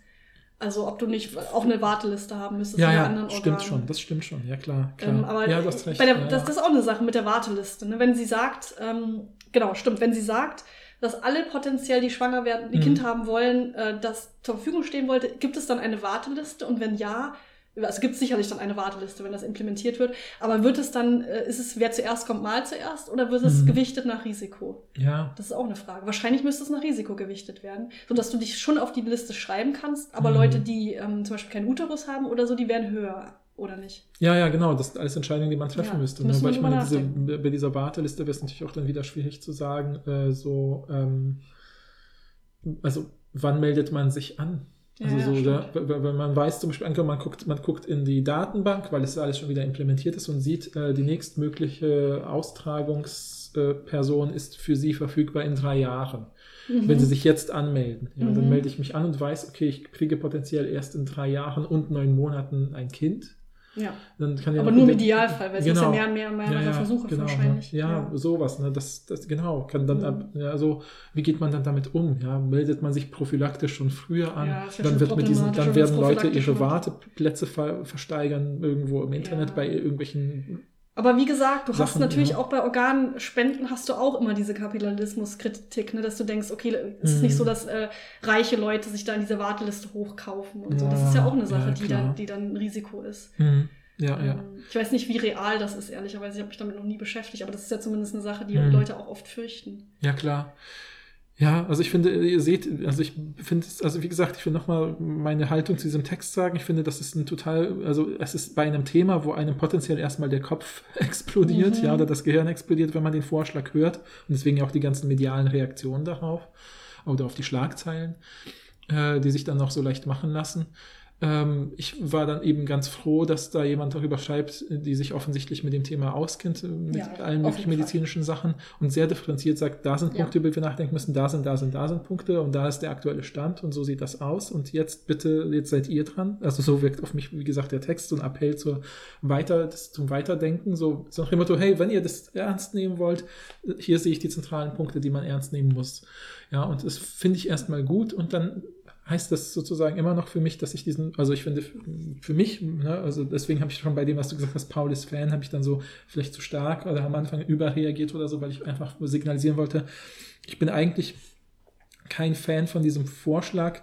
Also ob du nicht auch eine Warteliste haben müsstest Ja, ja, anderen stimmt schon, das stimmt schon, ja klar. klar. Ähm, aber ja, du hast recht. der, ja, das, das ist auch eine Sache mit der Warteliste. Ne? Wenn sie sagt, ähm, genau, stimmt, wenn sie sagt, dass alle potenziell, die schwanger werden, die Mhm. Kind haben wollen, äh, das zur Verfügung stehen wollte, gibt es dann eine Warteliste? Und wenn ja, also gibt es sicherlich dann eine Warteliste, wenn das implementiert wird. Aber wird es dann, äh, ist es, wer zuerst kommt, mal zuerst oder wird es Mhm. gewichtet nach Risiko? ja, Das ist auch eine Frage. Wahrscheinlich müsste es nach Risiko gewichtet werden, sodass du dich schon auf die Liste schreiben kannst, aber Mhm. Leute, die ähm, zum Beispiel keinen Uterus haben oder so, die werden höher oder nicht? Ja, ja, genau. Das sind alles Entscheidungen, die man treffen Ja, müsste. Ne? Weil ich meine, diese, bei dieser Warteliste wäre es natürlich auch dann wieder schwierig zu sagen, äh, so, ähm, also wann meldet man sich an? Also Ja, so, da, weil man weiß zum Beispiel, man guckt, man guckt in die Datenbank, weil es alles schon wieder implementiert ist und sieht, äh, die nächstmögliche Austragungsperson ist für Sie verfügbar in drei Jahren. Wenn Sie sich jetzt anmelden, ja, dann Mhm. melde ich mich an und weiß, okay, ich kriege potenziell erst in drei Jahren und neun Monaten ein Kind. Ja. Dann kann ja Aber noch nur im Idealfall, weil es Genau. ja mehr, mehr, mehrere Versuche genau, wahrscheinlich. Ne? Ja, sowas, ne? Das, das genau, kann dann Mhm. ja, also wie geht man dann damit um? Ja, meldet man sich prophylaktisch schon früher an, Ja, ja dann wird mit diesen, dann werden Leute ihre. Warteplätze ver, versteigern irgendwo im Internet Ja. bei irgendwelchen Aber wie gesagt, du hast Sachen, natürlich ja. auch bei Organspenden hast du auch immer diese Kapitalismuskritik, ne, dass du denkst, okay, es ist Mhm. nicht so, dass äh, reiche Leute sich da in diese Warteliste hochkaufen und so. Das Ja, ist ja auch eine Sache, ja, die, dann, die dann ein Risiko ist. hm, ja, ja. Ähm, Ich weiß nicht, wie real das ist, ehrlicherweise. Ich habe mich damit noch nie beschäftigt, aber das ist ja zumindest eine Sache, die Mhm. Leute auch oft fürchten. Ja, klar. Ja, also ich finde, ihr seht, also ich finde es, also wie gesagt, ich will nochmal meine Haltung zu diesem Text sagen. Ich finde, das ist ein total, also es ist bei einem Thema, wo einem potenziell erstmal der Kopf explodiert, Mhm. ja, oder das Gehirn explodiert, wenn man den Vorschlag hört. Und deswegen auch die ganzen medialen Reaktionen darauf oder auf die Schlagzeilen, äh, die sich dann noch so leicht machen lassen. Ähm, ich war dann eben ganz froh, dass da jemand darüber schreibt, die sich offensichtlich mit dem Thema auskennt, äh, mit Ja, allen möglichen medizinischen Sachen und sehr differenziert sagt, da sind Ja. Punkte, über die wir nachdenken müssen, da sind, da sind, da sind Punkte und da ist der aktuelle Stand und so sieht das aus und jetzt bitte, jetzt seid ihr dran. Also so wirkt auf mich, wie gesagt, der Text, so ein Appell zur Weiter, zum Weiterdenken, so, so nach dem Motto, hey, wenn ihr das ernst nehmen wollt, hier sehe ich die zentralen Punkte, die man ernst nehmen muss. Ja, und das finde ich erstmal gut und dann heißt das sozusagen immer noch für mich, dass ich diesen, also ich finde für mich, ne, also deswegen habe ich schon bei dem, was du gesagt hast, Paul ist Fan, habe ich dann so vielleicht zu stark oder am Anfang überreagiert oder so, weil ich einfach signalisieren wollte, ich bin eigentlich kein Fan von diesem Vorschlag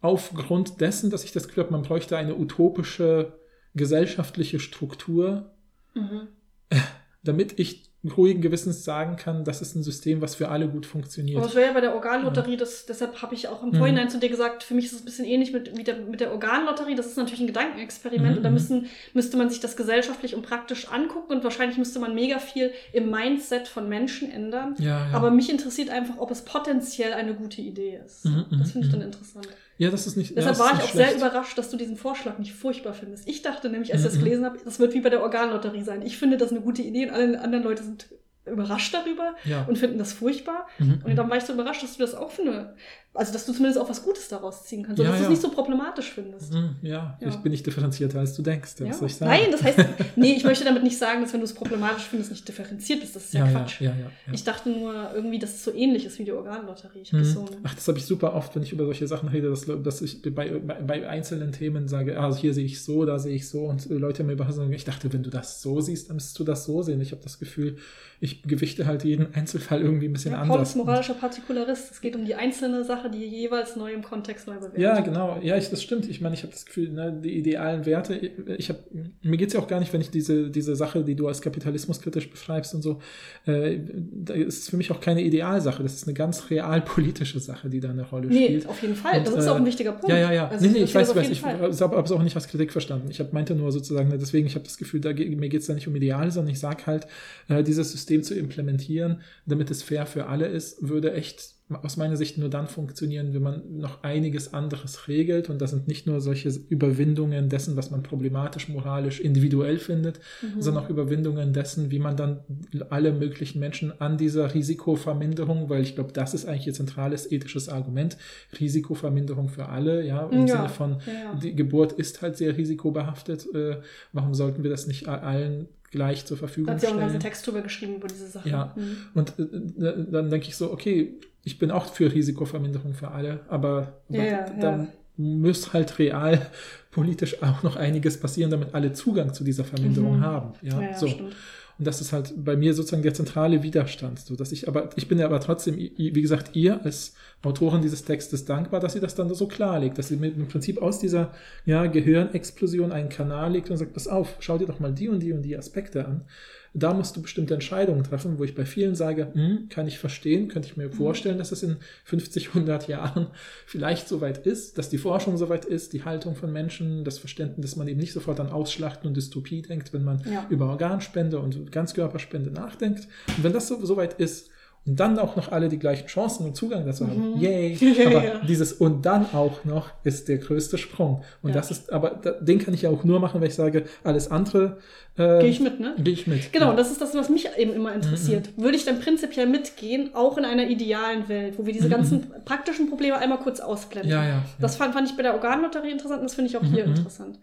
aufgrund dessen, dass ich das Gefühl habe, man bräuchte eine utopische gesellschaftliche Struktur, Mhm. damit ich ruhigen Gewissens sagen kann, das ist ein System, was für alle gut funktioniert. Aber es wäre ja bei der Organlotterie, das, deshalb habe ich auch im Mhm. Vorhinein zu dir gesagt, für mich ist es ein bisschen ähnlich mit, wie der, mit der Organlotterie. Das ist natürlich ein Gedankenexperiment Mhm, und da mhm. müssen, müsste man sich das gesellschaftlich und praktisch angucken und wahrscheinlich müsste man mega viel im Mindset von Menschen ändern. ja, ja. Aber mich interessiert einfach, ob es potenziell eine gute Idee ist. Mhm, mhm, das finde ich mhm. dann interessant. Ja, das ist nicht. Deshalb ja, war ich auch sehr schlecht. überrascht, dass du diesen Vorschlag nicht furchtbar findest. Ich dachte nämlich, als ich das Mhm. gelesen habe, das wird wie bei der Organlotterie sein. Ich finde das eine gute Idee und alle anderen Leute sind überrascht darüber Ja. und finden das furchtbar. Mhm. Und dann war ich so überrascht, dass du das auch für eine, also dass du zumindest auch was Gutes daraus ziehen kannst, oder Ja, dass du es nicht so problematisch findest. Mhm, Ja, Ja. ich bin nicht differenzierter, als du denkst. Was soll ich sagen? Nein, das heißt, nee, ich möchte damit nicht sagen, dass wenn du es problematisch findest, nicht differenziert bist. Das ist ja, Quatsch. Ich dachte nur irgendwie, dass es so ähnlich ist wie die Organlotterie. Mhm. so, Ach, das habe ich super oft, wenn ich über solche Sachen rede, dass, dass ich bei, bei, einzelnen Themen sage, ah, hier sehe ich so, da sehe ich so und äh, Leute mir überraschen sagen, ich dachte, wenn du das so siehst, dann müsstest du das so sehen. Ich habe das Gefühl, ich gewichte halt jeden Einzelfall irgendwie ein bisschen ja, Paul anders. ist moralischer Partikularist. Es geht um die einzelne Sache, die jeweils neu im Kontext neu bewertet. Ja, genau. Ja, ich, das stimmt. Ich meine, ich habe das Gefühl, ne, die idealen Werte, ich habe, mir geht's ja auch gar nicht, wenn ich diese, diese Sache, die du als kapitalismuskritisch beschreibst und so, äh, da ist es für mich auch keine Idealsache. Das ist eine ganz realpolitische Sache, die da eine Rolle Nee, spielt. auf jeden Fall. Und, das ist äh, auch ein wichtiger Punkt. Ja, ja, ja. Also nee, nee, das ich weiß, weiß ich habe es auch nicht als Kritik verstanden. Ich hab, meinte nur sozusagen, ne, deswegen, ich habe das Gefühl, da, mir geht's da nicht um Ideale, sondern ich sage halt, äh, dieses System zu implementieren, damit es fair für alle ist, würde echt aus meiner Sicht nur dann funktionieren, wenn man noch einiges anderes regelt. Und das sind nicht nur solche Überwindungen dessen, was man problematisch, moralisch, individuell findet, Mhm. sondern auch Überwindungen dessen, wie man dann alle möglichen Menschen an dieser Risikoverminderung, weil ich glaube, das ist eigentlich ihr zentrales ethisches Argument, Risikoverminderung für alle, ja, im Ja, Sinne von, ja, die Geburt ist halt sehr risikobehaftet, äh, warum sollten wir das nicht allen gleich zur Da Verfügung hat sie auch einen stellen? ganzen Text drüber geschrieben, über diese Sache. Ja. Mhm. Und äh, dann denke ich so, okay, ich bin auch für Risikoverminderung für alle, aber Ja, ja, dann ja. muss halt real politisch auch noch einiges passieren, damit alle Zugang zu dieser Verminderung Mhm. haben. Ja, Ja, ja, so. stimmt. Und das ist halt bei mir sozusagen der zentrale Widerstand, so dass ich aber ich bin ja aber trotzdem wie gesagt ihr als Autorin dieses Textes dankbar, dass sie das dann so klarlegt, dass sie mit im Prinzip aus dieser ja, Gehirnexplosion einen Kanal legt und sagt, pass auf, schau dir doch mal die und die und die Aspekte an. da musst du bestimmte Entscheidungen treffen, wo ich bei vielen sage, hm, kann ich verstehen, könnte ich mir vorstellen, dass es in 50, 100 Jahren vielleicht soweit ist, dass die Forschung soweit ist, die Haltung von Menschen, das Verständnis, dass man eben nicht sofort an Ausschlachten und Dystopie denkt, wenn man Ja. über Organspende und Ganzkörperspende nachdenkt. Und wenn das so, soweit ist, und dann auch noch alle die gleichen Chancen und Zugang dazu haben. Yay! Aber Ja. dieses und dann auch noch ist der größte Sprung. Und Ja. das ist, aber den kann ich ja auch nur machen, wenn ich sage, alles andere äh, Gehe ich mit, ne? Gehe ich mit. Genau, ja. das ist das, was mich eben immer interessiert. Würde ich dann prinzipiell mitgehen, auch in einer idealen Welt, wo wir diese ganzen praktischen Probleme einmal kurz ausblenden? Mhm. Ja, ja, Das fand, fand ich bei der Organlotterie interessant und das finde ich auch hier interessant.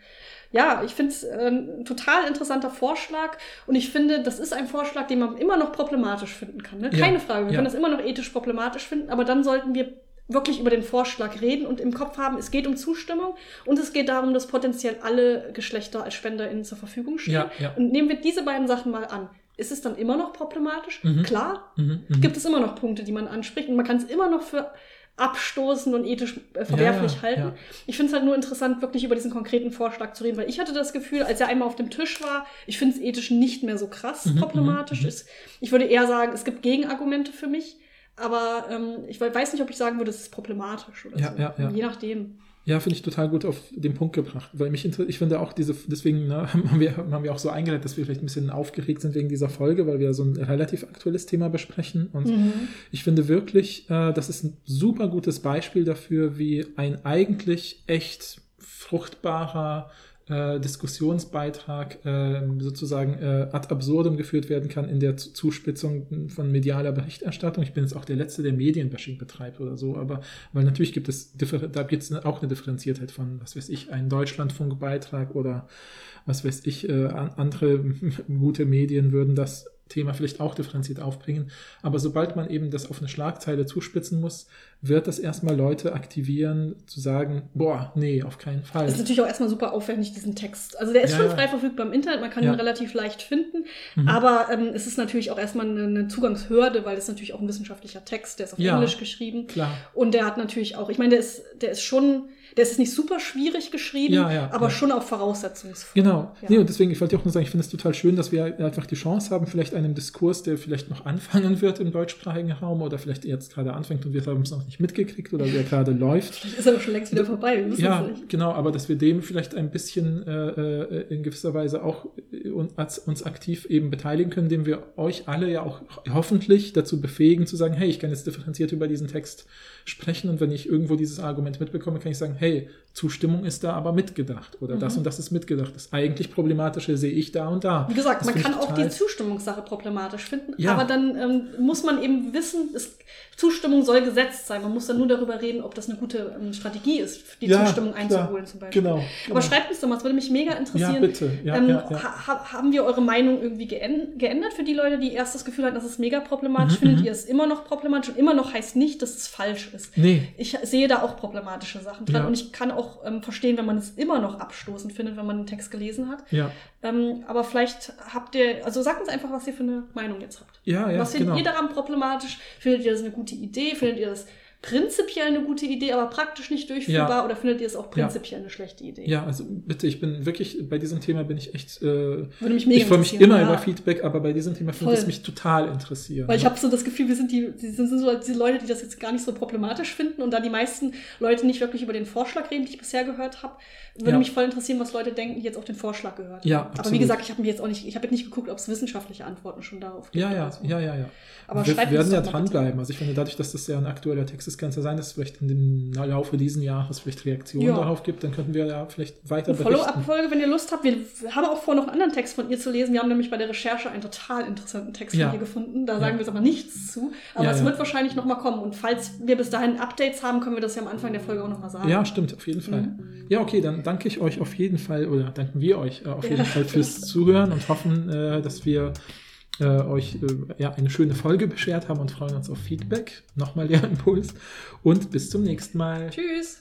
Ja, ich finde es äh, ein total interessanter Vorschlag und ich finde, das ist ein Vorschlag, den man immer noch problematisch finden kann. Ne? Ja, Keine Frage, wir ja. können das immer noch ethisch problematisch finden, aber dann sollten wir wirklich über den Vorschlag reden und im Kopf haben, es geht um Zustimmung und es geht darum, dass potenziell alle Geschlechter als SpenderInnen zur Verfügung stehen. Ja, ja. Und nehmen wir diese beiden Sachen mal an. Ist es dann immer noch problematisch? Mhm. Klar, Mhm, mhm. gibt es immer noch Punkte, die man anspricht und man kann es immer noch für abstoßend und ethisch äh, verwerflich Ja, halten. ja. Ich finde es halt nur interessant, wirklich über diesen konkreten Vorschlag zu reden, weil ich hatte das Gefühl, als er einmal auf dem Tisch war, ich finde es ethisch nicht mehr so krass Mhm, problematisch. mhm, ist. Ich würde eher sagen, es gibt Gegenargumente für mich, aber ähm, ich we- weiß nicht, ob ich sagen würde, es ist problematisch oder Ja, so. ja, ja. Je nachdem. Ja, finde ich total gut auf den Punkt gebracht, weil mich inter- ich finde auch diese, deswegen ne, haben, wir, haben wir auch so eingeleitet, dass wir vielleicht ein bisschen aufgeregt sind wegen dieser Folge, weil wir so ein relativ aktuelles Thema besprechen und Mhm. ich finde wirklich, äh, das ist ein super gutes Beispiel dafür, wie ein eigentlich echt fruchtbarer äh, Diskussionsbeitrag äh, sozusagen äh, ad absurdum geführt werden kann in der Zuspitzung von medialer Berichterstattung. Ich bin jetzt auch der Letzte, der Medienbashing betreibt oder so, aber weil natürlich gibt es, da gibt es auch eine Differenziertheit von, was weiß ich, einen Deutschlandfunkbeitrag oder was weiß ich, äh, an- andere gute Medien würden das Thema vielleicht auch differenziert aufbringen. Aber sobald man eben das auf eine Schlagzeile zuspitzen muss, wird das erstmal Leute aktivieren, zu sagen, boah, nee, auf keinen Fall. Das ist natürlich auch erstmal super aufwendig, diesen Text. Also der ist Ja, schon frei verfügbar im Internet, man kann Ja. ihn relativ leicht finden, Mhm. aber ähm, es ist natürlich auch erstmal eine, eine Zugangshürde, weil es natürlich auch ein wissenschaftlicher Text, der ist auf Ja. Englisch geschrieben. Klar. Und der hat natürlich auch, ich meine, der ist, der ist schon, der ist nicht super schwierig geschrieben, aber schon auch voraussetzungsvoll. Genau. Nee, und deswegen, ich wollte auch nur sagen, ich finde es total schön, dass wir einfach die Chance haben, vielleicht einem Diskurs, der vielleicht noch anfangen wird im deutschsprachigen Raum oder vielleicht jetzt gerade anfängt und wir haben es noch nicht mitgekriegt oder der gerade läuft. Ist aber schon längst wieder vorbei, Ja, genau, aber dass wir dem vielleicht ein bisschen äh, äh, in gewisser Weise auch äh, uns aktiv eben beteiligen können, indem wir euch alle ja auch hoffentlich dazu befähigen zu sagen, hey, ich kann jetzt differenziert über diesen Text sprechen und wenn ich irgendwo dieses Argument mitbekomme, kann ich sagen, hey, Zustimmung ist da aber mitgedacht oder das und das ist mitgedacht. Das eigentlich Problematische sehe ich da und da. Mhm. Wie gesagt, Das man kann auch die Zustimmungssache problematisch finden, Ja. aber dann ähm, muss man eben wissen, es, Zustimmung soll gesetzt sein. Man muss dann nur darüber reden, ob das eine gute ähm, Strategie ist, die Ja, Zustimmung klar. einzuholen zum Beispiel. Genau, Aber genau. schreibt uns doch mal, es würde mich mega interessieren. Ja, bitte. Ja, ähm. Ha ha haben wir eure Meinung irgendwie geänd geändert für die Leute, die erst das Gefühl hatten, das ist mega Mhm, problematisch? Findet ihr es immer noch problematisch? Und immer noch heißt nicht, dass es falsch ist. Nee. Ich sehe da auch problematische Sachen dran und ich kann auch ähm, verstehen, wenn man es immer noch abstoßend findet, wenn man den Text gelesen hat. Ja, Ähm, aber vielleicht habt ihr, also sagt uns einfach, was ihr für eine Meinung jetzt habt. ja, ja was findet genau. ihr daran problematisch? Findet ihr das eine gute Idee? Findet ihr das prinzipiell eine gute Idee, aber praktisch nicht durchführbar? Ja. Oder findet ihr es auch Ja. prinzipiell eine schlechte Idee? Ja, also bitte, ich bin wirklich, bei diesem Thema bin ich echt, äh, Würde mich mega ich freue mich immer ja. über Feedback, aber bei diesem Thema finde ich es Voll. mich total interessieren. Weil ich ja. habe so das Gefühl, wir sind die, die sind so diese Leute, die das jetzt gar nicht so problematisch finden und da die meisten Leute nicht wirklich über den Vorschlag reden, den ich bisher gehört habe, würde Ja. mich voll interessieren, was Leute denken, die jetzt auch den Vorschlag gehört haben. Ja, Aber wie absolut. gesagt, ich habe mir jetzt auch nicht, ich habe jetzt nicht geguckt, ob es wissenschaftliche Antworten schon darauf gibt. Ja, ja, so. ja, ja, ja. Aber wir werden ja dranbleiben. Also ich finde, dadurch, dass das ja ein aktueller Text ist, kann es ja sein, dass es vielleicht in dem Laufe dieses Jahres vielleicht Reaktionen Ja. darauf gibt. Dann könnten wir ja vielleicht weiter Eine. Follow-up-Folge, wenn ihr Lust habt. Wir haben auch vor, noch einen anderen Text von ihr zu lesen. Wir haben nämlich bei der Recherche einen total interessanten Text Ja. von ihr gefunden. Da sagen wir jetzt aber nichts zu. Aber es wird wahrscheinlich noch mal kommen. Und falls wir bis dahin Updates haben, können wir das ja am Anfang der Folge auch noch mal sagen. Ja, stimmt, auf jeden Fall. Mhm. Ja, okay, dann danke ich euch auf jeden Fall oder danken wir euch äh, auf jeden Fall fürs Zuhören und hoffen, äh, dass wir äh, euch äh, ja, eine schöne Folge beschert haben und freuen uns auf Feedback. Nochmal der Impuls und bis zum nächsten Mal. Tschüss.